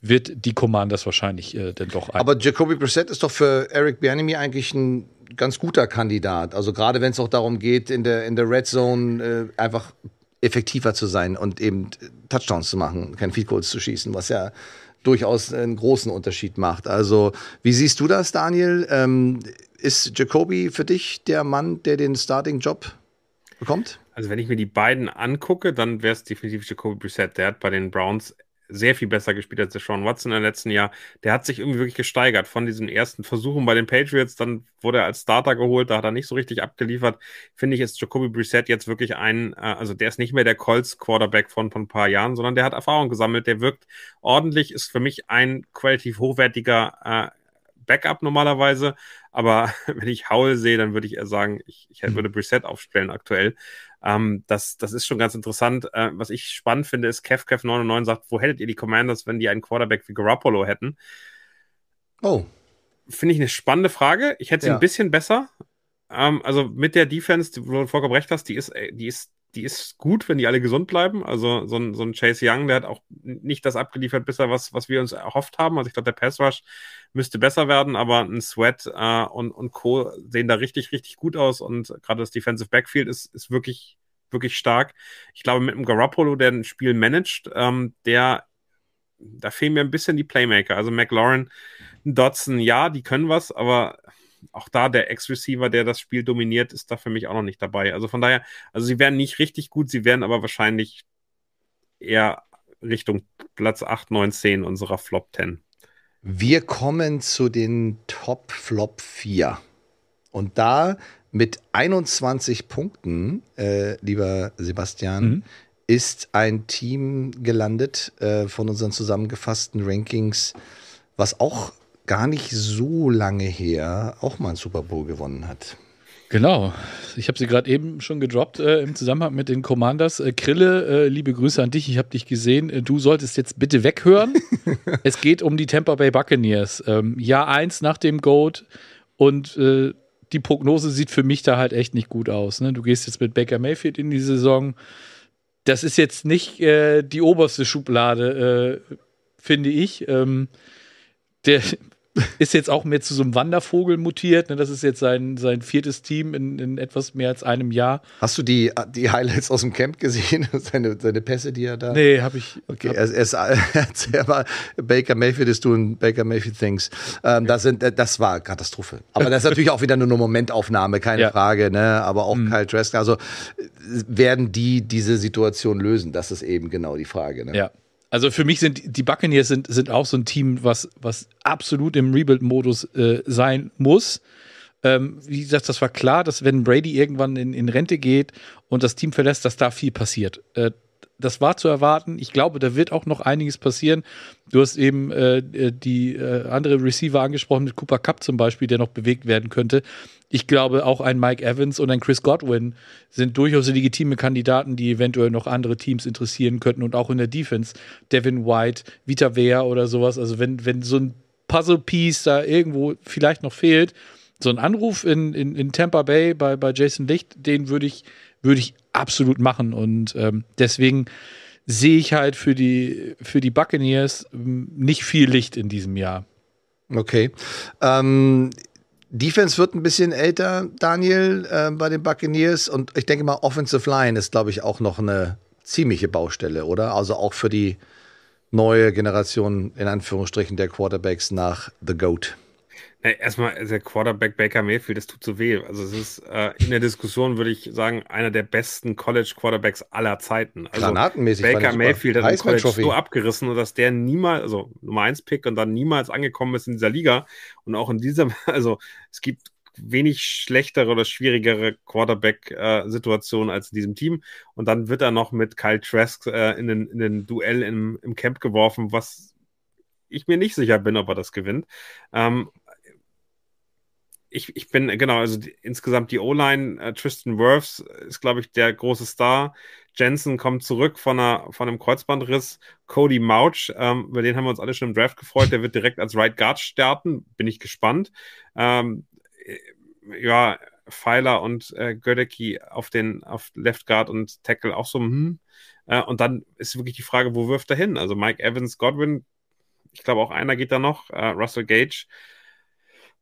wird die Commanders wahrscheinlich äh, denn doch ein. Aber Jacoby Brissett ist doch für Eric Bianemi eigentlich ein ganz guter Kandidat. Also gerade wenn es auch darum geht, in der, in der Red Zone äh, einfach effektiver zu sein und eben Touchdowns zu machen, kein Field Goals zu schießen, was ja durchaus einen großen Unterschied macht. Also wie siehst du das, Daniel? Ähm, ist Jacoby für dich der Mann, der den Starting-Job bekommt? Also wenn ich mir die beiden angucke, dann wäre es definitiv Jacoby Brissett. Der hat bei den Browns sehr viel besser gespielt als der Sean Watson im letzten Jahr. Der hat sich irgendwie wirklich gesteigert von diesen ersten Versuchen bei den Patriots. Dann wurde er als Starter geholt, da hat er nicht so richtig abgeliefert. Finde ich, ist Jacoby Brissett jetzt wirklich ein, äh, also der ist nicht mehr der Colts Quarterback von, von ein paar Jahren, sondern der hat Erfahrung gesammelt. Der wirkt ordentlich, ist für mich ein qualitativ hochwertiger äh, Backup normalerweise. Aber wenn ich Howell sehe, dann würde ich eher sagen, ich, ich würde Brissett aufstellen aktuell. Ähm, das, das ist schon ganz interessant. Äh, was ich spannend finde, ist, KevKev99 sagt, wo hättet ihr die Commanders, wenn die einen Quarterback wie Garoppolo hätten? Oh. Finde ich eine spannende Frage. Ich hätte sie ja. ein bisschen besser. Ähm, also mit der Defense, wo du vollkommen recht hast, die ist, äh, die ist die ist gut, wenn die alle gesund bleiben. Also so ein, so ein Chase Young, der hat auch nicht das abgeliefert bisher, was, was wir uns erhofft haben. Also ich glaube, der Pass Rush müsste besser werden, aber ein Sweat äh, und, und Co. sehen da richtig, richtig gut aus und gerade das Defensive Backfield ist, ist wirklich, wirklich stark. Ich glaube, mit einem Garoppolo, der ein Spiel managt, ähm, der da fehlen mir ein bisschen die Playmaker. Also McLaurin, Dodson, ja, die können was, aber auch da der Ex-Receiver, der das Spiel dominiert, ist da für mich auch noch nicht dabei. Also von daher, also sie werden nicht richtig gut, sie werden aber wahrscheinlich eher Richtung Platz 8, 9, 10 unserer Flop 10. Wir kommen zu den Top Flop 4. Und da mit 21 Punkten, äh, lieber Sebastian, mhm. ist ein Team gelandet äh, von unseren zusammengefassten Rankings, was auch gar nicht so lange her auch mal ein Super Bowl gewonnen hat. Genau. Ich habe sie gerade eben schon gedroppt äh, im Zusammenhang mit den Commanders. Äh, Krille, äh, liebe Grüße an dich. Ich habe dich gesehen. Äh, du solltest jetzt bitte weghören. es geht um die Tampa Bay Buccaneers. Ähm, Jahr eins nach dem Goat und äh, die Prognose sieht für mich da halt echt nicht gut aus. Ne? Du gehst jetzt mit Baker Mayfield in die Saison. Das ist jetzt nicht äh, die oberste Schublade, finde ich. Ähm, der, ist jetzt auch mehr zu so einem Wandervogel mutiert. Ne? Das ist jetzt sein, sein viertes Team in, in etwas mehr als einem Jahr. Hast du die, die Highlights aus dem Camp gesehen? seine, seine Pässe, die er da. Nee, habe ich. Okay, hab er, er, ist, er war Baker Mayfield ist doing Baker Mayfield Things. Ähm, das, sind, das war Katastrophe. Aber das ist natürlich auch wieder nur eine Momentaufnahme, keine ja. Frage. Ne? Aber auch mhm. Kyle Trask. Also werden die diese Situation lösen? Das ist eben genau die Frage. Ne? Ja. Also für mich sind die Buccaneers sind, sind auch so ein Team, was, was absolut im Rebuild-Modus äh, sein muss. Ähm, wie gesagt, das war klar, dass wenn Brady irgendwann in, in Rente geht und das Team verlässt, dass da viel passiert. Äh, das war zu erwarten. Ich glaube, da wird auch noch einiges passieren. Du hast eben äh, äh, die äh, andere Receiver angesprochen, mit Cooper Cup zum Beispiel, der noch bewegt werden könnte. Ich glaube, auch ein Mike Evans und ein Chris Godwin sind durchaus legitime Kandidaten, die eventuell noch andere Teams interessieren könnten und auch in der Defense. Devin White, Vita Vea oder sowas. Also, wenn, wenn so ein Puzzle-Piece da irgendwo vielleicht noch fehlt, so ein Anruf in, in, in Tampa Bay bei, bei Jason Licht, den würde ich würde ich absolut machen. Und ähm, deswegen sehe ich halt für die, für die Buccaneers ähm, nicht viel Licht in diesem Jahr. Okay. Ähm, Defense wird ein bisschen älter, Daniel, äh, bei den Buccaneers. Und ich denke mal, Offensive Line ist, glaube ich, auch noch eine ziemliche Baustelle, oder? Also auch für die neue Generation, in Anführungsstrichen, der Quarterbacks nach The Goat. Ja, erstmal der Quarterback Baker Mayfield, das tut so weh. Also es ist äh, in der Diskussion, würde ich sagen, einer der besten College Quarterbacks aller Zeiten. Also Granatenmäßig Baker Mayfield hat den College Trophy. so abgerissen, dass der niemals, also Nummer 1 Pick und dann niemals angekommen ist in dieser Liga. Und auch in diesem, also es gibt wenig schlechtere oder schwierigere Quarterback-Situationen äh, als in diesem Team. Und dann wird er noch mit Kyle Trask äh, in, den, in den Duell im, im Camp geworfen, was ich mir nicht sicher bin, ob er das gewinnt. Ähm, ich, ich bin, genau, also die, insgesamt die O-Line, äh, Tristan Wirfs ist, glaube ich, der große Star. Jensen kommt zurück von, einer, von einem Kreuzbandriss. Cody Mouch, ähm, über den haben wir uns alle schon im Draft gefreut. Der wird direkt als Right Guard starten. Bin ich gespannt. Ähm, äh, ja, Pfeiler und äh, Gödecki auf den auf Left Guard und Tackle auch so. Hm. Äh, und dann ist wirklich die Frage, wo wirft er hin? Also Mike Evans, Godwin, ich glaube auch einer geht da noch. Äh, Russell Gage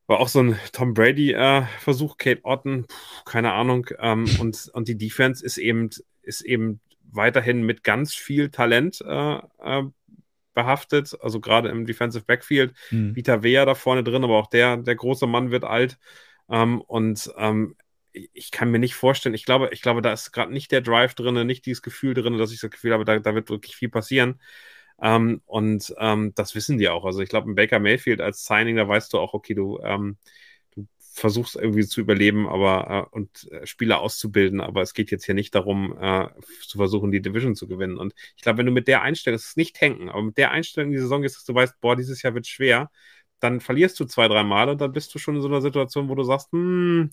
war auch so ein Tom Brady-Versuch, äh, Kate Otten, pff, keine Ahnung. Ähm, und, und die Defense ist eben, ist eben weiterhin mit ganz viel Talent äh, äh, behaftet, also gerade im Defensive Backfield. Mhm. Vita Vea da vorne drin, aber auch der, der große Mann wird alt. Ähm, und ähm, ich kann mir nicht vorstellen, ich glaube, ich glaube, da ist gerade nicht der Drive drin, nicht dieses Gefühl drin, dass ich das Gefühl habe, da, da wird wirklich viel passieren. Ähm, und ähm, das wissen die auch. Also ich glaube, ein Baker Mayfield als Signing, da weißt du auch, okay, du, ähm, du versuchst irgendwie zu überleben, aber äh, und äh, Spieler auszubilden, aber es geht jetzt hier nicht darum, äh, zu versuchen, die Division zu gewinnen. Und ich glaube, wenn du mit der Einstellung, es ist nicht tanken, aber mit der Einstellung in die Saison ist, dass du weißt, boah, dieses Jahr wird schwer, dann verlierst du zwei, drei Mal und dann bist du schon in so einer Situation, wo du sagst, hm,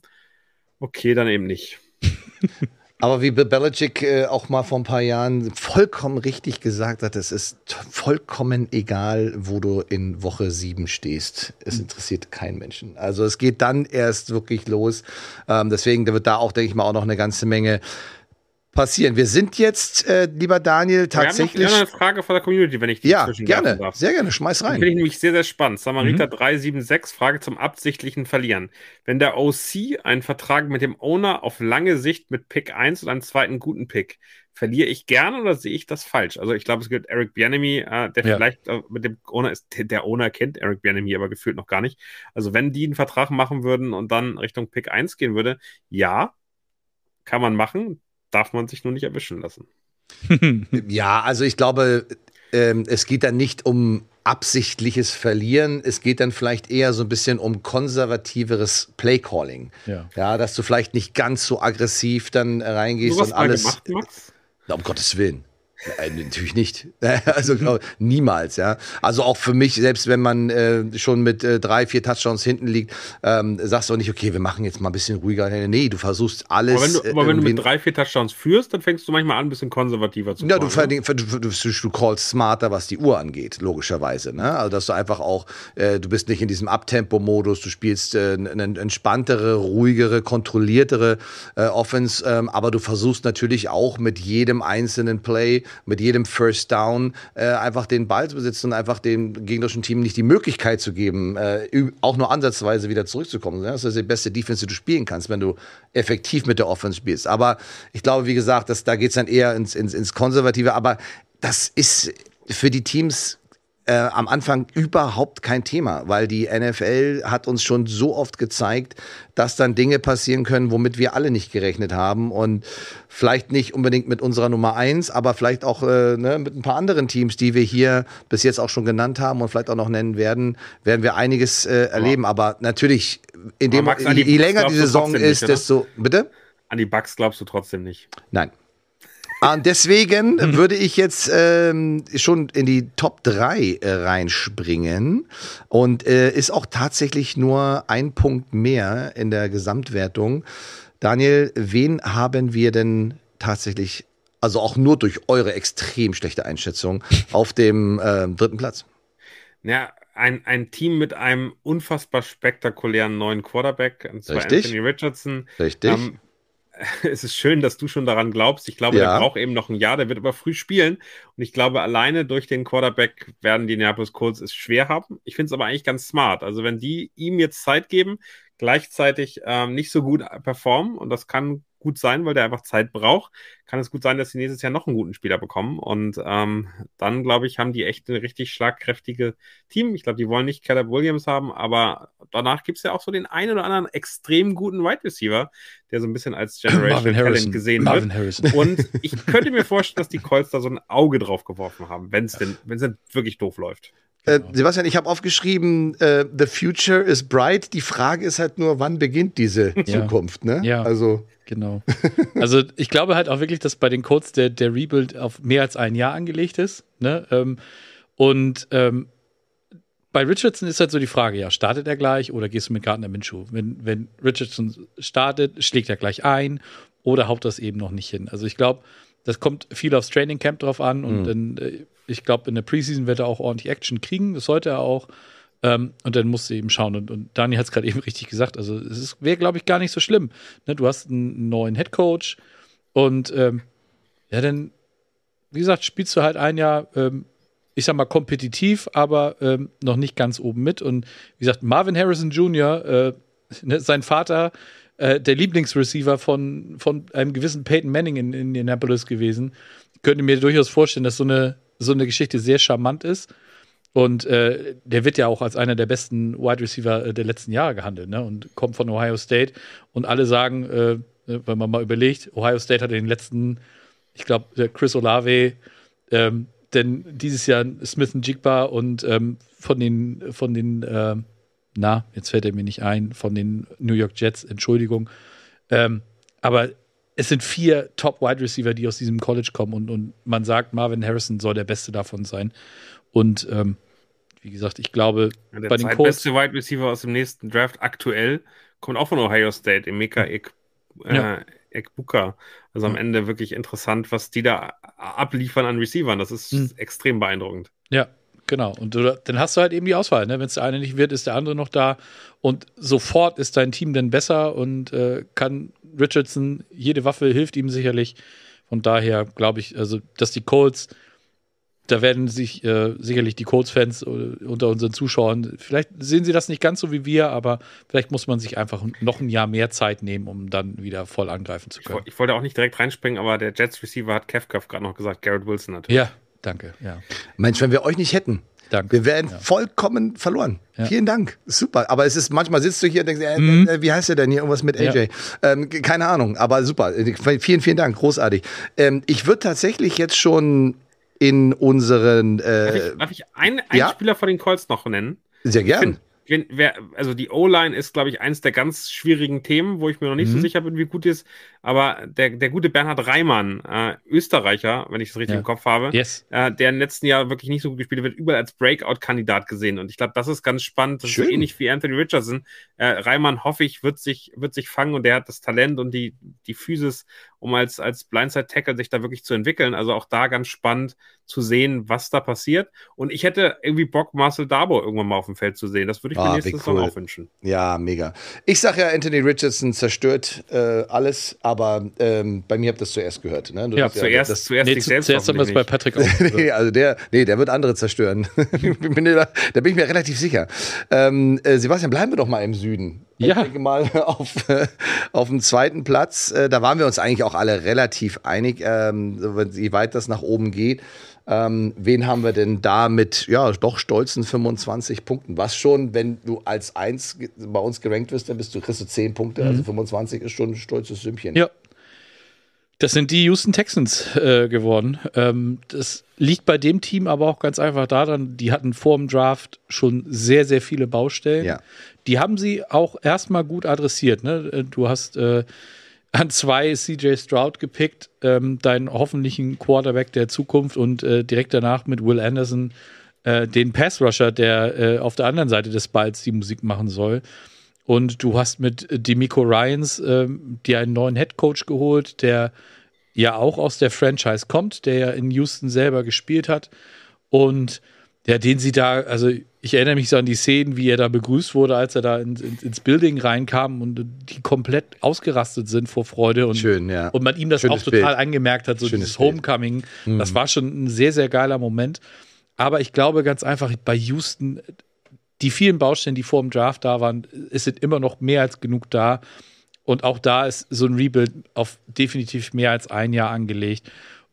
okay, dann eben nicht. Aber wie Belichick äh, auch mal vor ein paar Jahren vollkommen richtig gesagt hat, es ist vollkommen egal, wo du in Woche sieben stehst. Es mhm. interessiert keinen Menschen. Also es geht dann erst wirklich los. Ähm, deswegen da wird da auch, denke ich mal, auch noch eine ganze Menge passieren. Wir sind jetzt, äh, lieber Daniel, tatsächlich. Wir haben noch, eine Frage von der Community, wenn ich die Ja, gerne. darf. Sehr gerne. Schmeiß rein. Finde ich nämlich sehr, sehr spannend. Samariter Mhm. 376, Frage zum absichtlichen Verlieren. Wenn der OC einen Vertrag mit dem Owner auf lange Sicht mit Pick 1 und einem zweiten guten Pick, verliere ich gerne oder sehe ich das falsch? Also ich glaube, es gibt Eric Bianemi, äh, der Ja. vielleicht äh, mit dem Owner ist, der Owner kennt Eric Bianemi aber gefühlt noch gar nicht. Also wenn die einen Vertrag machen würden und dann Richtung Pick 1 gehen würde, ja, kann man machen, darf man sich nur nicht erwischen lassen. Ja, also ich glaube, ähm, es geht dann nicht um absichtliches Verlieren. Es geht dann vielleicht eher so ein bisschen um konservativeres Playcalling. Ja. Ja, dass du vielleicht nicht ganz so aggressiv dann reingehst Sowas und mal alles. gemacht, Max? Na, um Gottes Willen. Äh, natürlich nicht. Also niemals, ja. Also auch für mich, selbst wenn man äh, schon mit äh, drei, vier Touchdowns hinten liegt, ähm, sagst du auch nicht, okay, wir machen jetzt mal ein bisschen ruhiger. Nee, du versuchst alles. Aber wenn, du, äh, aber wenn du mit drei, vier Touchdowns führst, dann fängst du manchmal an, ein bisschen konservativer zu Ja, du, fahren, ne? du, du, du, du callst smarter, was die Uhr angeht, logischerweise. Ne? Also, dass du einfach auch, äh, du bist nicht in diesem Abtempo-Modus, du spielst äh, eine entspanntere, ruhigere, kontrolliertere äh, Offense, ähm, aber du versuchst natürlich auch mit jedem einzelnen Play, mit jedem First Down äh, einfach den Ball zu besitzen und einfach dem gegnerischen Team nicht die Möglichkeit zu geben, äh, auch nur ansatzweise wieder zurückzukommen. Das ist die beste Defense, die du spielen kannst, wenn du effektiv mit der Offense spielst. Aber ich glaube, wie gesagt, dass, da geht's dann eher ins, ins, ins Konservative. Aber das ist für die Teams äh, am Anfang überhaupt kein Thema, weil die NFL hat uns schon so oft gezeigt, dass dann Dinge passieren können, womit wir alle nicht gerechnet haben und vielleicht nicht unbedingt mit unserer Nummer eins, aber vielleicht auch äh, ne, mit ein paar anderen Teams, die wir hier bis jetzt auch schon genannt haben und vielleicht auch noch nennen werden, werden wir einiges äh, erleben. Aber natürlich, dem, Aber Max, an je, je länger die Saison nicht, ist, oder? desto bitte. An die Bugs glaubst du trotzdem nicht. Nein. Und deswegen würde ich jetzt ähm, schon in die Top 3 äh, reinspringen. Und äh, ist auch tatsächlich nur ein Punkt mehr in der Gesamtwertung. Daniel, wen haben wir denn tatsächlich, also auch nur durch eure extrem schlechte Einschätzung, auf dem äh, dritten Platz? Ja, ein, ein Team mit einem unfassbar spektakulären neuen Quarterback, und zwar Richtig. Anthony Richardson. Richtig? Ähm, es ist schön, dass du schon daran glaubst. Ich glaube, Ja. der braucht eben noch ein Jahr, der wird aber früh spielen. Und ich glaube, alleine durch den Quarterback werden die Indianapolis Colts es schwer haben. Ich finde es aber eigentlich ganz smart. Also, wenn die ihm jetzt Zeit geben, gleichzeitig ähm, nicht so gut performen, und das kann gut sein, weil der einfach Zeit braucht, kann es gut sein, dass sie nächstes Jahr noch einen guten Spieler bekommen. Und ähm, dann, glaube ich, haben die echt ein richtig schlagkräftige Team. Ich glaube, die wollen nicht Caleb Williams haben, aber danach gibt es ja auch so den einen oder anderen extrem guten Wide Receiver, der so ein bisschen als Generation Marvin Talent gesehen Marvin wird. Harrison. Und ich könnte mir vorstellen, dass die Colts da so ein Auge drauf geworfen haben, wenn es denn, wenn es denn wirklich doof läuft. Äh, Sebastian, ich habe aufgeschrieben, äh, The future is bright. Die Frage ist halt nur, wann beginnt diese Zukunft? Ne? Ja. Also Genau. Also ich glaube halt auch wirklich, dass bei den Colts der, der Rebuild auf mehr als ein Jahr angelegt ist. Ne? Ähm, und ähm, bei Richardson ist halt so die Frage, ja, startet er gleich oder gehst du mit Gardner Minshew? Wenn, wenn Richardson startet, schlägt er gleich ein oder haut das eben noch nicht hin. Also ich glaube, das kommt viel aufs Training Camp drauf an und dann, äh, ich glaube, in der Preseason wird er auch ordentlich Action kriegen. Das sollte er auch. Ähm, und dann musst du eben schauen. Und, und Dani hat es gerade eben richtig gesagt. Also es wäre, glaube ich, gar nicht so schlimm. Ne? Du hast einen neuen Head Coach und ähm, ja, dann, wie gesagt, spielst du halt ein Jahr, ähm, ich sag mal, kompetitiv, aber ähm, noch nicht ganz oben mit. Und wie gesagt, Marvin Harrison Jr., äh, ne, sein Vater, äh, der Lieblingsreceiver von, von einem gewissen Peyton Manning in, in Indianapolis gewesen. Könnte mir durchaus vorstellen, dass so eine, so eine Geschichte sehr charmant ist. Und äh, der wird ja auch als einer der besten Wide Receiver äh, der letzten Jahre gehandelt, ne? Und kommt von Ohio State. Und alle sagen, äh, ne, wenn man mal überlegt, Ohio State hat den letzten, ich glaube, Chris Olave, ähm, denn dieses Jahr Smith und Jigba und ähm, von den, von den, ähm, na, jetzt fällt er mir nicht ein, von den New York Jets, Entschuldigung. Ähm, aber es sind vier Top-Wide Receiver, die aus diesem College kommen und, und man sagt, Marvin Harrison soll der beste davon sein. Und ähm, wie gesagt, ich glaube, Ja, der bei den Colts. zweitbeste Wide Receiver aus dem nächsten Draft aktuell kommt auch von Ohio State, Emeka Ek, äh, Ja. Ekbuka. Also am Ende wirklich interessant, was die da abliefern an Receivern. Das ist Hm. extrem beeindruckend. Ja, genau. Und du, dann hast du halt eben die Auswahl. Ne? Wenn es der eine nicht wird, ist der andere noch da. Und sofort ist dein Team dann besser und äh, kann Richardson, jede Waffe hilft ihm sicherlich. Von daher glaube ich, also, dass die Colts da werden sich äh, sicherlich die Colts-Fans äh, unter unseren Zuschauern, vielleicht sehen sie das nicht ganz so wie wir, aber vielleicht muss man sich einfach noch ein Jahr mehr Zeit nehmen, um dann wieder voll angreifen zu können. Ich, ich wollte auch nicht direkt reinspringen, aber der Jets-Receiver hat Kevkov gerade noch gesagt, Garrett Wilson natürlich. Ja, danke. Ja. Mensch, wenn wir euch nicht hätten, Danke. Wir wären ja. vollkommen verloren. Ja. Vielen Dank. Super. Aber es ist, manchmal sitzt du hier und denkst, äh, mhm. äh, wie heißt der denn hier? Irgendwas mit AJ. Ja. Ähm, keine Ahnung, aber super. Vielen, vielen Dank. Großartig. Ähm, ich würde tatsächlich jetzt schon in unseren. Äh, darf ich, darf ich einen, einen ja? Spieler von den Colts noch nennen? Sehr gern wenn, wer, also die O-Line ist, glaube ich, eines der ganz schwierigen Themen, wo ich mir noch nicht mhm. so sicher bin, wie gut die ist. Aber der, der gute Bernhard Reimann, äh, Österreicher, wenn ich es richtig ja. im Kopf habe, yes. äh, der im letzten Jahr wirklich nicht so gut gespielt hat, wird überall als Breakout-Kandidat gesehen. Und ich glaube, das ist ganz spannend. Das Schön. ist ähnlich wie Anthony Richardson. Äh, Reimann, hoffe ich, wird sich, wird sich fangen und der hat das Talent und die, die Physis, um als, als Blindside-Tackle sich da wirklich zu entwickeln. Also auch da ganz spannend zu sehen, was da passiert. Und ich hätte irgendwie Bock, Marcel Dabo irgendwann mal auf dem Feld zu sehen. Das würde ich mir ah, nächstes cool. Auch wünschen. Ja, mega. Ich sage ja, Anthony Richardson zerstört äh, alles, aber ähm, bei mir habt ihr das zuerst gehört. Ne? ja, zuerst, ja, das, zuerst nee, dich selbst. Zuerst haben wir es bei Patrick auch. nee, also der, nee, der wird andere zerstören. da, da, bin ich mir relativ sicher. Ähm, äh, Sebastian, bleiben wir doch mal im Süden. Ja. Ich denke mal auf, äh, auf dem zweiten Platz. Äh, da waren wir uns eigentlich auch alle relativ einig, ähm, wie weit das nach oben geht. Ähm, wen haben wir denn da mit, ja, doch stolzen 25 Punkten? Was schon, wenn du als Eins bei uns gerankt wirst, dann bist du, kriegst du 10 Punkte. Also mhm. Also 25 ist schon ein stolzes Sümmchen. Ja. Das sind die Houston Texans äh, geworden. Ähm, das liegt bei dem Team aber auch ganz einfach daran, die hatten vor dem Draft schon sehr, sehr viele Baustellen. Ja. Die haben sie auch erstmal gut adressiert. Ne? Du hast äh, an zwei CJ Stroud gepickt, ähm, deinen hoffentlichen Quarterback der Zukunft und äh, direkt danach mit Will Anderson äh, den Pass Rusher, der äh, auf der anderen Seite des Balls die Musik machen soll. Und du hast mit Demico Ryans ähm, dir einen neuen Head Coach geholt, der ja auch aus der Franchise kommt, der ja in Houston selber gespielt hat. Und ja, den sie da, also ich erinnere mich so an die Szenen, wie er da begrüßt wurde, als er da in, in, ins Building reinkam und die komplett ausgerastet sind vor Freude. Und, Schön, ja. Und man ihm das Schönes auch total Bild. angemerkt hat, so Schönes dieses Homecoming. Mhm. Das war schon ein sehr, sehr geiler Moment. Aber ich glaube ganz einfach, bei Houston, die vielen Baustellen, die vor dem Draft da waren, es sind immer noch mehr als genug da. Und auch da ist so ein Rebuild auf definitiv mehr als ein Jahr angelegt.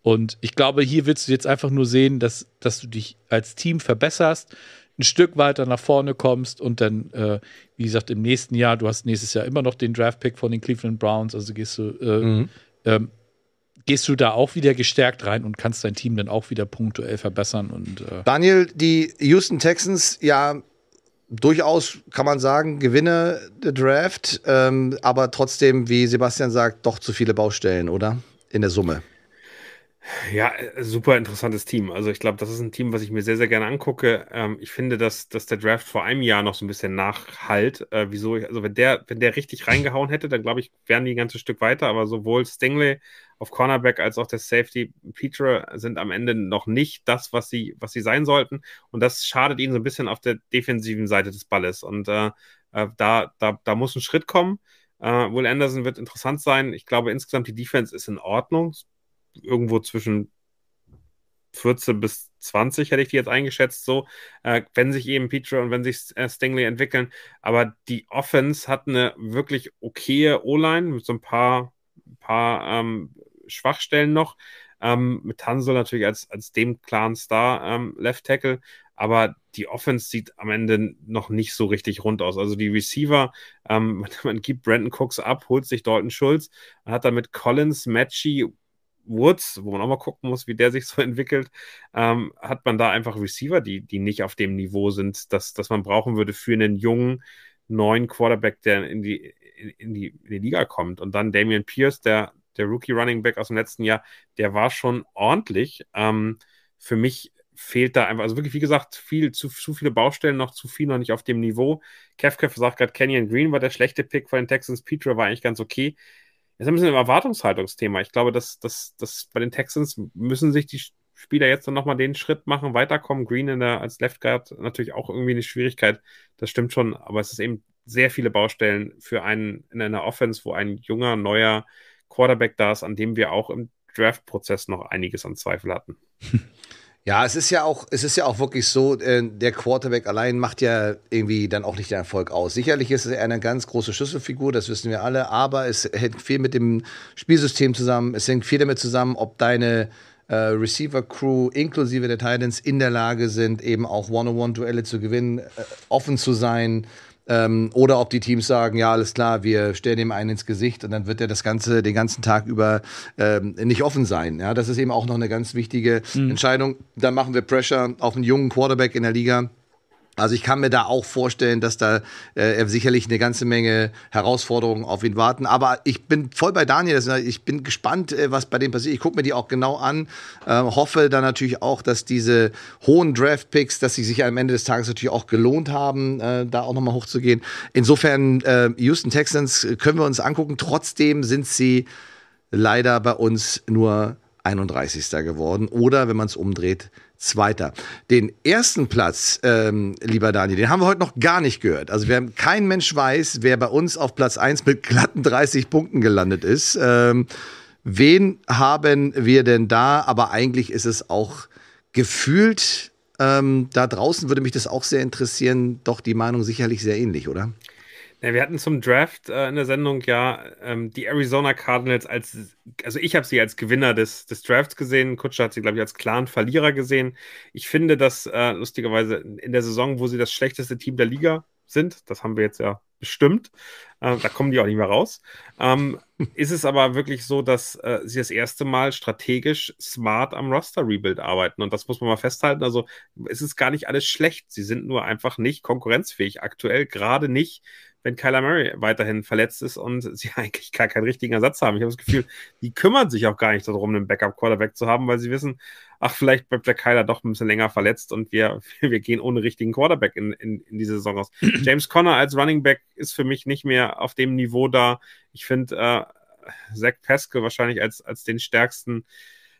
Und ich glaube, hier willst du jetzt einfach nur sehen, dass, dass du dich als Team verbesserst, ein Stück weiter nach vorne kommst und dann, äh, wie gesagt, im nächsten Jahr, du hast nächstes Jahr immer noch den Draft-Pick von den Cleveland Browns, also gehst du, äh, mhm. ähm, gehst du da auch wieder gestärkt rein und kannst dein Team dann auch wieder punktuell verbessern. Und, äh Daniel, die Houston Texans, ja, durchaus kann man sagen, Gewinne der Draft, ähm, aber trotzdem, wie Sebastian sagt, doch zu viele Baustellen, oder? In der Summe. Ja, äh, super interessantes Team. Also ich glaube, das ist ein Team, was ich mir sehr, sehr gerne angucke. Ähm, ich finde, dass, dass der Draft vor einem Jahr noch so ein bisschen nachhalt. Äh, wieso? Ich, also wenn der, wenn der richtig reingehauen hätte, dann glaube ich, wären die ein ganzes Stück weiter. Aber sowohl Stingley auf Cornerback als auch der Safety Peter sind am Ende noch nicht das, was sie, was sie sein sollten. Und das schadet ihnen so ein bisschen auf der defensiven Seite des Balles. Und äh, äh da, da, da muss ein Schritt kommen. Äh, Will Anderson wird interessant sein. Ich glaube, insgesamt die Defense ist in Ordnung irgendwo zwischen 14 bis 20 hätte ich die jetzt eingeschätzt, so, äh, wenn sich eben Petra und wenn sich äh, Stingley entwickeln. Aber die Offense hat eine wirklich okaye O-Line mit so ein paar, paar ähm, Schwachstellen noch. Ähm, mit Hansel natürlich als, als dem klaren Star ähm, Left Tackle. Aber die Offense sieht am Ende noch nicht so richtig rund aus. Also die Receiver, ähm, man gibt Brandon Cooks ab, holt sich Dalton Schulz, hat damit Collins, Matchy, Woods, wo man auch mal gucken muss, wie der sich so entwickelt, ähm, hat man da einfach Receiver, die, die nicht auf dem Niveau sind, dass, dass man brauchen würde für einen jungen, neuen Quarterback, der in die, in die, in die Liga kommt. Und dann Damian Pierce, der, der Rookie Running Back aus dem letzten Jahr, der war schon ordentlich. Ähm, für mich fehlt da einfach, also wirklich, wie gesagt, viel, zu, zu viele Baustellen, noch zu viel noch nicht auf dem Niveau. Kev Kev sagt gerade, Kenyon Green war der schlechte Pick von den Texans, Peter war eigentlich ganz okay ist ein bisschen ein Erwartungshaltungsthema. Ich glaube, dass, dass, dass bei den Texans müssen sich die Spieler jetzt dann nochmal den Schritt machen, weiterkommen. Green in der, als Left Guard natürlich auch irgendwie eine Schwierigkeit. Das stimmt schon, aber es ist eben sehr viele Baustellen für einen in einer Offense, wo ein junger, neuer Quarterback da ist, an dem wir auch im Draft-Prozess noch einiges an Zweifel hatten. Ja, es ist ja auch, es ist ja auch wirklich so, äh, der Quarterback allein macht ja irgendwie dann auch nicht den Erfolg aus. Sicherlich ist er eine ganz große Schlüsselfigur, das wissen wir alle, aber es hängt viel mit dem Spielsystem zusammen, es hängt viel damit zusammen, ob deine äh, Receiver-Crew inklusive der Titans in der Lage sind, eben auch One-on-One-Duelle zu gewinnen, äh, offen zu sein, ähm, oder ob die Teams sagen, ja, alles klar, wir stellen ihm einen ins Gesicht und dann wird er das Ganze den ganzen Tag über ähm, nicht offen sein. Ja, das ist eben auch noch eine ganz wichtige mhm. Entscheidung. Dann machen wir Pressure auf einen jungen Quarterback in der Liga. Also ich kann mir da auch vorstellen, dass da äh, sicherlich eine ganze Menge Herausforderungen auf ihn warten. Aber ich bin voll bei Daniel. Ich bin gespannt, äh, was bei dem passiert. Ich gucke mir die auch genau an. Äh, hoffe dann natürlich auch, dass diese hohen Draft-Picks, dass sie sich am Ende des Tages natürlich auch gelohnt haben, äh, da auch nochmal hochzugehen. Insofern, äh, Houston Texans können wir uns angucken. Trotzdem sind sie leider bei uns nur 31. geworden. Oder wenn man es umdreht, Zweiter. Den ersten Platz, ähm, lieber Daniel, den haben wir heute noch gar nicht gehört. Also wir haben, kein Mensch weiß, wer bei uns auf Platz 1 mit glatten 30 Punkten gelandet ist. Ähm, wen haben wir denn da? Aber eigentlich ist es auch gefühlt, ähm, da draußen würde mich das auch sehr interessieren, doch die Meinung sicherlich sehr ähnlich, oder? Ja, wir hatten zum Draft äh, in der Sendung ja ähm, die Arizona Cardinals als, also ich habe sie als Gewinner des, des Drafts gesehen. Kutscher hat sie, glaube ich, als klaren Verlierer gesehen. Ich finde, dass äh, lustigerweise in der Saison, wo sie das schlechteste Team der Liga sind, das haben wir jetzt ja bestimmt, äh, da kommen die auch nicht mehr raus, ähm, ist es aber wirklich so, dass äh, sie das erste Mal strategisch smart am Roster-Rebuild arbeiten. Und das muss man mal festhalten. Also es ist gar nicht alles schlecht. Sie sind nur einfach nicht konkurrenzfähig aktuell, gerade nicht wenn Kyler Murray weiterhin verletzt ist und sie eigentlich gar keinen richtigen Ersatz haben. Ich habe das Gefühl, die kümmern sich auch gar nicht darum, einen Backup-Quarterback zu haben, weil sie wissen, ach, vielleicht bleibt der Kyler doch ein bisschen länger verletzt und wir, wir gehen ohne richtigen Quarterback in, in, in diese Saison aus. James Conner als Running Back ist für mich nicht mehr auf dem Niveau da. Ich finde äh, Zach Pascal wahrscheinlich als, als den stärksten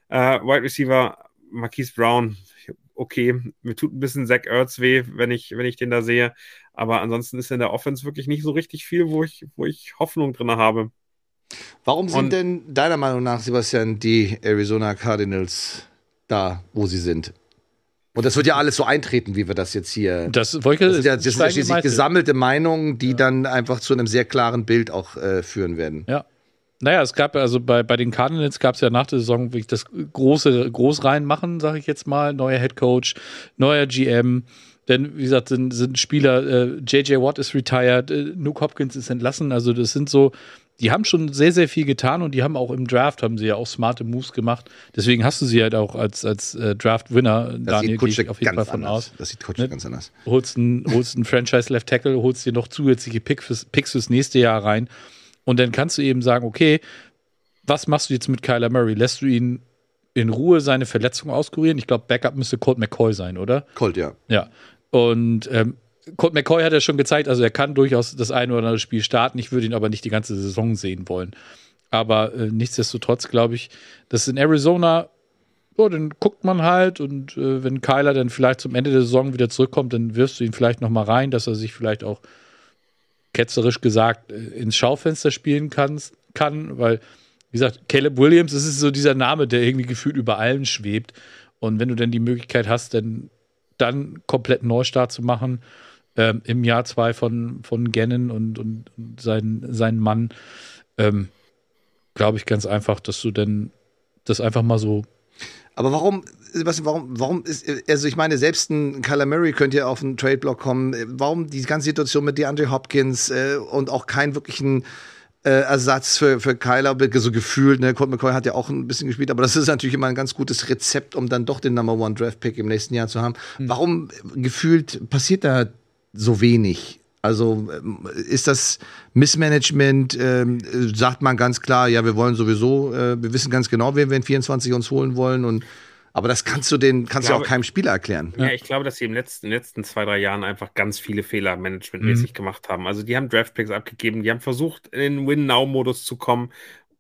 äh, Wide Receiver. Marquise Brown, okay, mir tut ein bisschen Zach Ertz weh, wenn ich, wenn ich den da sehe. Aber ansonsten ist in der Offense wirklich nicht so richtig viel, wo ich, wo ich Hoffnung drin habe. Warum sind Und, denn deiner Meinung nach, Sebastian, die Arizona Cardinals da, wo sie sind? Und das wird ja alles so eintreten, wie wir das jetzt hier. Das, Wolke, das sind ja, das sind ja schließlich gesammelte Meinungen, die ja. dann einfach zu einem sehr klaren Bild auch äh, führen werden. Ja. Naja, es gab also bei, bei den Cardinals gab es ja nach der Saison wirklich das große Großreinmachen, sage ich jetzt mal. Neuer Head Coach, neuer GM. Denn, wie gesagt, sind, sind Spieler, äh, JJ Watt ist retired, äh, Nuke Hopkins ist entlassen. Also, das sind so, die haben schon sehr, sehr viel getan und die haben auch im Draft, haben sie ja auch smarte Moves gemacht. Deswegen hast du sie halt auch als, als äh, Draft-Winner, Daniel, gehe ich auf jeden Fall von anders. aus. Das sieht Kutsche ne? ganz anders. Holst einen, holst einen Franchise-Left-Tackle, holst dir noch zusätzliche Pick fürs, Picks fürs nächste Jahr rein und dann kannst du eben sagen, okay, was machst du jetzt mit Kyler Murray? Lässt du ihn in Ruhe seine Verletzung auskurieren? Ich glaube, Backup müsste Colt McCoy sein, oder? Colt, ja. Ja. Und ähm, Colt McCoy hat ja schon gezeigt, also er kann durchaus das eine oder andere Spiel starten. Ich würde ihn aber nicht die ganze Saison sehen wollen. Aber äh, nichtsdestotrotz glaube ich, dass in Arizona, oh, dann guckt man halt und äh, wenn Kyler dann vielleicht zum Ende der Saison wieder zurückkommt, dann wirfst du ihn vielleicht noch mal rein, dass er sich vielleicht auch ketzerisch gesagt, äh, ins Schaufenster spielen kannst, kann, weil, wie gesagt, Caleb Williams, das ist so dieser Name, der irgendwie gefühlt über allen schwebt. Und wenn du dann die Möglichkeit hast, dann, dann komplett Neustart zu machen, ähm, im Jahr zwei von, von Gannon und, und, und sein Mann, ähm, glaube ich ganz einfach, dass du dann das einfach mal so aber warum, Sebastian, warum, warum ist, also ich meine, selbst ein Kyler Murray könnte ja auf einen Trade-Block kommen. Warum die ganze Situation mit DeAndre Hopkins äh, und auch keinen wirklichen äh, Ersatz für, für Kyler, so gefühlt, ne? Colt McCoy hat ja auch ein bisschen gespielt, aber das ist natürlich immer ein ganz gutes Rezept, um dann doch den Number One Draft Pick im nächsten Jahr zu haben. Mhm. Warum gefühlt passiert da so wenig? Also ähm, ist das Missmanagement, ähm, sagt man ganz klar, ja, wir wollen sowieso, äh, wir wissen ganz genau, wen wir in 24 uns holen wollen und aber das kannst du den, kannst glaube, du auch keinem Spieler erklären. Ja, ich glaube, dass sie im letzten, in den letzten zwei, drei Jahren einfach ganz viele Fehler managementmäßig mhm. gemacht haben. Also die haben Draftpicks abgegeben, die haben versucht, in den Win-Now-Modus zu kommen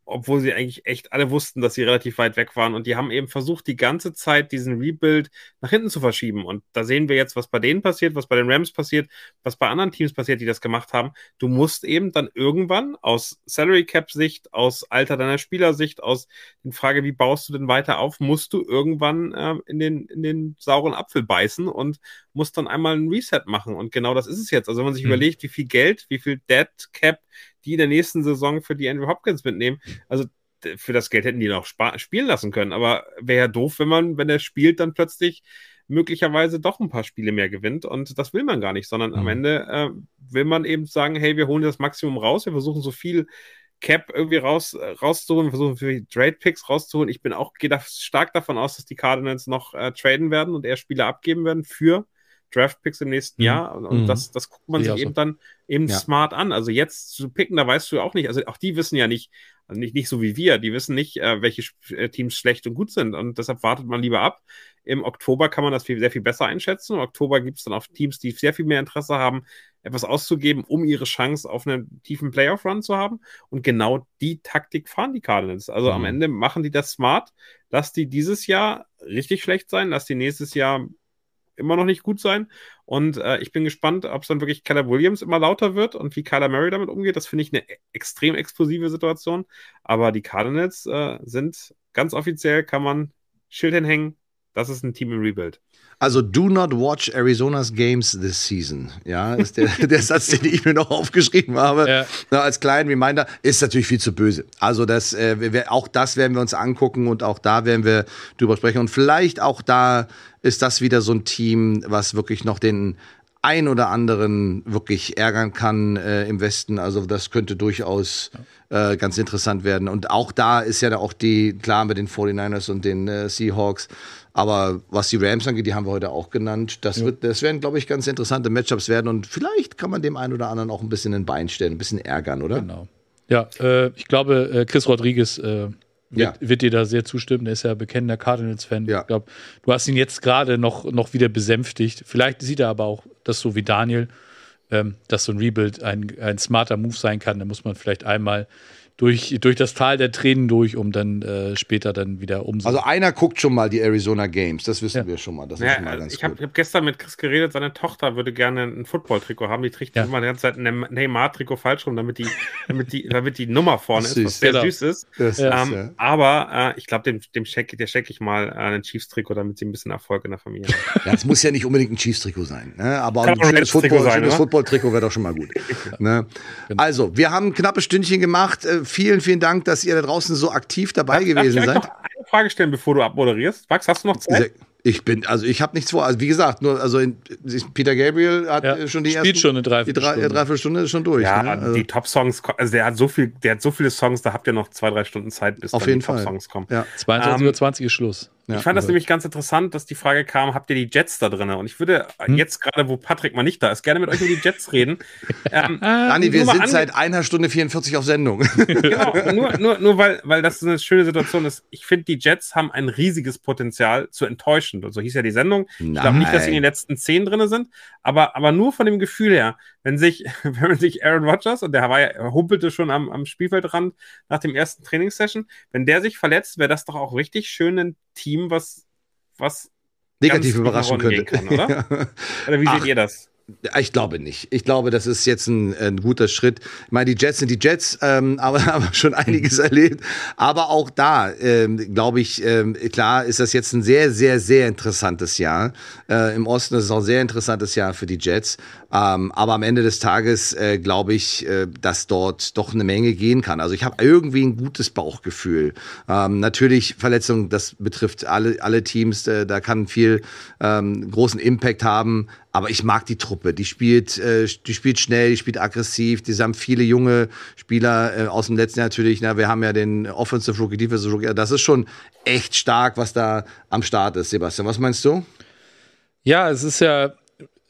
obwohl sie eigentlich echt alle wussten, dass sie relativ weit weg waren. Und die haben eben versucht, die ganze Zeit diesen Rebuild nach hinten zu verschieben. Und da sehen wir jetzt, was bei denen passiert, was bei den Rams passiert, was bei anderen Teams passiert, die das gemacht haben. Du musst eben dann irgendwann aus Salary Cap Sicht, aus Alter deiner Spielersicht, aus der Frage, wie baust du denn weiter auf, musst du irgendwann äh, in, den, in den sauren Apfel beißen und musst dann einmal ein Reset machen. Und genau das ist es jetzt. Also wenn man sich mhm. überlegt, wie viel Geld, wie viel Dead Cap die in der nächsten Saison für die Andrew Hopkins mitnehmen. Also für das Geld hätten die noch spielen lassen können. Aber wäre ja doof, wenn man, wenn er spielt, dann plötzlich möglicherweise doch ein paar Spiele mehr gewinnt. Und das will man gar nicht, sondern mhm. am Ende äh, will man eben sagen, hey, wir holen das Maximum raus, wir versuchen so viel Cap irgendwie raus, rauszuholen, wir versuchen für Trade Picks rauszuholen. Ich bin auch, gehe da stark davon aus, dass die Cardinals noch äh, traden werden und eher Spieler abgeben werden für Draftpicks im nächsten mhm. Jahr. Und, mhm. das, das guckt man sich eben so. dann eben ja. smart an. Also jetzt zu picken, da weißt du auch nicht, also auch die wissen ja nicht, also nicht, nicht so wie wir, die wissen nicht, äh, welche äh, Teams schlecht und gut sind. Und deshalb wartet man lieber ab. Im Oktober kann man das viel, sehr viel besser einschätzen. Im Oktober gibt es dann auch Teams, die sehr viel mehr Interesse haben, etwas auszugeben, um ihre Chance auf einen tiefen Playoff-Run zu haben. Und genau die Taktik fahren die Cardinals. Also mhm. am Ende machen die das smart. Lass die dieses Jahr richtig schlecht sein, lass die nächstes Jahr immer noch nicht gut sein. Und äh, ich bin gespannt, ob es dann wirklich Keller Williams immer lauter wird und wie Kyler Murray damit umgeht. Das finde ich eine extrem explosive Situation. Aber die Cardinals äh, sind ganz offiziell, kann man Schild hinhängen. Das ist ein Team im Rebuild. Also, do not watch Arizona's games this season. Ja, ist der, der Satz, den ich mir noch aufgeschrieben habe. Ja. Na, als kleinen Reminder, ist natürlich viel zu böse. Also, das, äh, wir, auch das werden wir uns angucken und auch da werden wir drüber sprechen. Und vielleicht auch da ist das wieder so ein Team, was wirklich noch den ein oder anderen wirklich ärgern kann äh, im Westen. Also das könnte durchaus äh, ganz interessant werden. Und auch da ist ja auch die, klar mit den 49ers und den äh, Seahawks, aber was die Rams angeht, die haben wir heute auch genannt. Das, ja. wird, das werden, glaube ich, ganz interessante Matchups werden. Und vielleicht kann man dem einen oder anderen auch ein bisschen ein Bein stellen, ein bisschen ärgern, oder? Genau. Ja, äh, ich glaube, äh, Chris Rodriguez äh, wird, ja. wird, dir da sehr zustimmen. Er ist ja bekennender Cardinals-Fan. Ja. Ich glaube, du hast ihn jetzt gerade noch, noch wieder besänftigt. Vielleicht sieht er aber auch das so wie Daniel, ähm, dass so ein Rebuild ein, ein smarter Move sein kann. Da muss man vielleicht einmal durch, durch das Tal der Tränen durch, um dann äh, später dann wieder um. Also einer guckt schon mal die Arizona Games, das wissen ja. wir schon mal. Das ja, schon mal ganz ich habe hab gestern mit Chris geredet, seine Tochter würde gerne ein Football-Trikot haben. Die trägt ja. immer die ganze Zeit ein Neymar-Trikot falsch rum, damit die, damit die, damit die Nummer vorne ist, was sehr genau. süß ist. ist ähm, ja. Aber äh, ich glaube, dem, dem check, der check ich mal äh, ein Chiefs-Trikot, damit sie ein bisschen Erfolg in der Familie haben. Ja, es muss ja nicht unbedingt ein Chiefs-Trikot sein, ne? aber Kann ein schönes Football-Trikot Football wäre doch schon mal gut. ne? Genau. Also, wir haben ein knappes Stündchen gemacht. Vielen, vielen Dank dass ihr da draußen so aktiv dabei Darf, gewesen darf seid. Noch eine Frage stellen, bevor du abmoderierst. Max, hast du noch Zeit? Ich bin, also ich habe nichts vor. Also wie gesagt, nur also in, Peter Gabriel hat ja, schon die spielt ersten, schon eine Dreiviertelstunde. Die drei, Dreiviertelstunde ist schon durch. Ja, ne? also die Top-Songs, also der hat so viel, der hat so viele Songs, da habt ihr noch zwei, drei Stunden Zeit, bis Auf jeden die Top-Songs kommen. Ja. 22.20 Uhr ist Schluss. Ja, ich fand das nämlich ganz interessant, dass die Frage kam, habt ihr die Jets da drin? Und ich würde hm? jetzt gerade, wo Patrick mal nicht da ist, gerne mit euch über die Jets reden. ähm, Dani, wir sind seit einer Stunde 44 auf Sendung. genau, nur, nur, nur weil, weil das eine schöne Situation ist. Ich finde, die Jets haben ein riesiges Potenzial zu enttäuschen. Und so hieß ja die Sendung. Nein. Ich glaube nicht, dass sie in den letzten zehn drin sind, aber, aber nur von dem Gefühl her, wenn sich, wenn man sich Aaron Rodgers, und der war ja, humpelte schon am, am Spielfeldrand nach dem ersten Trainingssession, wenn der sich verletzt, wäre das doch auch richtig schön ein Team, was, was negativ überraschen könnte. Kann, oder? oder wie seht Ach, ihr das? Ich glaube nicht. Ich glaube, das ist jetzt ein, ein guter Schritt. Ich meine, die Jets sind die Jets, ähm, aber haben schon einiges mhm. erlebt. Aber auch da, ähm, glaube ich, ähm, klar ist das jetzt ein sehr, sehr, sehr interessantes Jahr. Äh, Im Osten ist es auch ein sehr interessantes Jahr für die Jets. Ähm, aber am Ende des Tages äh, glaube ich, äh, dass dort doch eine Menge gehen kann. Also ich habe irgendwie ein gutes Bauchgefühl. Ähm, natürlich Verletzungen, das betrifft alle, alle Teams. Äh, da kann viel ähm, großen Impact haben. Aber ich mag die Truppe. Die spielt, äh, die spielt schnell, die spielt aggressiv. Die haben viele junge Spieler äh, aus dem letzten Jahr natürlich. Na, wir haben ja den Offensive Rookie, Defensive Rookie. Das ist schon echt stark, was da am Start ist. Sebastian, was meinst du? Ja, es ist ja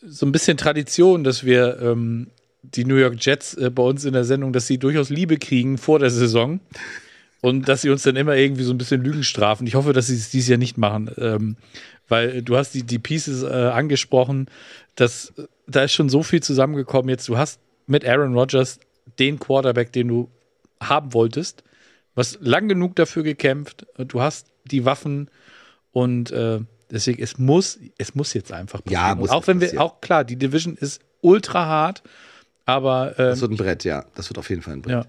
so ein bisschen Tradition, dass wir ähm, die New York Jets äh, bei uns in der Sendung, dass sie durchaus Liebe kriegen vor der Saison und dass sie uns dann immer irgendwie so ein bisschen Lügen strafen. Ich hoffe, dass sie es dieses Jahr nicht machen, ähm, weil du hast die, die Pieces äh, angesprochen, dass da ist schon so viel zusammengekommen. Jetzt, du hast mit Aaron Rodgers den Quarterback, den du haben wolltest, hast lang genug dafür gekämpft. Du hast die Waffen und äh, deswegen, es muss, es muss jetzt einfach passieren. Ja, muss auch wenn wir, auch klar, die Division ist ultra hart, aber. Ähm, das wird ein Brett, ja. Das wird auf jeden Fall ein Brett. Ja.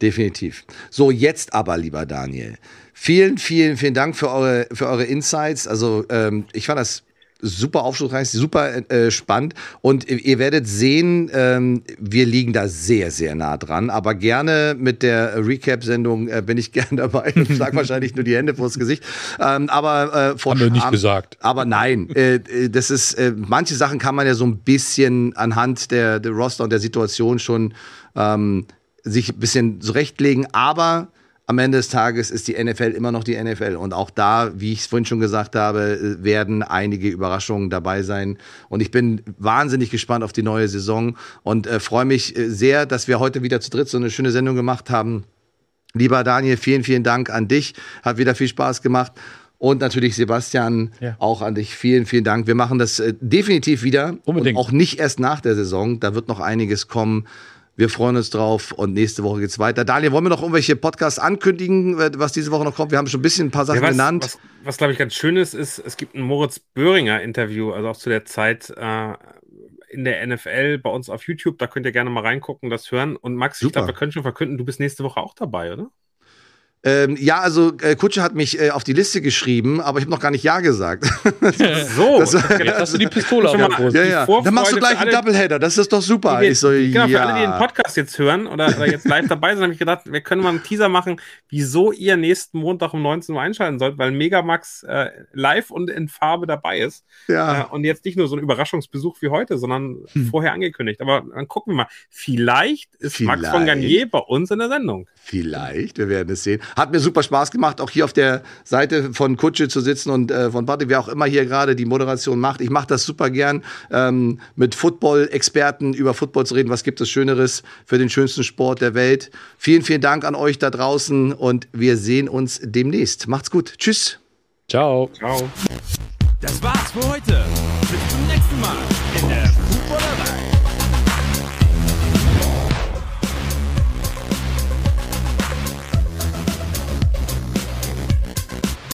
Definitiv. So, jetzt aber, lieber Daniel. Vielen, vielen, vielen Dank für eure, für eure Insights. Also, ähm, ich fand das super aufschlussreich, super äh, spannend. Und ihr werdet sehen, ähm, wir liegen da sehr, sehr nah dran. Aber gerne mit der Recap-Sendung äh, bin ich gern dabei. Ich sage wahrscheinlich nur die Hände vors Gesicht. Ähm, aber äh, vor Haben wir nicht gesagt. Aber nein, äh, äh, das ist, äh, manche Sachen kann man ja so ein bisschen anhand der, der Roster und der Situation schon ähm, sich ein bisschen zurechtlegen. Aber am Ende des Tages ist die NFL immer noch die NFL. Und auch da, wie ich es vorhin schon gesagt habe, werden einige Überraschungen dabei sein. Und ich bin wahnsinnig gespannt auf die neue Saison und äh, freue mich äh, sehr, dass wir heute wieder zu dritt so eine schöne Sendung gemacht haben. Lieber Daniel, vielen, vielen Dank an dich. Hat wieder viel Spaß gemacht. Und natürlich Sebastian, ja. auch an dich. Vielen, vielen Dank. Wir machen das äh, definitiv wieder. Unbedingt. Und auch nicht erst nach der Saison. Da wird noch einiges kommen. Wir freuen uns drauf und nächste Woche geht's weiter. Daniel, wollen wir noch irgendwelche Podcasts ankündigen, was diese Woche noch kommt? Wir haben schon ein bisschen ein paar Sachen ja, was, genannt. Was, was glaube ich ganz schön ist, ist, es gibt ein Moritz Böhringer Interview, also auch zu der Zeit äh, in der NFL bei uns auf YouTube. Da könnt ihr gerne mal reingucken, das hören. Und Max, Super. ich glaube, wir können schon verkünden, du bist nächste Woche auch dabei, oder? Ähm, ja, also äh, Kutsche hat mich äh, auf die Liste geschrieben, aber ich habe noch gar nicht Ja gesagt. so, das, jetzt hast du die Pistole auf der Brust. Ja, ja. Dann machst du gleich einen Doubleheader, das ist doch super. Wir, ich so, genau, ja. für alle, die den Podcast jetzt hören oder, oder jetzt live dabei sind, habe ich gedacht, wir können mal einen Teaser machen, wieso ihr nächsten Montag um 19 Uhr einschalten sollt, weil Megamax äh, live und in Farbe dabei ist. Ja. Äh, und jetzt nicht nur so ein Überraschungsbesuch wie heute, sondern hm. vorher angekündigt. Aber dann gucken wir mal. Vielleicht ist Vielleicht. Max von Garnier bei uns in der Sendung. Vielleicht, wir werden es sehen. Hat mir super Spaß gemacht, auch hier auf der Seite von Kutsche zu sitzen und äh, von Barty, wer auch immer hier gerade die Moderation macht. Ich mache das super gern, ähm, mit Football-Experten über Football zu reden. Was gibt es Schöneres für den schönsten Sport der Welt? Vielen, vielen Dank an euch da draußen und wir sehen uns demnächst. Macht's gut. Tschüss. Ciao. Ciao. Das war's für heute. Bis zum